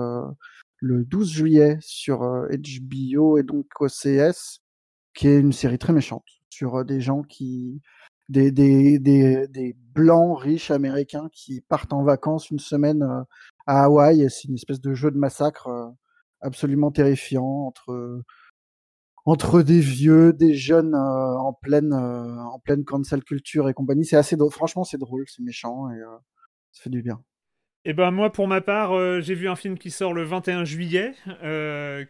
E: le 12 juillet sur HBO et donc OCS, qui est une série très méchante sur euh, des gens qui. Des, des, des, des blancs riches américains qui partent en vacances une semaine euh, à Hawaï. et C'est une espèce de jeu de massacre euh, absolument terrifiant entre, entre des vieux, des jeunes en, pleine, euh, en pleine cancel culture et compagnie. C'est assez. Franchement, c'est drôle, c'est méchant et ça fait du bien.
A: Eh ben moi pour ma part j'ai vu un film qui sort le 21 juillet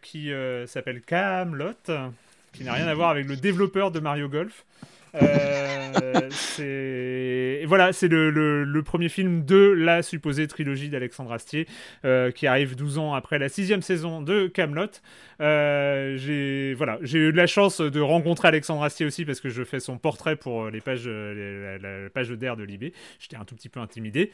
A: qui s'appelle Camelot qui n'a rien à voir avec le développeur de Mario Golf. Euh, c'est voilà c'est le, premier film de la supposée trilogie d'Alexandre Astier euh, qui arrive 12 ans après la sixième saison de Camelot. Euh, j'ai voilà j'ai eu de la chance de rencontrer Alexandre Astier aussi parce que je fais son portrait pour les pages la, page d'air de Libé. J'étais un tout petit peu intimidé.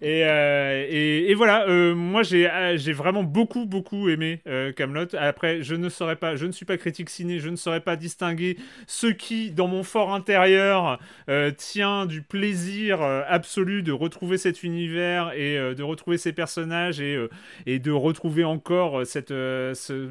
A: Et, euh, voilà, moi j'ai j'ai vraiment beaucoup beaucoup aimé Camelot. Après, je ne saurais pas, je ne suis pas critique ciné, je ne saurais pas distinguer ce qui, dans mon fort intérieur, euh, tient du plaisir euh, absolu de retrouver cet univers et euh, de retrouver ces personnages et, de retrouver encore cette ce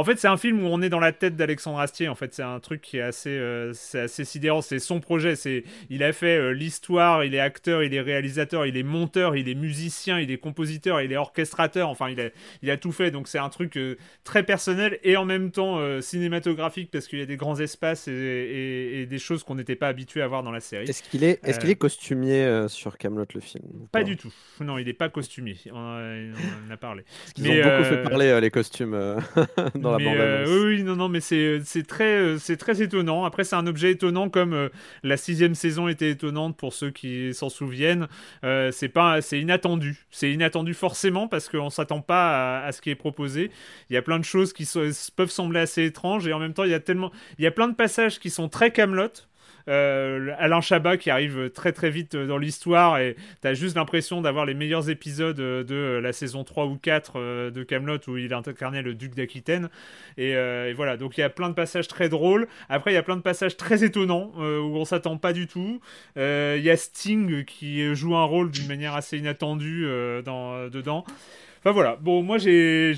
A: en fait, c'est un film où on est dans la tête d'Alexandre Astier. En fait, c'est un truc qui est assez, euh, c'est assez sidérant. C'est son projet. C'est, il a fait euh, l'histoire. Il est acteur, il est réalisateur, il est monteur, il est musicien, il est compositeur, il est orchestrateur. Enfin, il a, il a tout fait. Donc, c'est un truc euh, très personnel et en même temps cinématographique parce qu'il y a des grands espaces et, et- et des choses qu'on n'était pas habitué à voir dans la série.
D: Est-ce qu'il est, est-ce qu'il est costumier sur Camelot le film
A: Pas du tout. Non, il n'est pas costumier. On, en- on en a parlé.
D: Ils
A: Mais,
D: ont beaucoup fait parler les costumes euh, dans la
A: mais,
D: bande
A: euh, oui, non, non, mais c'est très, euh, c'est très étonnant. Après, c'est un objet étonnant comme euh, la sixième saison était étonnante pour ceux qui s'en souviennent. Euh, c'est pas, c'est inattendu. C'est inattendu forcément parce qu'on s'attend pas à, à ce qui est proposé. Il y a plein de choses qui so- peuvent sembler assez étranges et en même temps, il y a tellement, il y a plein de passages qui sont très Camelot. Euh, Alain Chabat qui arrive très très vite euh, dans l'histoire et t'as juste l'impression d'avoir les meilleurs épisodes euh, de la saison 3 ou 4 euh, de Camelot où il incarnait le duc d'Aquitaine. Et, voilà. Donc il y a plein de passages très drôles. Après il y a plein de passages très étonnants où on s'attend pas du tout. Il y a Sting qui joue un rôle d'une manière assez inattendue dans, dedans Enfin voilà, bon moi j'ai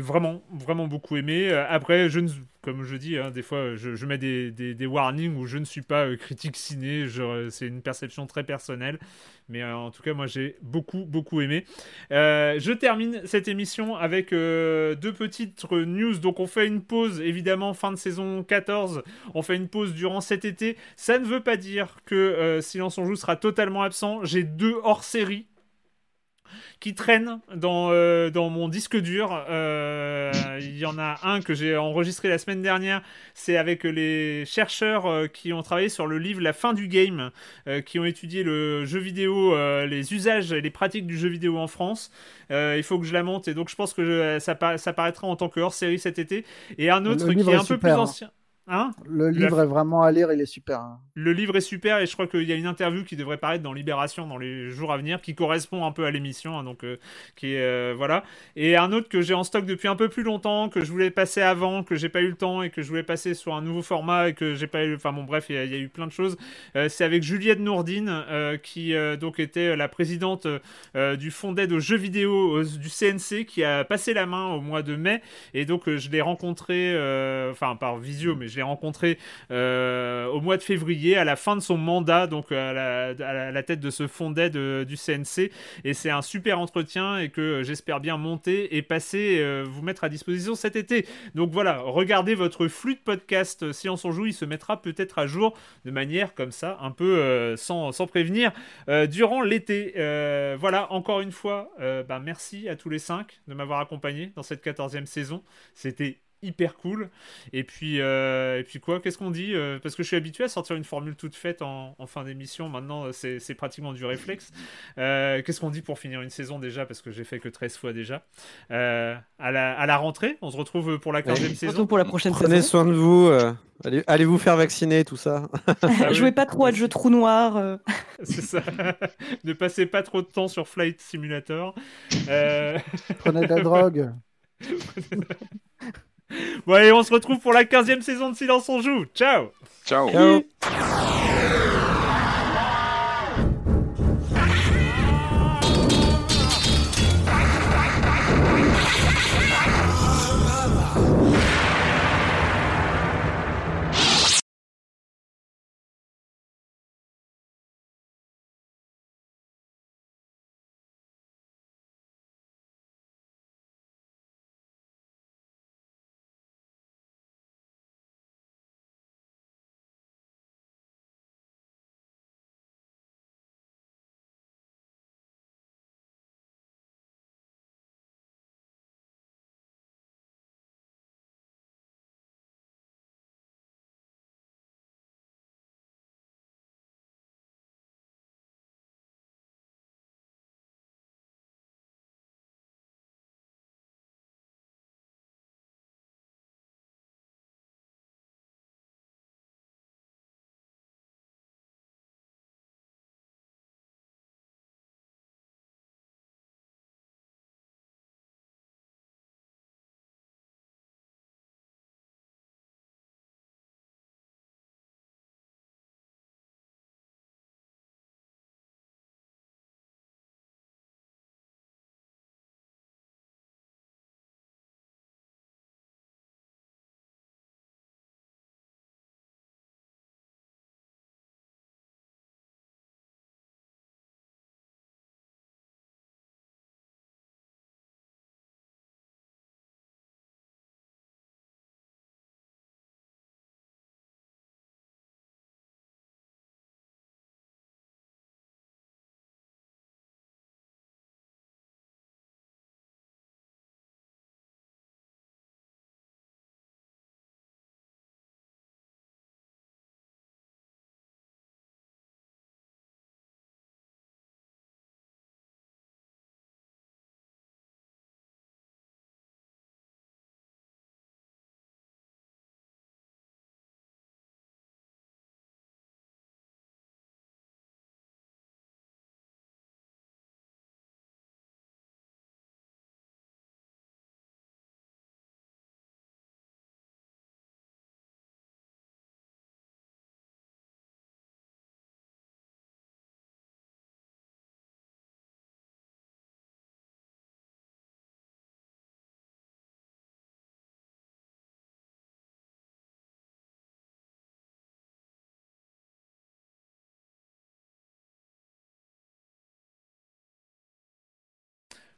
A: vraiment vraiment beaucoup aimé. Euh, Après je ne comme je dis hein, des fois je, mets des, des, warnings où je ne suis pas euh, critique ciné, je- c'est une perception très personnelle. Mais euh, en tout cas moi j'ai beaucoup beaucoup aimé. Je termine cette émission avec deux petites news. Donc on fait une pause évidemment fin de saison 14. On fait une pause durant cet été. Ça ne veut pas dire que Silence on joue sera totalement absent. J'ai deux hors série qui traînent dans, euh, dans mon disque dur. Euh, Il y en a un que j'ai enregistré la semaine dernière. C'est avec les chercheurs euh, qui ont travaillé sur le livre La fin du game, qui ont étudié le jeu vidéo, les usages et les pratiques du jeu vidéo en France. Il faut que je la monte et donc je pense que je- ça, ça paraîtra en tant que hors série cet été. Et un autre qui est un peu plus
E: hein.
A: ancien. Hein
E: Le
A: La-
E: livre est vraiment à lire, il est super. hein.
A: le livre est super et je crois qu'il y a une interview qui devrait paraître dans Libération dans les jours à venir qui correspond un peu à l'émission, hein, donc euh, qui est euh, voilà. Et un autre que j'ai en stock depuis un peu plus longtemps, que je voulais passer avant, que j'ai pas eu le temps et que je voulais passer sur un nouveau format et que j'ai pas eu. Enfin bon bref, il y, a- il y a eu plein de choses. Euh, c'est avec Juliette Nourdine qui donc était la présidente du fonds d'aide aux jeux vidéo du CNC qui a passé la main au mois de mai et donc je l'ai rencontré, euh, enfin par visio, mais je l'ai rencontré euh, au mois de février, à la fin de son mandat, donc à la, à la- tête de ce fonds d'aide euh, du CNC. Et c'est un super entretien et que euh, j'espère bien monter et passer, euh, vous mettre à disposition cet été. Donc voilà, regardez votre flux de podcast euh, Silence on joue, il se mettra peut-être à jour de manière comme ça, un peu euh, sans, sans prévenir, euh, durant l'été. Euh, voilà, encore une fois, euh, bah, merci à tous les cinq de m'avoir accompagné dans cette 14e saison. C'était hyper cool. Et puis, euh, et puis quoi, qu'est-ce qu'on dit Euh, Parce que je suis habitué à sortir une formule toute faite en, en fin d'émission. Maintenant, euh, c'est c'est pratiquement du réflexe. Euh, qu'est-ce qu'on dit pour finir une saison déjà Parce que j'ai fait que 13 fois déjà. Euh, à, la, à la rentrée, on se retrouve pour la 15e saison.
C: Surtout pour la prochaine
D: Prenez
C: saison.
D: soin de vous. euh, allez, allez vous faire vacciner, tout ça.
A: Ah oui.
C: Jouez pas trop à de jeux trou noir. euh.
A: C'est ça. ne passez pas trop de temps sur Flight Simulator. Euh,
E: Prenez de la drogue.
A: Bon, allez, on se retrouve pour la 15e saison de Silence on joue. Ciao
B: Ciao.
D: Ciao.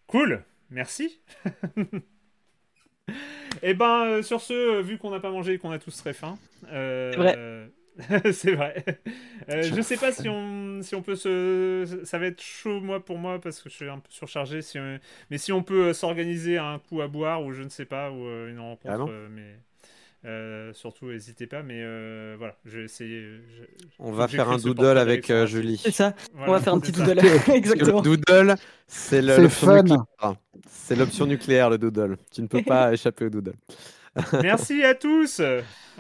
A: Cool, merci. Et ben, euh, sur ce, euh, vu qu'on n'a pas mangé et qu'on a tous très faim, euh,
C: C'est vrai.
A: c'est vrai. Euh, je sais pas si on, si on peut se. Ça va être chaud, moi, pour moi, parce que je suis un peu surchargé. Si on- Mais si on peut s'organiser un coup à boire, ou je ne sais pas, ou une rencontre.
D: Ah
A: mais. Euh, surtout, n'hésitez pas, mais euh, voilà, je vais essayer. je-
D: On va faire un doodle avec euh. Julie.
C: C'est ça.
A: Voilà,
C: On va faire un petit
A: ça.
C: doodle. Exactement.
D: le doodle, c'est l'option
E: fun.
D: nucléaire. C'est l'option nucléaire, le doodle. Tu ne peux pas échapper au doodle.
A: Merci à tous.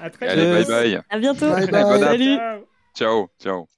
A: À très
B: Allez, bye
A: vite.
B: bye.
C: À bientôt.
E: Bye
B: bye.
C: Salut.
B: Ciao, ciao.